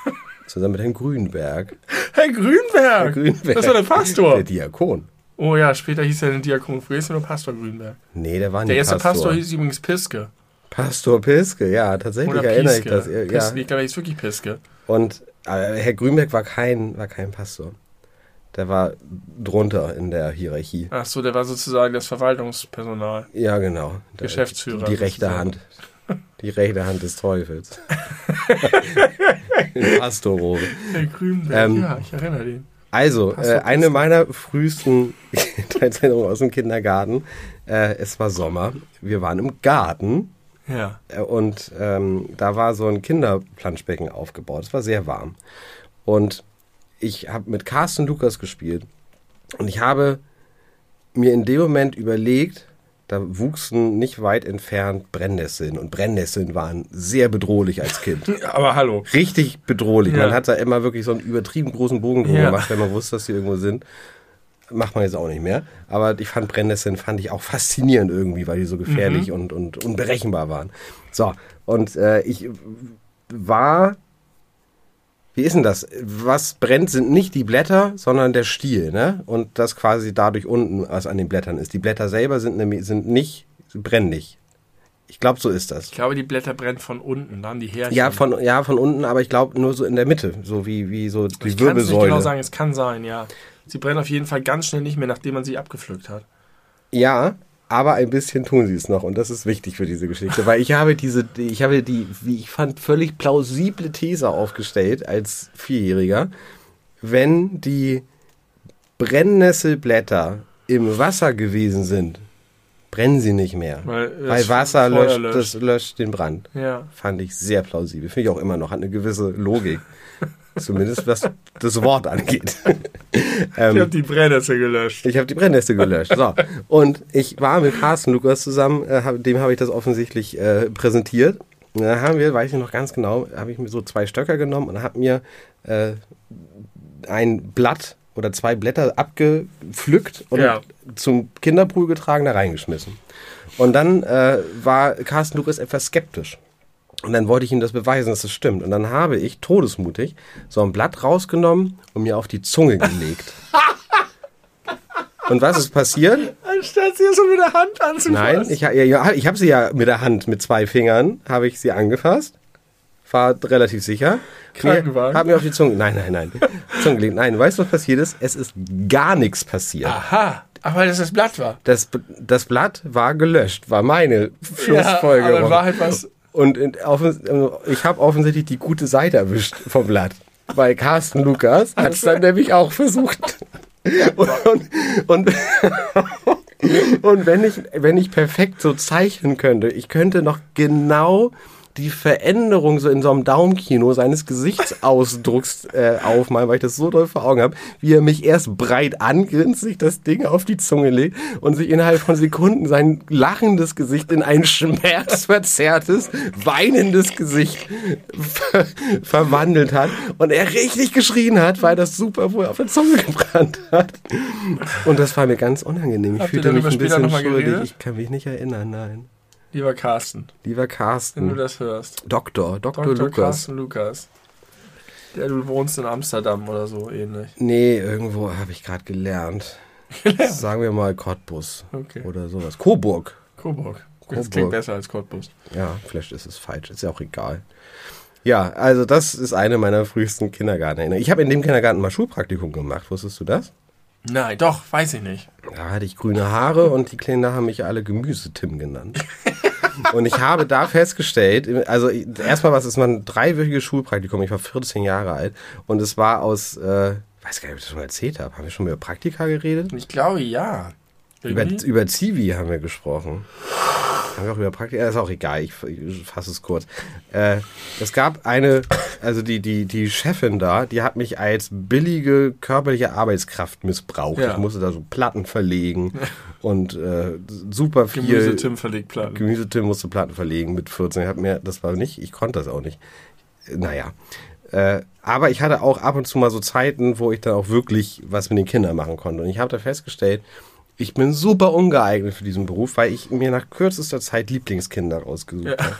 Speaker 1: Zusammen mit Herrn Grünberg.
Speaker 2: Herr Grünberg!
Speaker 1: Herr Grünberg.
Speaker 2: Das war der Pastor.
Speaker 1: Der Diakon.
Speaker 2: Oh ja, später hieß er den Diakon. Früher ist er nur Pastor Grünberg.
Speaker 1: Nee, der war nicht
Speaker 2: Der erste Pastor,
Speaker 1: Pastor.
Speaker 2: hieß übrigens Piske.
Speaker 1: Pastor Piske, ja, tatsächlich
Speaker 2: Oder
Speaker 1: erinnere ich das. Ja.
Speaker 2: Piske. Ich glaube, er hieß wirklich Piske.
Speaker 1: Und äh, Herr Grünberg war kein, war kein Pastor. Der war drunter in der Hierarchie.
Speaker 2: Ach so, der war sozusagen das Verwaltungspersonal.
Speaker 1: Ja, genau. Der,
Speaker 2: Geschäftsführer
Speaker 1: Die, die rechte
Speaker 2: sozusagen.
Speaker 1: Hand. Die rechte Hand des Teufels. Pastorrobe.
Speaker 2: Herr Grünberg,
Speaker 1: Ähm,
Speaker 2: ja, ich erinnere den.
Speaker 1: Also, äh, eine meiner frühesten Kindheitserinnerungen aus dem Kindergarten. Äh, es war Sommer. Wir waren im Garten.
Speaker 2: Ja.
Speaker 1: Äh, Und ähm, da war so ein Kinderplanschbecken aufgebaut. Es war sehr warm. Und ich habe mit Carsten Lukas gespielt. Und ich habe mir in dem Moment überlegt, da wuchsen nicht weit entfernt Brennnesseln. Und Brennnesseln waren sehr bedrohlich als Kind.
Speaker 2: Aber hallo.
Speaker 1: Richtig bedrohlich.
Speaker 2: Ja.
Speaker 1: Man hat da immer wirklich so einen übertrieben großen Bogen drum
Speaker 2: Ja.
Speaker 1: gemacht, wenn man wusste, dass sie irgendwo sind. Macht man jetzt auch nicht mehr. Aber ich fand Brennnesseln fand ich auch faszinierend irgendwie, weil die so gefährlich
Speaker 2: Mhm.
Speaker 1: und, und unberechenbar waren. So, und äh, ich war. Wie ist denn das? Was brennt, sind nicht die Blätter, sondern der Stiel, ne? Und das quasi dadurch unten, was an den Blättern ist. Die Blätter selber sind, nämlich- sind nicht, brennen nicht. Ich glaube, so ist das.
Speaker 2: Ich glaube, die Blätter brennen von unten, dann die Härchen.
Speaker 1: Ja, von, ja, von unten, aber ich glaube nur so in der Mitte, so wie, wie so die
Speaker 2: ich kann es nicht
Speaker 1: Wirbelsäule.
Speaker 2: genau sagen, es kann sein, ja. Sie brennen auf jeden Fall ganz schnell nicht mehr, nachdem man sie abgepflückt hat.
Speaker 1: Ja, aber ein bisschen tun sie es noch und das ist wichtig für diese Geschichte, weil ich habe diese, ich habe die, wie ich fand, völlig plausible These aufgestellt als Vierjähriger, wenn die Brennnesselblätter im Wasser gewesen sind, brennen sie nicht mehr,
Speaker 2: Weil,
Speaker 1: weil Wasser löscht,
Speaker 2: löscht.
Speaker 1: das löscht den Brand.
Speaker 2: Ja.
Speaker 1: Fand ich sehr plausibel. Finde ich auch immer noch, hat eine gewisse Logik. Zumindest was das Wort angeht.
Speaker 2: Ich habe die Brennnessel gelöscht.
Speaker 1: Ich habe die Brennnässe gelöscht. So. Und ich war mit Carsten Lukas zusammen, äh, hab, dem habe ich das offensichtlich äh, präsentiert. Und dann haben wir, weiß ich noch ganz genau, habe ich mir so zwei Stöcker genommen und habe mir äh, ein Blatt oder zwei Blätter abgepflückt und
Speaker 2: Ja.
Speaker 1: zum Kinderpool getragen, da reingeschmissen. Und dann äh, war Carsten Lukas etwas skeptisch. Und dann wollte ich ihm das beweisen, dass das stimmt. Und dann habe ich todesmutig so ein Blatt rausgenommen und mir auf die Zunge gelegt. Und was ist passiert?
Speaker 2: Anstatt sie so mit der Hand anzufassen.
Speaker 1: Nein, ich, ja, ja, ich habe sie ja mit der Hand, mit zwei Fingern, habe ich sie angefasst. War relativ sicher.
Speaker 2: Krankenwagen?
Speaker 1: Hab mir auf die Zunge, nein, nein, nein, Zunge gelegt. Nein, weißt du, was passiert ist? Es ist gar nichts passiert.
Speaker 2: Aha, ach, weil das das Blatt war.
Speaker 1: Das, das Blatt war gelöscht, war meine
Speaker 2: Ja,
Speaker 1: Schlussfolgerung.
Speaker 2: aber in Wahrheit was.
Speaker 1: Und offen, ich habe offensichtlich die gute Seite erwischt vom Blatt. Weil Carsten Lukas hat es dann nämlich auch versucht. Und, und, und, und wenn, ich, wenn ich perfekt so zeichnen könnte, ich könnte noch genau die Veränderung so in so einem Daumenkino seines Gesichtsausdrucks äh, aufmalen, weil ich das so doll vor Augen habe, wie er mich erst breit angrinst, sich das Ding auf die Zunge legt und sich innerhalb von Sekunden sein lachendes Gesicht in ein schmerzverzerrtes, weinendes Gesicht ver verwandelt hat und er richtig geschrien hat, weil das super wohl auf der Zunge gebrannt hat. Und das war mir ganz unangenehm. Ich
Speaker 2: Habt
Speaker 1: fühlte mich ein bisschen schuldig.
Speaker 2: geredet?
Speaker 1: Ich kann mich nicht erinnern, nein.
Speaker 2: Lieber Carsten,
Speaker 1: Lieber
Speaker 2: wenn du
Speaker 1: Carsten.
Speaker 2: das hörst.
Speaker 1: Doktor, Dr.
Speaker 2: Dr.
Speaker 1: Lukas.
Speaker 2: Carsten Lukas. Der du wohnst in Amsterdam oder so ähnlich.
Speaker 1: Nee, irgendwo habe ich gerade gelernt. Sagen wir mal Cottbus
Speaker 2: Okay.
Speaker 1: oder sowas. Coburg.
Speaker 2: Coburg. Das
Speaker 1: Coburg.
Speaker 2: klingt besser als Cottbus.
Speaker 1: Ja, vielleicht ist es falsch. Ist ja auch egal. Ja, also das ist eine meiner frühesten Kindergartenerinnerungen. Ich habe in dem Kindergarten mal Schulpraktikum gemacht. Wusstest du das?
Speaker 2: Nein, doch, weiß ich nicht.
Speaker 1: Da hatte ich grüne Haare und die Kinder haben mich alle Gemüse-Tim genannt. Und ich habe da festgestellt, also erstmal was ist man ein dreiwöchiges Schulpraktikum, ich war 14 Jahre alt und es war aus, äh, weiß gar nicht, ob ich das schon mal erzählt habe. Haben wir schon über Praktika geredet?
Speaker 2: Ich glaube, ja.
Speaker 1: Über,
Speaker 2: Irgendwie?
Speaker 1: über Zivi haben wir gesprochen. Haben wir auch über Praktika, ist auch egal, ich, ich fasse es kurz. Äh, es gab eine, also die, die, die Chefin da, die hat mich als billige körperliche Arbeitskraft missbraucht.
Speaker 2: Ja.
Speaker 1: Ich musste da so Platten verlegen und äh, super viel.
Speaker 2: Gemüse-Tim verlegt Platten.
Speaker 1: Gemüsetim musste Platten verlegen mit 14. Ich hab mir, das war nicht, ich konnte das auch nicht. Naja. Äh, aber ich hatte auch ab und zu mal so Zeiten, wo ich dann auch wirklich was mit den Kindern machen konnte. Und ich habe da festgestellt, ich bin super ungeeignet für diesen Beruf, weil ich mir nach kürzester Zeit Lieblingskinder rausgesucht
Speaker 2: Ja.
Speaker 1: habe.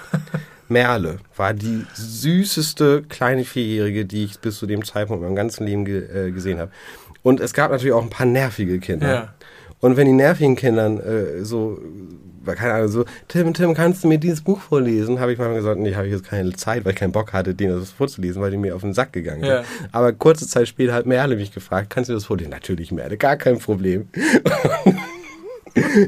Speaker 1: Merle war die süßeste kleine Vierjährige, die ich bis zu dem Zeitpunkt in meinem ganzen Leben ge äh, gesehen habe. Und es gab natürlich auch ein paar nervige Kinder.
Speaker 2: Ja.
Speaker 1: Und wenn die nervigen Kindern äh, so, keine Ahnung, so, Tim, Tim, kannst du mir dieses Buch vorlesen? Habe ich mal gesagt, nee, habe ich jetzt keine Zeit, weil ich keinen Bock hatte, denen das vorzulesen, weil die mir auf den Sack gegangen
Speaker 2: Ja.
Speaker 1: sind. Aber kurze Zeit später hat Merle mich gefragt, kannst du das vorlesen? Natürlich, Merle, gar kein Problem.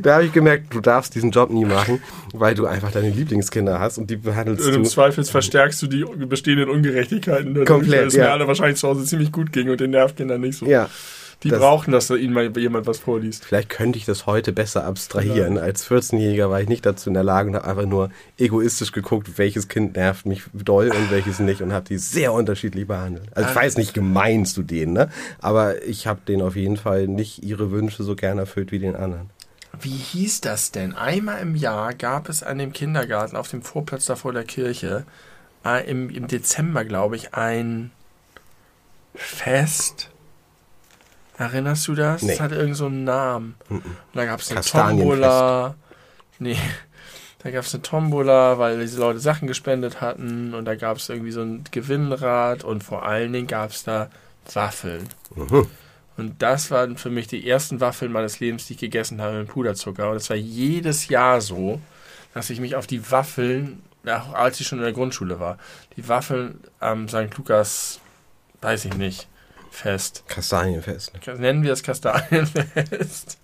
Speaker 1: da habe ich gemerkt, du darfst diesen Job nie machen, weil du einfach deine Lieblingskinder hast und die behandelst
Speaker 2: Und im
Speaker 1: du.
Speaker 2: Zweifel verstärkst du die bestehenden Ungerechtigkeiten. dadurch,
Speaker 1: Komplett,
Speaker 2: Weil es
Speaker 1: ja.
Speaker 2: mir alle wahrscheinlich zu Hause ziemlich gut ging und den Nervkindern nicht so.
Speaker 1: Ja,
Speaker 2: die
Speaker 1: das-
Speaker 2: brauchen, dass da ihnen mal jemand was vorliest.
Speaker 1: Vielleicht könnte ich das heute besser abstrahieren. Als 14-Jähriger war ich nicht dazu in der Lage und habe einfach nur egoistisch geguckt, welches Kind nervt mich doll und welches nicht und habe die sehr unterschiedlich behandelt. Also ich weiß nicht gemein zu denen, ne? aber ich habe denen auf jeden Fall nicht ihre Wünsche so gern erfüllt wie den anderen.
Speaker 2: Wie hieß das denn? Einmal im Jahr gab es an dem Kindergarten auf dem Vorplatz da vor der Kirche äh, im, im Dezember, glaube ich, ein Fest. Erinnerst du das?
Speaker 1: Nee.
Speaker 2: Das hatte irgend so einen Namen. Und da gab es eine. Tombola. Nee. Da gab es eine Tombola, weil diese Leute Sachen gespendet hatten. Und da gab es irgendwie so ein Gewinnrad. Und vor allen Dingen gab es da Waffeln.
Speaker 1: Mhm.
Speaker 2: Und das waren für mich die ersten Waffeln meines Lebens, die ich gegessen habe mit Puderzucker. Und es war jedes Jahr so, dass ich mich auf die Waffeln, auch als ich schon in der Grundschule war, die Waffeln am St. Lukas, weiß ich nicht, Fest.
Speaker 1: Kastanienfest.
Speaker 2: Nennen wir es Kastanienfest.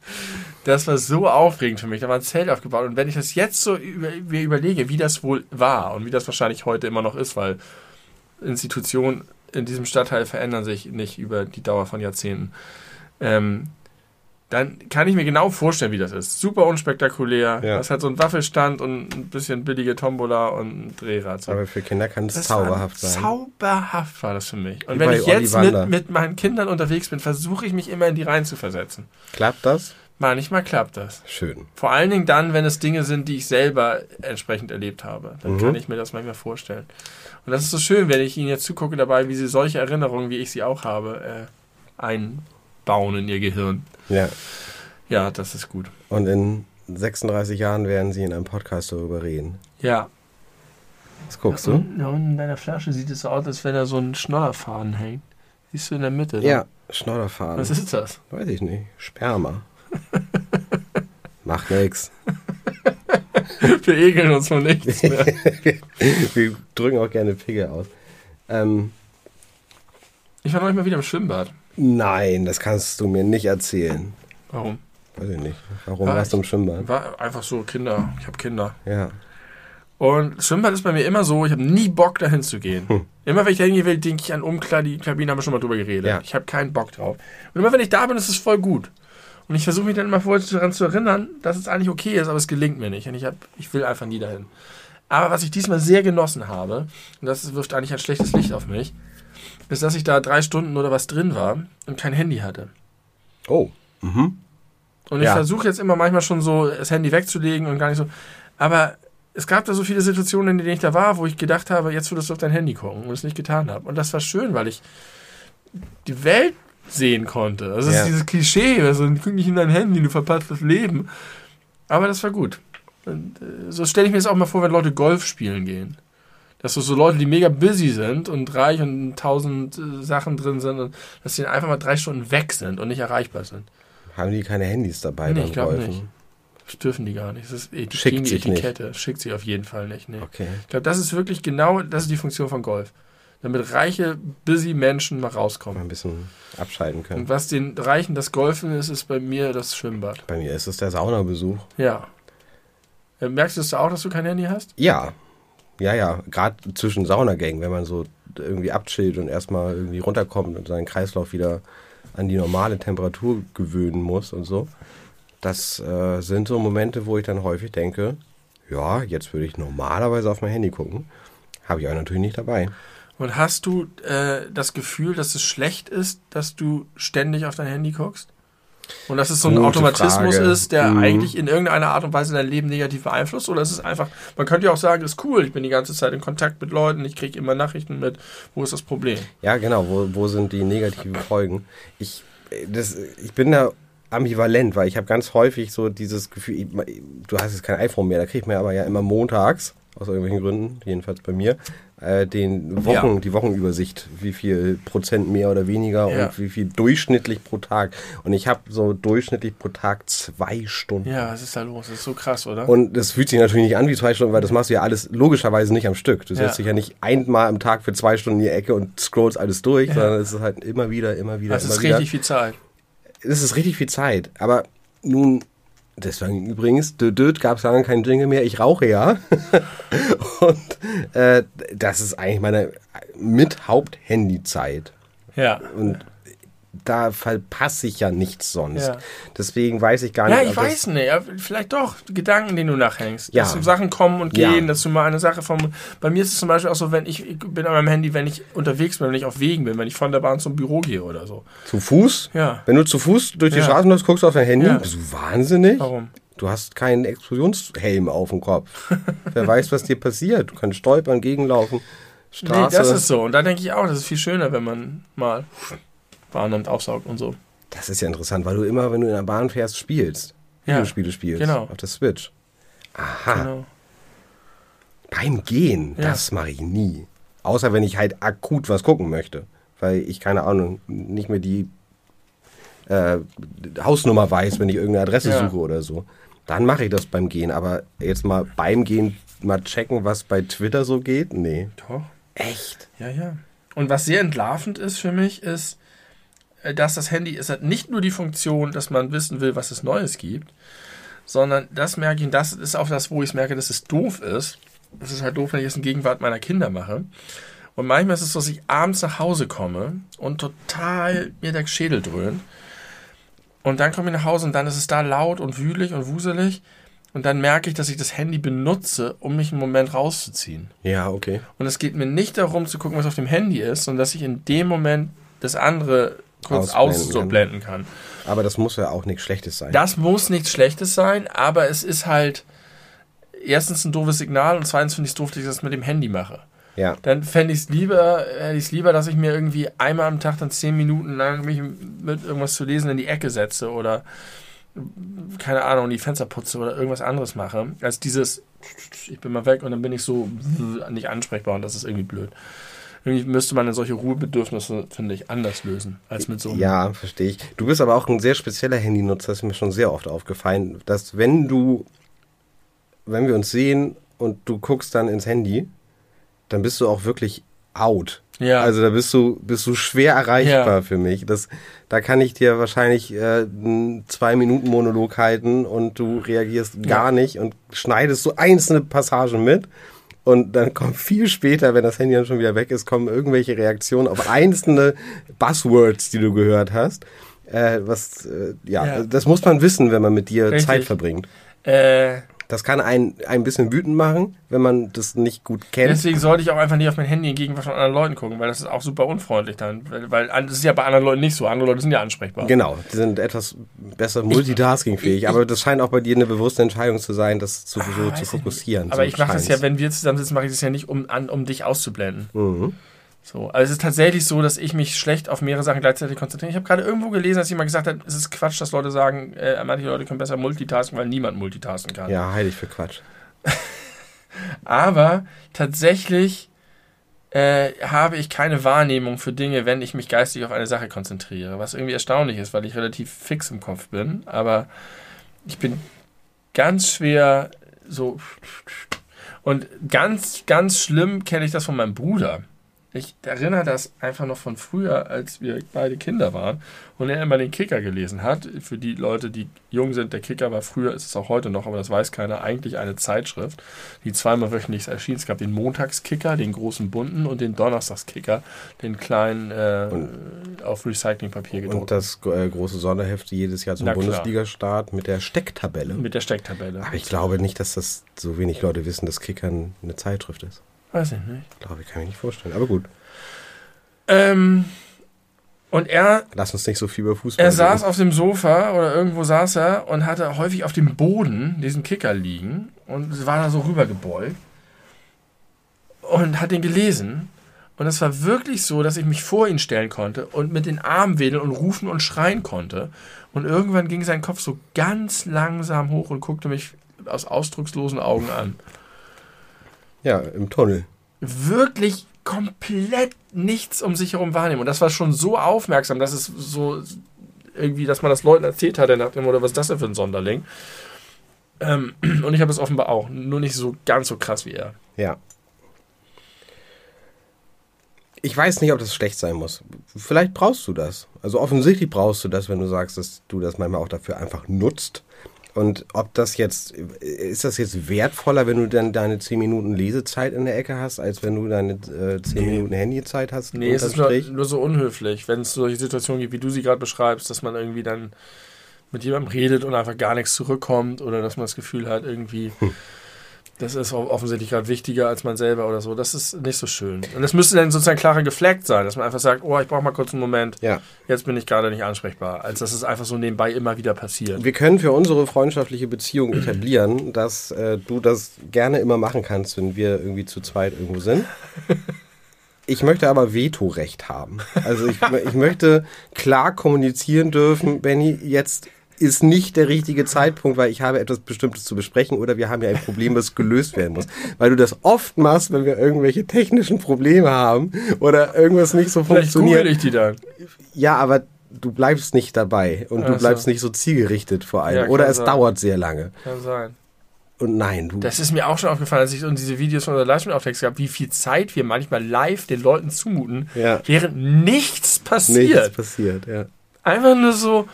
Speaker 2: Das war so aufregend für mich. Da war ein Zelt aufgebaut. Und wenn ich das jetzt so über, mir überlege, wie das wohl war und wie das wahrscheinlich heute immer noch ist, weil Institutionen in diesem Stadtteil verändern sich nicht über die Dauer von Jahrzehnten, ähm, dann kann ich mir genau vorstellen, wie das ist. Super unspektakulär.
Speaker 1: Ja.
Speaker 2: Das hat so einen Waffelstand und ein bisschen billige Tombola und ein Drehrad. So.
Speaker 1: Aber für Kinder kann es
Speaker 2: Das
Speaker 1: zauberhaft sein.
Speaker 2: Zauberhaft war das für mich. Und
Speaker 1: Wie
Speaker 2: wenn ich jetzt mit, mit meinen Kindern unterwegs bin, versuche ich mich immer in die rein zu versetzen.
Speaker 1: Klappt das?
Speaker 2: Manchmal klappt das.
Speaker 1: Schön.
Speaker 2: Vor allen Dingen dann, wenn es Dinge sind, die ich selber entsprechend erlebt habe. Dann
Speaker 1: Mhm.
Speaker 2: kann ich mir das manchmal vorstellen. Und das ist so schön, wenn ich Ihnen jetzt zugucke dabei, wie Sie solche Erinnerungen, wie ich sie auch habe, äh, einbauen in Ihr Gehirn.
Speaker 1: Ja.
Speaker 2: Ja, das ist gut.
Speaker 1: Und in 36 Jahren werden Sie in einem Podcast darüber reden.
Speaker 2: Ja.
Speaker 1: Was guckst du?
Speaker 2: Und, ja, und in deiner Flasche sieht es so aus, als wenn da so ein Schnollerfaden hängt. Siehst du in der Mitte? ne?
Speaker 1: Ja, Schnodderfahren.
Speaker 2: Was ist das?
Speaker 1: Weiß ich nicht. Sperma. Macht nix.
Speaker 2: Wir ekeln uns von nichts mehr.
Speaker 1: Wir drücken auch gerne Pickel aus. Ähm,
Speaker 2: Ich war noch mal wieder im Schwimmbad.
Speaker 1: nein, das kannst du mir nicht erzählen.
Speaker 2: Warum?
Speaker 1: Weiß ich nicht. Warum
Speaker 2: War
Speaker 1: warst du im Schwimmbad?
Speaker 2: War einfach so Kinder. Ich habe Kinder.
Speaker 1: Ja.
Speaker 2: Und Schwimmbad ist bei mir immer so, ich habe nie Bock dahin zu gehen.
Speaker 1: Hm.
Speaker 2: Immer wenn ich da hingehen will, denke ich an Umkleid, die Kabine haben wir schon mal drüber geredet.
Speaker 1: Ja.
Speaker 2: Ich habe keinen Bock drauf. Und immer wenn ich da bin, ist es voll gut. Und ich versuche mich dann immer vorher daran zu erinnern, dass es eigentlich okay ist, aber es gelingt mir nicht. Und ich, hab, ich will einfach nie dahin. Aber was ich diesmal sehr genossen habe, und das wirft eigentlich ein schlechtes Licht auf mich, ist, dass ich da drei Stunden oder was drin war und kein Handy hatte.
Speaker 1: Oh. Mhm.
Speaker 2: Und ich
Speaker 1: Ja.
Speaker 2: versuche jetzt immer manchmal schon so das Handy wegzulegen und gar nicht so. Aber es gab da so viele Situationen, in denen ich da war, wo ich gedacht habe, jetzt würdest du auf dein Handy gucken und es nicht getan habe. Und das war schön, weil ich die Welt sehen konnte. Das ist
Speaker 1: Ja.
Speaker 2: dieses Klischee, also guck nicht in dein Handy, du verpasst das Leben. Aber das war gut. Und, äh, so stelle ich mir das auch mal vor, wenn Leute Golf spielen gehen. Dass so, so Leute, die mega busy sind und reich und tausend äh, Sachen drin sind, und dass sie einfach mal drei Stunden weg sind und nicht erreichbar sind.
Speaker 1: Haben die keine Handys dabei
Speaker 2: Nee,
Speaker 1: beim
Speaker 2: ich
Speaker 1: Golfen?
Speaker 2: nicht. Das dürfen die gar nicht. Das ist
Speaker 1: Schickt
Speaker 2: gegen die
Speaker 1: sich nicht.
Speaker 2: Etikette. Schickt sie auf jeden Fall nicht. Nee.
Speaker 1: Okay.
Speaker 2: Ich glaube, das ist wirklich genau, das ist die Funktion von Golf. Damit reiche, busy Menschen mal
Speaker 1: Mal
Speaker 2: rauskommen.
Speaker 1: ein bisschen abschalten können.
Speaker 2: Und was den Reichen das Golfen ist, ist bei mir das Schwimmbad.
Speaker 1: Bei mir ist es der Saunabesuch.
Speaker 2: Ja. Äh, Merkst du es auch, dass du kein Handy hast?
Speaker 1: Ja. Ja, ja. Gerade zwischen Saunagängen, wenn man so irgendwie abchillt und erstmal irgendwie runterkommt und seinen Kreislauf wieder an die normale Temperatur gewöhnen muss und so. Das äh, sind so Momente, wo ich dann häufig denke, ja, jetzt würde ich normalerweise auf mein Handy gucken. Habe ich aber natürlich nicht dabei.
Speaker 2: Und hast du äh, das Gefühl, dass es schlecht ist, dass du ständig auf dein Handy guckst? Und dass es so ein
Speaker 1: Gute
Speaker 2: Automatismus
Speaker 1: Frage.
Speaker 2: ist, der
Speaker 1: Mhm.
Speaker 2: eigentlich in irgendeiner Art und Weise dein Leben negativ beeinflusst? Oder ist es einfach, man könnte ja auch sagen, ist cool, ich bin die ganze Zeit in Kontakt mit Leuten, ich kriege immer Nachrichten mit. Wo ist das Problem?
Speaker 1: Ja, genau. Wo, wo sind die negativen Folgen? Ich, das, ich bin da ambivalent, weil ich habe ganz häufig so dieses Gefühl, du hast jetzt kein iPhone mehr, da kriegt man aber ja immer montags, aus irgendwelchen Gründen, jedenfalls bei mir, äh, den Wochen,
Speaker 2: Ja.
Speaker 1: die Wochenübersicht, wie viel Prozent mehr oder weniger
Speaker 2: Ja.
Speaker 1: und wie viel durchschnittlich pro Tag. Und ich habe so durchschnittlich pro Tag zwei Stunden.
Speaker 2: Ja, was ist da los? Das ist so krass, oder?
Speaker 1: Und das fühlt sich natürlich nicht an wie zwei Stunden, weil das machst du ja alles logischerweise nicht am Stück. Du setzt
Speaker 2: Ja.
Speaker 1: dich ja nicht einmal am Tag für zwei Stunden in die Ecke und scrollst alles durch, sondern es ist halt immer wieder, immer wieder,
Speaker 2: das
Speaker 1: immer
Speaker 2: ist
Speaker 1: wieder.
Speaker 2: richtig viel Zeit.
Speaker 1: Es ist richtig viel Zeit. Aber nun, deswegen übrigens, dödöd gab es lange keinen Jingle mehr. Ich rauche ja. und äh, das ist eigentlich meine mit Haupt-Handy-Zeit.
Speaker 2: Ja.
Speaker 1: Und da verpasse ich ja nichts sonst.
Speaker 2: Ja.
Speaker 1: Deswegen weiß ich gar
Speaker 2: Ja,
Speaker 1: nicht.
Speaker 2: ich
Speaker 1: ob das-
Speaker 2: weiß nicht. Ja, vielleicht doch. Gedanken, denen du nachhängst.
Speaker 1: Ja.
Speaker 2: Dass so Sachen kommen und
Speaker 1: Ja.
Speaker 2: gehen, dass du mal eine Sache vom. Bei mir ist es zum Beispiel auch so, wenn ich, ich bin an meinem Handy, wenn ich unterwegs bin, wenn ich auf Wegen bin, wenn ich von der Bahn zum Büro gehe oder so.
Speaker 1: Zu Fuß?
Speaker 2: Ja.
Speaker 1: Wenn du zu Fuß durch die
Speaker 2: Ja.
Speaker 1: Straßen läufst, guckst du auf dein Handy.
Speaker 2: Ja.
Speaker 1: Bist du wahnsinnig?
Speaker 2: Warum?
Speaker 1: Du hast keinen Explosionshelm auf dem Kopf. Wer weiß, was dir passiert. Du kannst stolpern, gegenlaufen, Straße.
Speaker 2: Nee, das ist so. Und da denke ich auch, das ist viel schöner, wenn man mal Bahn nimmt, aufsaugt und so.
Speaker 1: Das ist ja interessant, weil du immer, wenn du in der Bahn fährst, spielst.
Speaker 2: Ja,
Speaker 1: Videospiele spielst.
Speaker 2: genau.
Speaker 1: Auf der Switch. Aha.
Speaker 2: Genau.
Speaker 1: Beim Gehen,
Speaker 2: Ja.
Speaker 1: das mache ich nie. Außer wenn ich halt akut was gucken möchte. Weil ich, keine Ahnung, nicht mehr die äh, Hausnummer weiß, wenn ich irgendeine Adresse
Speaker 2: Ja.
Speaker 1: suche oder so. Dann mache ich das beim Gehen. Aber jetzt mal beim Gehen mal checken, was bei Twitter so geht? Nee.
Speaker 2: Doch.
Speaker 1: Echt?
Speaker 2: Ja, ja. Und was sehr entlarvend ist für mich, ist, dass das Handy, es hat nicht nur die Funktion, dass man wissen will, was es Neues gibt, sondern das merke ich, das ist auch das, wo ich merke, dass es doof ist. Es ist halt doof, wenn ich es in Gegenwart meiner Kinder mache. Und manchmal ist es so, dass ich abends nach Hause komme und total mir der Schädel dröhnt. Und dann komme ich nach Hause und dann ist es da laut und wühlig und wuselig. Und dann merke ich, dass ich das Handy benutze, um mich einen Moment rauszuziehen.
Speaker 1: Ja, okay.
Speaker 2: Und es geht mir nicht darum zu gucken, was auf dem Handy ist, sondern dass ich in dem Moment das andere kurz
Speaker 1: Ausblenden
Speaker 2: kann.
Speaker 1: Aber das muss ja auch nichts Schlechtes sein.
Speaker 2: Das muss nichts Schlechtes sein, aber es ist halt erstens ein doofes Signal und zweitens finde ich es doof, dass ich das mit dem Handy mache.
Speaker 1: ja.
Speaker 2: Dann fände ich es lieber, hätte ich es lieber, dass ich mir irgendwie einmal am Tag dann zehn Minuten lang mich mit irgendwas zu lesen in die Ecke setze oder keine Ahnung, die Fenster putze oder irgendwas anderes mache, als dieses, ich bin mal weg und dann bin ich so nicht ansprechbar und das ist irgendwie blöd. Irgendwie müsste man solche Ruhebedürfnisse, finde ich, anders lösen als mit so einem.
Speaker 1: Ja, verstehe ich. Du bist aber auch ein sehr spezieller Handynutzer, das ist mir schon sehr oft aufgefallen, dass wenn du, wenn wir uns sehen und du guckst dann ins Handy, dann bist du auch wirklich out.
Speaker 2: Ja.
Speaker 1: Also da bist du, bist du schwer erreichbar
Speaker 2: Ja.
Speaker 1: für mich. Das, da kann ich dir wahrscheinlich äh, einen zwei Minuten Monolog halten und du reagierst gar nicht und schneidest so einzelne Passagen mit. Und dann kommt viel später, wenn das Handy dann schon wieder weg ist, kommen irgendwelche Reaktionen auf einzelne Buzzwords, die du gehört hast. Äh, was, äh, ja,
Speaker 2: Ja.
Speaker 1: das muss man wissen, wenn man mit dir
Speaker 2: Richtig.
Speaker 1: Zeit verbringt.
Speaker 2: Äh,
Speaker 1: Das kann einen ein bisschen wütend machen, wenn man das nicht gut kennt.
Speaker 2: deswegen sollte ich auch einfach nicht auf mein Handy in Gegenwart von anderen Leuten gucken, weil das ist auch super unfreundlich dann. Weil, das ist ja bei anderen Leuten nicht so. Andere Leute sind ja ansprechbar.
Speaker 1: Genau, die sind etwas besser multitaskingfähig, aber das scheint auch bei dir eine bewusste Entscheidung zu sein, das zu, so
Speaker 2: Ah,
Speaker 1: zu
Speaker 2: weiß ich
Speaker 1: fokussieren.
Speaker 2: Aber
Speaker 1: so
Speaker 2: ich mache das ja, wenn wir zusammensitzen, mache ich das ja nicht, um, an, um dich auszublenden.
Speaker 1: Mhm.
Speaker 2: So. Also es ist tatsächlich so, dass ich mich schlecht auf mehrere Sachen gleichzeitig konzentriere. Ich habe gerade irgendwo gelesen, dass jemand gesagt hat, es ist Quatsch, dass Leute sagen, äh, manche Leute können besser multitasken, weil niemand multitasken kann.
Speaker 1: Ja, heilig für Quatsch.
Speaker 2: Aber tatsächlich äh, habe ich keine Wahrnehmung für Dinge, wenn ich mich geistig auf eine Sache konzentriere. Was irgendwie erstaunlich ist, weil ich relativ fix im Kopf bin. Aber ich bin ganz schwer so. Und ganz, ganz schlimm kenne ich das von meinem Bruder. Ich erinnere das einfach noch von früher, als wir beide Kinder waren und er immer den Kicker gelesen hat. Für die Leute, die jung sind, der Kicker war früher, ist es auch heute noch, aber das weiß keiner, eigentlich eine Zeitschrift, die zweimal wöchentlich erschien. Es gab den Montagskicker, den großen bunten und den Donnerstagskicker, den kleinen äh, auf Recyclingpapier gedruckt.
Speaker 1: Und das äh, große Sonderheft jedes Jahr zum. Bundesliga-Start mit der Stecktabelle.
Speaker 2: mit der Stecktabelle.
Speaker 1: aber ich glaube nicht, dass das so wenig Leute wissen, dass Kickern eine Zeitschrift ist.
Speaker 2: Weiß ich nicht.
Speaker 1: Glaube ich, kann ich nicht vorstellen. Aber gut,
Speaker 2: Ähm, und er
Speaker 1: lass uns nicht so viel über Fußball
Speaker 2: Er saß
Speaker 1: reden.
Speaker 2: auf dem Sofa oder irgendwo saß er und hatte häufig auf dem Boden diesen Kicker liegen und war da so rübergebeugt und hat den gelesen. Und es war wirklich so, dass ich mich vor ihn stellen konnte und mit den Armen wedeln und rufen und schreien konnte. Und irgendwann ging sein Kopf so ganz langsam hoch und guckte mich aus ausdruckslosen Augen an.
Speaker 1: Ja, im Tunnel.
Speaker 2: Wirklich komplett nichts um sich herum wahrnehmen. Und das war schon so aufmerksam, dass es so irgendwie, dass man das Leuten erzählt hatte nach dem, oder was ist das denn für ein Sonderling? Ähm, und ich habe es offenbar auch, nur nicht so ganz so krass wie er.
Speaker 1: Ja. Ich weiß nicht, ob das schlecht sein muss. Vielleicht brauchst du das. Also offensichtlich brauchst du das, wenn du sagst, dass du das manchmal auch dafür einfach nutzt. Und ob das jetzt, ist das jetzt wertvoller, wenn du dann deine 10 Minuten Lesezeit in der Ecke hast, als wenn du deine äh, 10
Speaker 2: Nee.
Speaker 1: Minuten Handyzeit hast?
Speaker 2: Nee, es ist nur, nur so unhöflich, wenn es solche Situationen gibt, wie du sie gerade beschreibst, dass man irgendwie dann mit jemandem redet und einfach gar nichts zurückkommt oder dass man das Gefühl hat, irgendwie,
Speaker 1: Hm.
Speaker 2: Das ist offensichtlich gerade wichtiger als man selber oder so. Das ist nicht so schön. Und es müsste dann sozusagen klarer gefleckt sein, dass man einfach sagt, oh, ich brauche mal kurz einen Moment,
Speaker 1: Ja.
Speaker 2: jetzt bin ich gerade nicht ansprechbar, als dass es einfach so nebenbei immer wieder passiert.
Speaker 1: Wir können für unsere freundschaftliche Beziehung etablieren, dass äh, du das gerne immer machen kannst, wenn wir irgendwie zu zweit irgendwo sind. Ich möchte aber Vetorecht haben. Also ich, ich möchte klar kommunizieren dürfen, Benny, jetzt ist nicht der richtige Zeitpunkt, weil ich habe etwas Bestimmtes zu besprechen oder wir haben ja ein Problem, das gelöst werden muss. Weil du das oft machst, wenn wir irgendwelche technischen Probleme haben oder irgendwas nicht so
Speaker 2: Vielleicht
Speaker 1: funktioniert.
Speaker 2: ich die dann.
Speaker 1: Ja, aber du bleibst nicht dabei und du
Speaker 2: Ach so.
Speaker 1: bleibst nicht so zielgerichtet vor allem.
Speaker 2: Ja,
Speaker 1: oder es
Speaker 2: sein.
Speaker 1: dauert sehr lange.
Speaker 2: Kann sein.
Speaker 1: Und nein, du.
Speaker 2: Das ist mir auch schon aufgefallen, als ich so diese Videos von unserer Livestream-Auftext gab, wie viel Zeit wir manchmal live den Leuten zumuten,
Speaker 1: Ja.
Speaker 2: während nichts passiert.
Speaker 1: Nichts passiert, ja.
Speaker 2: Einfach nur so,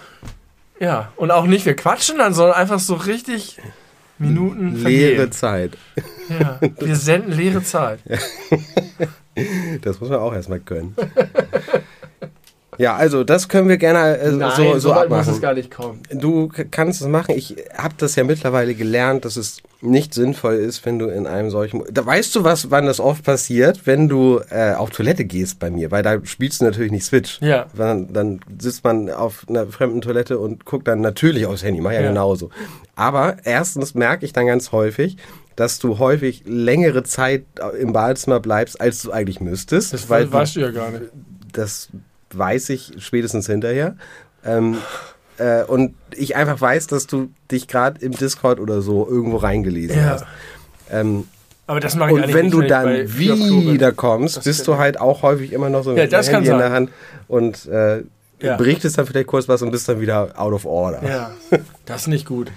Speaker 2: ja, und auch nicht wir quatschen dann, sondern einfach so richtig Minuten
Speaker 1: Leere
Speaker 2: vergehen.
Speaker 1: Zeit.
Speaker 2: Ja, wir senden leere Zeit.
Speaker 1: Das muss man auch erstmal können. ja, also das können wir gerne äh,
Speaker 2: Nein,
Speaker 1: so, so
Speaker 2: weit muss es
Speaker 1: abmachen.
Speaker 2: gar nicht kommen.
Speaker 1: Du kannst es machen. Ich habe das ja mittlerweile gelernt, dass es nicht sinnvoll ist, wenn du in einem solchen. Da weißt du was, wann das oft passiert, wenn du äh, auf Toilette gehst bei mir, weil da spielst du natürlich nicht Switch.
Speaker 2: Ja.
Speaker 1: Dann, dann sitzt man auf einer fremden Toilette und guckt dann natürlich aufs Handy. Mach ja,
Speaker 2: Ja.
Speaker 1: genauso. Aber erstens merke ich dann ganz häufig, dass du häufig längere Zeit im Badezimmer bleibst, als du eigentlich müsstest.
Speaker 2: Das
Speaker 1: weil
Speaker 2: weißt du ja gar nicht.
Speaker 1: das weiß ich spätestens hinterher. Ähm, äh, und ich einfach weiß, dass du dich gerade im Discord oder so irgendwo reingelesen
Speaker 2: Ja.
Speaker 1: hast. Ähm,
Speaker 2: Aber das mache ich
Speaker 1: und wenn du dann
Speaker 2: bei Free Oktober-
Speaker 1: wieder kommst,
Speaker 2: Das
Speaker 1: bist du halt auch häufig immer noch so
Speaker 2: Ja,
Speaker 1: mit
Speaker 2: kann
Speaker 1: Handy in der. Hand und äh,
Speaker 2: Ja.
Speaker 1: berichtest dann vielleicht kurz was und bist dann wieder out of order.
Speaker 2: Ja, das ist nicht gut.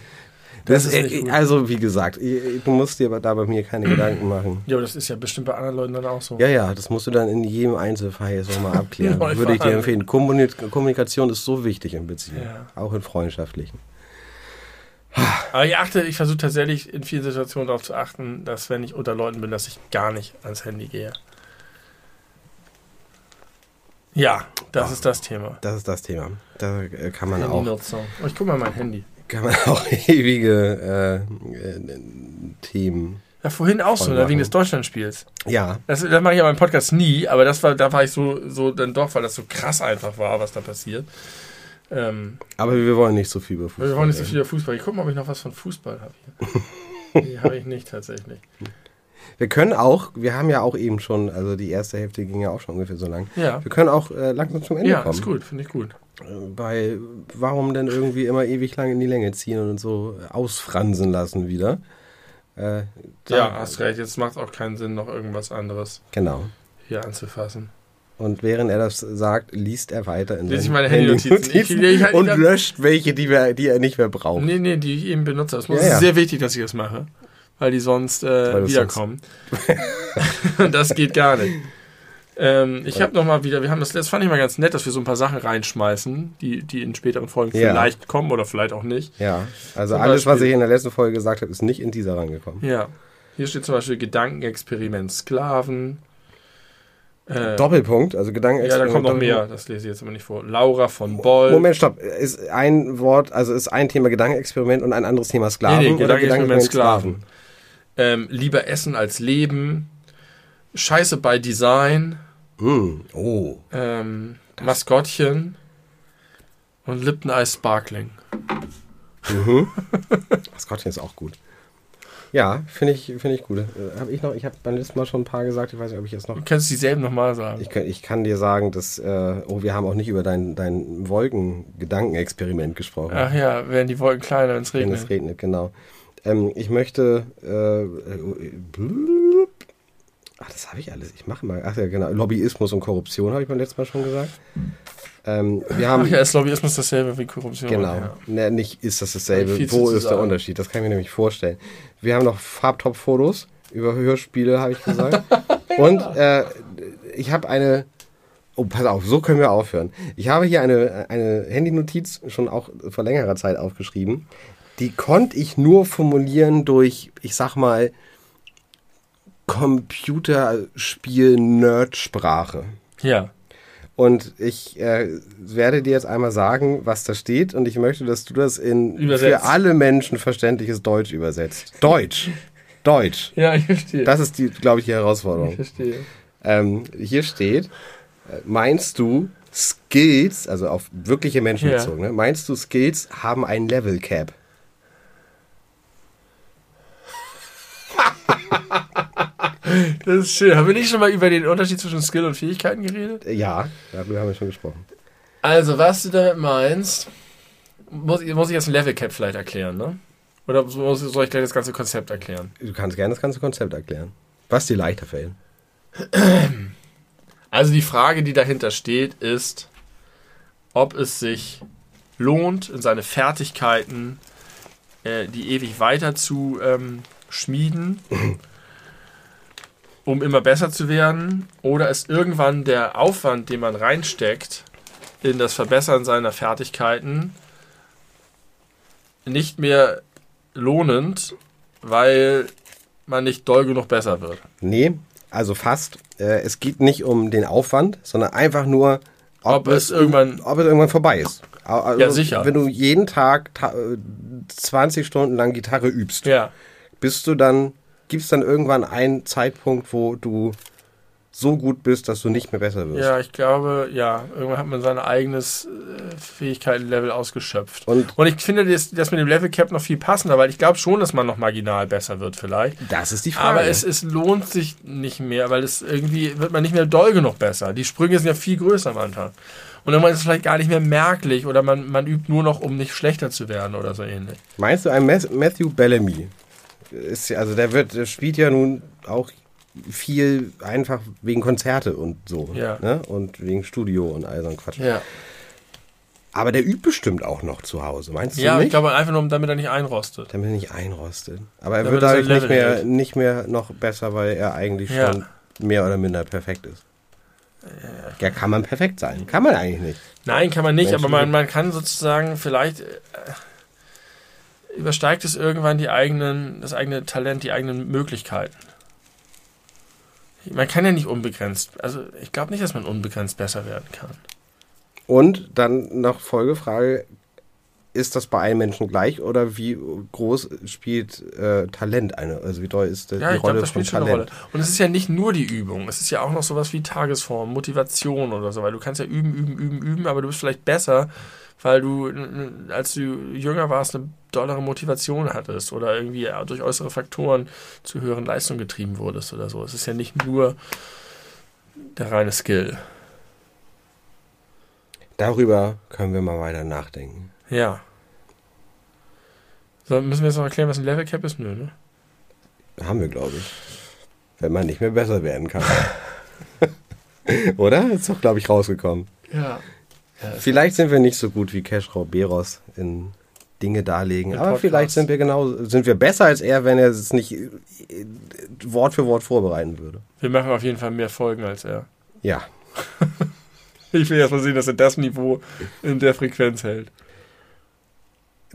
Speaker 1: Das
Speaker 2: Das ist
Speaker 1: äh,
Speaker 2: gut.
Speaker 1: also wie gesagt, ich- du musst dir aber da bei mir keine Gedanken machen.
Speaker 2: Ja, aber das ist ja bestimmt bei anderen Leuten dann auch so.
Speaker 1: Ja, ja, das musst du dann in jedem Einzelfall jetzt nochmal abklären. Würde ich dir empfehlen. Kommunik Kommunikation ist so wichtig in Beziehungen,
Speaker 2: Ja.
Speaker 1: auch in freundschaftlichen.
Speaker 2: Aber ich achte, ich versuche tatsächlich in vielen Situationen darauf zu achten, dass wenn ich unter Leuten bin, dass ich gar nicht ans Handy gehe. Ja, das
Speaker 1: Ah.
Speaker 2: ist das Thema.
Speaker 1: Das ist das Thema. Da äh, kann man auch,
Speaker 2: ich guck mal mein Handy.
Speaker 1: Kann man auch ewige äh, äh, Themen.
Speaker 2: Ja, vorhin auch so, ne, wegen des Deutschlandspiels.
Speaker 1: Ja,
Speaker 2: Das, das mache ich ja beim Podcast nie, aber das war, da war ich so, so dann doch, weil das so krass einfach war, was da passiert. Ähm,
Speaker 1: aber wir wollen nicht so viel über Fußball.
Speaker 2: wir wollen nicht so viel über Fußball. Ich gucke mal, ob ich noch was von Fußball habe hier. nee, habe ich nicht tatsächlich.
Speaker 1: Wir können auch, wir haben ja auch eben schon, also die erste Hälfte ging ja auch schon ungefähr so lang.
Speaker 2: Ja,
Speaker 1: Wir können auch äh, langsam zum Ende
Speaker 2: ja
Speaker 1: kommen.
Speaker 2: ist gut, finde ich gut.
Speaker 1: Weil, warum denn irgendwie immer ewig lang in die Länge ziehen und so ausfransen lassen wieder? Äh,
Speaker 2: Ja, hast recht. Jetzt macht es auch keinen Sinn, noch irgendwas anderes
Speaker 1: Genau.
Speaker 2: hier anzufassen.
Speaker 1: Und während er das sagt, liest er weiter in
Speaker 2: Lies ich meine Handynotizen. Ich- ich- ich-
Speaker 1: und
Speaker 2: ich-
Speaker 1: löscht welche, die, wir, die er nicht mehr braucht.
Speaker 2: Nee, nee, die ich eben benutze. Es muss
Speaker 1: Ja, ja.
Speaker 2: sehr wichtig, dass ich das mache. Weil die sonst
Speaker 1: Weil
Speaker 2: äh,
Speaker 1: du
Speaker 2: wiederkommen. das geht gar nicht. Ähm, ich habe noch mal wieder, wir haben das, das fand ich mal ganz nett, dass wir so ein paar Sachen reinschmeißen, die, die in späteren Folgen
Speaker 1: Ja.
Speaker 2: vielleicht kommen oder vielleicht auch nicht.
Speaker 1: Ja, also
Speaker 2: Zum
Speaker 1: alles, was
Speaker 2: Beispiel-
Speaker 1: ich in der letzten Folge gesagt habe, ist nicht in dieser rangekommen.
Speaker 2: Ja. Hier steht zum Beispiel Gedankenexperiment Sklaven. Äh,
Speaker 1: Doppelpunkt, also Gedanken.
Speaker 2: ja, da kommt noch mehr, das lese ich jetzt aber nicht vor. Laura von Boll.
Speaker 1: Moment, stopp. Ist ein Wort, also ist ein Thema Gedankenexperiment und ein anderes Thema Sklaven?
Speaker 2: Nee, nee,
Speaker 1: oder
Speaker 2: Gedankenexperiment Sklaven. Ähm, lieber Essen als Leben. Scheiße bei Design.
Speaker 1: Hm. Oh.
Speaker 2: Ähm, Maskottchen. Und Lipton Ice Sparkling.
Speaker 1: Maskottchen ist auch gut. Ja, finde ich, finde ich gut. Äh, hab ich noch, ich habe beim letzten Mal schon ein paar gesagt, ich weiß nicht, ob ich jetzt noch.
Speaker 2: Du kannst dieselben nochmal sagen.
Speaker 1: Ich kann, ich kann dir sagen, dass, äh, oh, wir haben auch nicht über dein, dein Wolken-Gedankenexperiment gesprochen.
Speaker 2: Ach ja, werden die Wolken kleiner, wenn es
Speaker 1: Wenn
Speaker 2: regnet.
Speaker 1: es regnet, genau. Ähm, ich möchte. Äh, äh, blub. Ach, das habe ich alles. Ich mache mal. Ach ja, genau. Lobbyismus und Korruption habe ich beim letzten Mal schon gesagt. Ähm, wir haben.
Speaker 2: Ach ja, ist Lobbyismus dasselbe wie Korruption.
Speaker 1: Genau.
Speaker 2: Ja.
Speaker 1: Ne, nicht ist das dasselbe.
Speaker 2: zu
Speaker 1: Wo ist der. Unterschied? Das kann ich mir nämlich vorstellen. Wir haben noch Farbtop-Fotos über Hörspiele, habe ich gesagt. Und äh, ich habe eine. Oh, pass auf, so können wir aufhören. Ich habe hier eine, eine Handynotiz schon auch vor längerer Zeit aufgeschrieben. die konnte ich nur formulieren durch, ich sag mal, Computerspiel-Nerdsprache.
Speaker 2: Ja.
Speaker 1: Und ich äh, werde dir jetzt einmal sagen, was da steht. Und ich möchte, dass du das in
Speaker 2: Übersetzt.
Speaker 1: für alle Menschen verständliches Deutsch übersetzt. Deutsch. Deutsch.
Speaker 2: Ja, ich verstehe.
Speaker 1: Das ist die, glaube ich, die
Speaker 2: ich
Speaker 1: Herausforderung.
Speaker 2: verstehe.
Speaker 1: Ähm, hier steht, äh, meinst du Skills, also auf wirkliche Menschen
Speaker 2: Ja.
Speaker 1: bezogen, ne? meinst du Skills haben ein Level Cap?
Speaker 2: Das ist schön. Haben wir nicht schon mal über den Unterschied zwischen Skill und Fähigkeiten geredet?
Speaker 1: Äh, Ja, darüber haben wir schon gesprochen.
Speaker 2: Also, was du damit meinst, muss, muss ich jetzt ein Level Cap vielleicht erklären, ne? Oder muss, soll ich gleich das ganze Konzept erklären?
Speaker 1: Du kannst gerne das ganze Konzept erklären. Was dir leichter fällt.
Speaker 2: Also die Frage, die dahinter steht, ist, ob es sich lohnt, in seine Fertigkeiten äh, die ewig weiter zu ähm, schmieden, um immer besser zu werden, oder ist irgendwann der Aufwand, den man reinsteckt in das Verbessern seiner Fertigkeiten, nicht mehr lohnend, weil man nicht doll genug besser wird.
Speaker 1: Nee, also fast. Äh, es geht nicht um den Aufwand, sondern einfach nur,
Speaker 2: Ob es irgendwann-
Speaker 1: ob es irgendwann vorbei ist. Also,
Speaker 2: Ja, sicher.
Speaker 1: Wenn du jeden Tag ta- äh, 20 Stunden lang Gitarre übst,
Speaker 2: Ja.
Speaker 1: bist du dann, gibt es dann irgendwann einen Zeitpunkt, wo du so gut bist, dass du nicht mehr besser wirst.
Speaker 2: Ja, ich glaube, ja, irgendwann hat man sein eigenes äh, Fähigkeitenlevel ausgeschöpft.
Speaker 1: Und-
Speaker 2: Und, ich finde das, das mit dem Level Cap noch viel passender, weil ich glaube schon, dass man noch marginal besser wird vielleicht.
Speaker 1: Das ist die Frage.
Speaker 2: Aber es, es lohnt sich nicht mehr, weil es irgendwie wird man nicht mehr doll genug besser. Die Sprünge sind ja viel größer am Anfang. Und irgendwann ist es vielleicht gar nicht mehr merklich oder man, man übt nur noch, um nicht schlechter zu werden oder so ähnlich.
Speaker 1: Meinst du, ein Matthew Bellamy, ist, ja- also der wird, der spielt ja nun auch viel einfach wegen Konzerte und so.
Speaker 2: Ja.
Speaker 1: Ne? Und wegen Studio und all so ein Quatsch.
Speaker 2: Ja,
Speaker 1: Aber der übt bestimmt auch noch zu Hause, meinst du
Speaker 2: ja
Speaker 1: nicht?
Speaker 2: ich glaube einfach nur, damit er nicht einrostet.
Speaker 1: Damit er nicht einrostet. Aber er
Speaker 2: Damit
Speaker 1: wird dadurch nicht mehr,
Speaker 2: hält.
Speaker 1: nicht mehr noch besser, weil er eigentlich
Speaker 2: Ja.
Speaker 1: schon mehr oder minder perfekt ist. Ja, kann man perfekt sein. Kann man eigentlich nicht.
Speaker 2: Nein, kann man nicht,
Speaker 1: Menschen
Speaker 2: aber man, man kann sozusagen vielleicht äh, übersteigt es irgendwann die eigenen, das eigene Talent, die eigenen Möglichkeiten. Man kann ja nicht unbegrenzt, also ich glaube nicht, dass man unbegrenzt besser werden kann.
Speaker 1: Und dann noch Folgefrage, ist das bei allen Menschen gleich oder wie groß spielt äh, Talent eine? Also wie doll ist das
Speaker 2: Ja,
Speaker 1: die
Speaker 2: ich glaube,
Speaker 1: Rolle
Speaker 2: das
Speaker 1: von
Speaker 2: spielt schon eine Rolle.
Speaker 1: Talent?
Speaker 2: Und es ist ja nicht nur die Übung, es ist ja auch noch sowas wie Tagesform, Motivation oder so, weil du kannst ja üben, üben, üben, üben, aber du bist vielleicht besser, weil du, als du jünger warst, eine dollere Motivation hattest oder irgendwie durch äußere Faktoren zu höheren Leistungen getrieben wurdest oder so. Es ist ja nicht nur der reine Skill.
Speaker 1: Darüber können wir mal weiter nachdenken.
Speaker 2: Ja. So, müssen wir jetzt noch erklären, was ein Level Cap ist? Nö, ne?
Speaker 1: Haben wir, glaube ich. Wenn man nicht mehr besser werden kann. Oder? Ist doch, glaube ich, rausgekommen.
Speaker 2: Ja.
Speaker 1: Vielleicht sind wir nicht so gut wie Keschrau Beros in Dinge darlegen, aber
Speaker 2: Podcast.
Speaker 1: vielleicht sind wir genau, sind wir besser als er, wenn er es nicht äh, Wort für Wort vorbereiten würde.
Speaker 2: Wir machen auf jeden Fall mehr Folgen als er.
Speaker 1: Ja,
Speaker 2: Ich will erst mal sehen, dass er das Niveau in der Frequenz hält.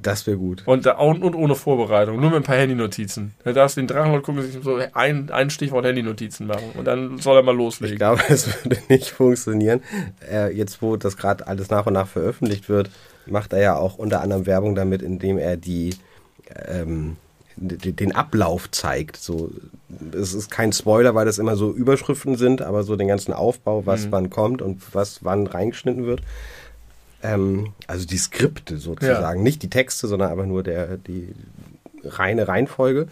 Speaker 1: Das wäre gut.
Speaker 2: Und, da, und, und ohne Vorbereitung, nur mit ein paar Handynotizen. Er darf den Drachenlord gucken, sich so ein, ein Stichwort Handynotizen machen. Und dann soll er mal
Speaker 1: Ich
Speaker 2: loslegen.
Speaker 1: glaube, es würde nicht funktionieren. Äh, jetzt, wo das gerade alles nach und nach veröffentlicht wird, macht er ja auch unter anderem Werbung damit, indem er die ähm, den Ablauf zeigt. So, es ist kein Spoiler, weil das immer so Überschriften sind, aber so den ganzen Aufbau, was
Speaker 2: Mhm.
Speaker 1: wann kommt und was wann reingeschnitten wird. Ähm, also die Skripte sozusagen, nicht die Texte, sondern einfach nur der die reine Reihenfolge.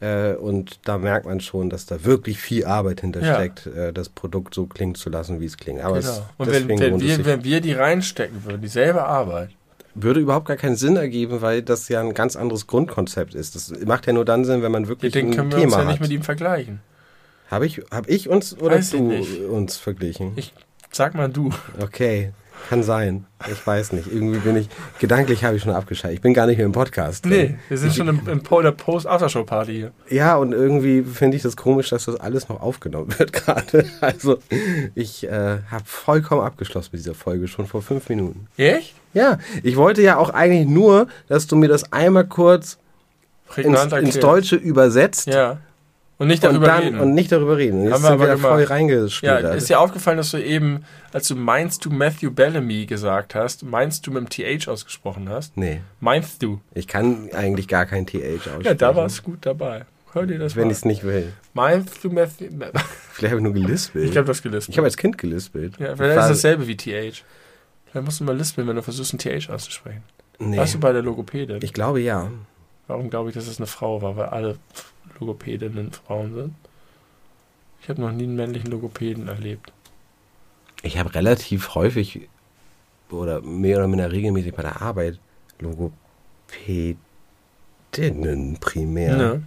Speaker 1: Äh, und da merkt man schon, dass da wirklich viel Arbeit
Speaker 2: Ja.
Speaker 1: hintersteckt, äh, das Produkt so klingen zu lassen, wie es klingt. Aber es,
Speaker 2: Genau. Und wenn, wenn,
Speaker 1: es
Speaker 2: wir, wenn wir die reinstecken würden, dieselbe Arbeit.
Speaker 1: würde überhaupt gar keinen Sinn ergeben, weil das ja ein ganz anderes Grundkonzept ist. Das macht ja nur dann Sinn, wenn man wirklich
Speaker 2: Den
Speaker 1: ein
Speaker 2: können wir uns
Speaker 1: Thema
Speaker 2: ja nicht
Speaker 1: hat.
Speaker 2: mit ihm vergleichen.
Speaker 1: Habe ich, hab ich uns oder
Speaker 2: Weiß
Speaker 1: du uns verglichen?
Speaker 2: Ich sag mal du.
Speaker 1: Okay. Kann sein. Ich weiß nicht. Irgendwie bin ich, gedanklich habe ich schon abgeschaltet. Ich bin gar nicht mehr im Podcast.
Speaker 2: Nee, wir sind schon im, im Po- der Post-Aftershow-Party hier.
Speaker 1: Ja, und irgendwie finde ich das komisch, dass das alles noch aufgenommen wird gerade. Also, ich äh, habe vollkommen abgeschlossen mit dieser Folge, schon vor fünf Minuten.
Speaker 2: Echt?
Speaker 1: Ja, ich wollte ja auch eigentlich nur, dass du mir das einmal kurz ins, ins. Deutsche übersetzt
Speaker 2: Ja. Und nicht
Speaker 1: und,
Speaker 2: darüber
Speaker 1: dann,
Speaker 2: reden.
Speaker 1: und nicht darüber reden. Und jetzt
Speaker 2: Haben wir
Speaker 1: sind wir
Speaker 2: aber
Speaker 1: da voll reingespielt.
Speaker 2: ja, ist dir aufgefallen, dass du eben, als du meinst du Matthew Bellamy gesagt hast, meinst du mit dem TH ausgesprochen hast?
Speaker 1: nee,
Speaker 2: Meinst du?
Speaker 1: ich kann eigentlich gar kein TH aussprechen.
Speaker 2: Ja, da war es gut dabei. Hör dir das
Speaker 1: Wenn ich es nicht will.
Speaker 2: Meinst du Matthew...
Speaker 1: Vielleicht habe ich nur gelispelt.
Speaker 2: Ich glaube, das gelispelt.
Speaker 1: Ich habe als Kind gelispelt.
Speaker 2: ja,
Speaker 1: Ich
Speaker 2: vielleicht ist dasselbe wie TH. Vielleicht musst du mal lispeln, wenn du versuchst, ein TH auszusprechen.
Speaker 1: Nee,
Speaker 2: Warst du bei der Logopädin?
Speaker 1: ich glaube ja.
Speaker 2: Warum glaube ich, dass es eine Frau war? Weil alle Logopädinnen Frauen sind. Ich habe noch nie einen männlichen Logopäden erlebt.
Speaker 1: Ich habe relativ häufig oder mehr oder minder regelmäßig bei der Arbeit Logopädinnen primär.
Speaker 2: Ne?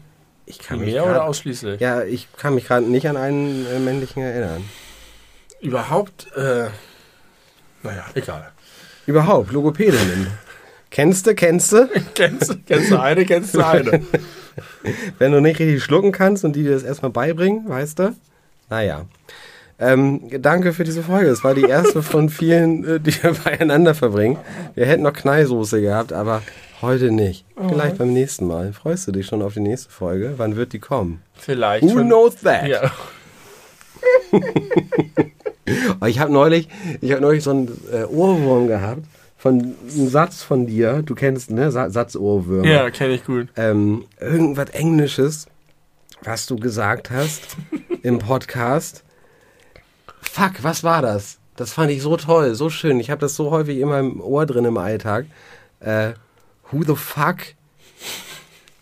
Speaker 1: Ich kann mich
Speaker 2: Mehr oder
Speaker 1: grad,
Speaker 2: ausschließlich?
Speaker 1: Ja, ich kann mich gerade nicht an einen äh, männlichen erinnern.
Speaker 2: Überhaupt, äh, naja, egal.
Speaker 1: Überhaupt, Logopädinnen. Kennst du, kennst du?
Speaker 2: kennst, du- kennst du eine, kennst du eine.
Speaker 1: Wenn du nicht richtig schlucken kannst und die dir das erstmal beibringen, weißt du? Naja. Ähm, danke für diese Folge. Es war die erste von vielen, äh, die wir beieinander verbringen. Wir hätten noch Knallsoße gehabt, aber heute nicht. Vielleicht beim nächsten Mal. Freust du dich schon auf die nächste Folge? Wann wird die kommen?
Speaker 2: Vielleicht.
Speaker 1: Who
Speaker 2: schon-
Speaker 1: knows that?
Speaker 2: Ja.
Speaker 1: Oh, Ich habe neulich, ich habe neulich so einen äh, Ohrwurm gehabt von einem Satz von dir. Du kennst ne Sa Satzohrwürmer.
Speaker 2: ja, kenne ich gut.
Speaker 1: ähm, irgendwas Englisches, was du gesagt hast im Podcast. Fuck, was war das? Das fand ich so toll, so schön. Ich habe das so häufig in meinem Ohr drin im Alltag. Äh, who the fuck?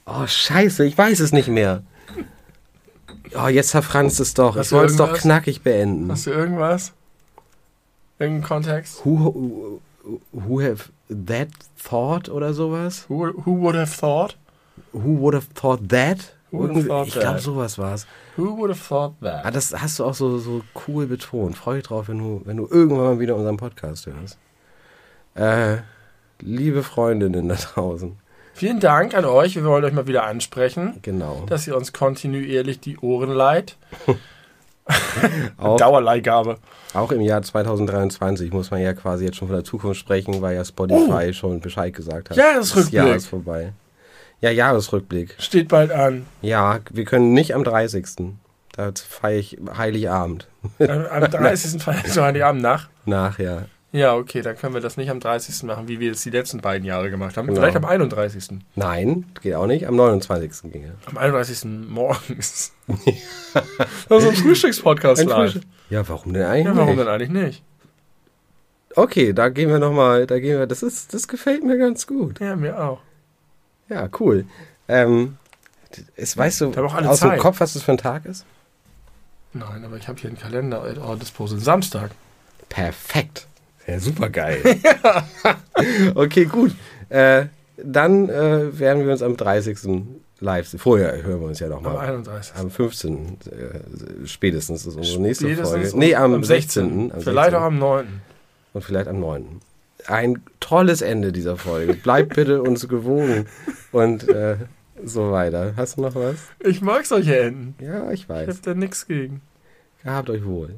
Speaker 1: Oh, scheiße, ich weiß es nicht mehr. Oh, jetzt verfranst es doch.
Speaker 2: Hast
Speaker 1: ich
Speaker 2: du
Speaker 1: wollte es doch knackig beenden.
Speaker 2: Hast du irgendwas? Irgendeinen Kontext?
Speaker 1: Who, who, have that thought oder sowas?
Speaker 2: Who, who would have thought?
Speaker 1: Who would have thought that?
Speaker 2: Who would have
Speaker 1: Irgendwie-
Speaker 2: thought
Speaker 1: ich glaube,
Speaker 2: that?
Speaker 1: sowas war's.
Speaker 2: Who would have thought
Speaker 1: Ah,
Speaker 2: that?
Speaker 1: das hast du auch so, so cool betont. Freue dich drauf, wenn du, wenn du irgendwann mal wieder unseren Podcast hörst. Äh, liebe Freundinnen da draußen.
Speaker 2: Vielen Dank an euch. Wir wollen euch mal wieder ansprechen,
Speaker 1: Genau.
Speaker 2: dass ihr uns kontinuierlich die Ohren leiht.
Speaker 1: Auch,
Speaker 2: Dauerleihgabe.
Speaker 1: auch im Jahr 2023 muss man ja quasi jetzt schon von der Zukunft sprechen, weil ja Spotify schon Bescheid gesagt hat.
Speaker 2: Oh. Jahresrückblick.
Speaker 1: Das Jahr ist vorbei. Ja, Jahresrückblick.
Speaker 2: Steht bald an.
Speaker 1: Ja, wir können nicht am 30. Da feiere ich Heiligabend.
Speaker 2: Am am 30. Feiertag so Heiligabend nach.
Speaker 1: Nach, ja.
Speaker 2: Ja, okay, dann können wir das nicht am 30. machen, wie wir es die letzten beiden Jahre gemacht haben.
Speaker 1: Genau.
Speaker 2: Vielleicht am 31.
Speaker 1: Nein, geht auch nicht. Am 29. ginge.
Speaker 2: Am 31. morgens. das ist ein Frühstückspodcast
Speaker 1: Ein
Speaker 2: live.
Speaker 1: Frühstück- Ja, warum denn eigentlich
Speaker 2: Ja, warum
Speaker 1: nicht?
Speaker 2: denn eigentlich nicht?
Speaker 1: Okay, da gehen wir nochmal, da gehen wir, das ist, das gefällt mir ganz gut.
Speaker 2: Ja, mir auch.
Speaker 1: Ja, cool. Ähm, ist, weißt du aus dem
Speaker 2: Zeit.
Speaker 1: Kopf, was das für ein Tag ist?
Speaker 2: Nein, aber ich habe hier einen Kalender at our disposal. Samstag.
Speaker 1: Perfekt. Ja, super geil. okay, gut. Äh, dann äh, werden wir uns am 30. live sehen. Vorher hören wir uns ja
Speaker 2: Am
Speaker 1: nochmal.
Speaker 2: 31.
Speaker 1: Am 15. Äh, spätestens ist unsere nächste
Speaker 2: Spätestens
Speaker 1: Folge. Nee, am,
Speaker 2: am
Speaker 1: 16.
Speaker 2: 16.
Speaker 1: Am
Speaker 2: Vielleicht
Speaker 1: 16..
Speaker 2: auch am 9.
Speaker 1: Und vielleicht am 9. Ein tolles Ende dieser Folge. Bleibt bitte uns gewogen und äh, so weiter. Hast du noch was?
Speaker 2: Ich mag solche Enden.
Speaker 1: Ja, ich
Speaker 2: Ich
Speaker 1: weiß.
Speaker 2: habe da nichts gegen.
Speaker 1: Gehabt euch wohl.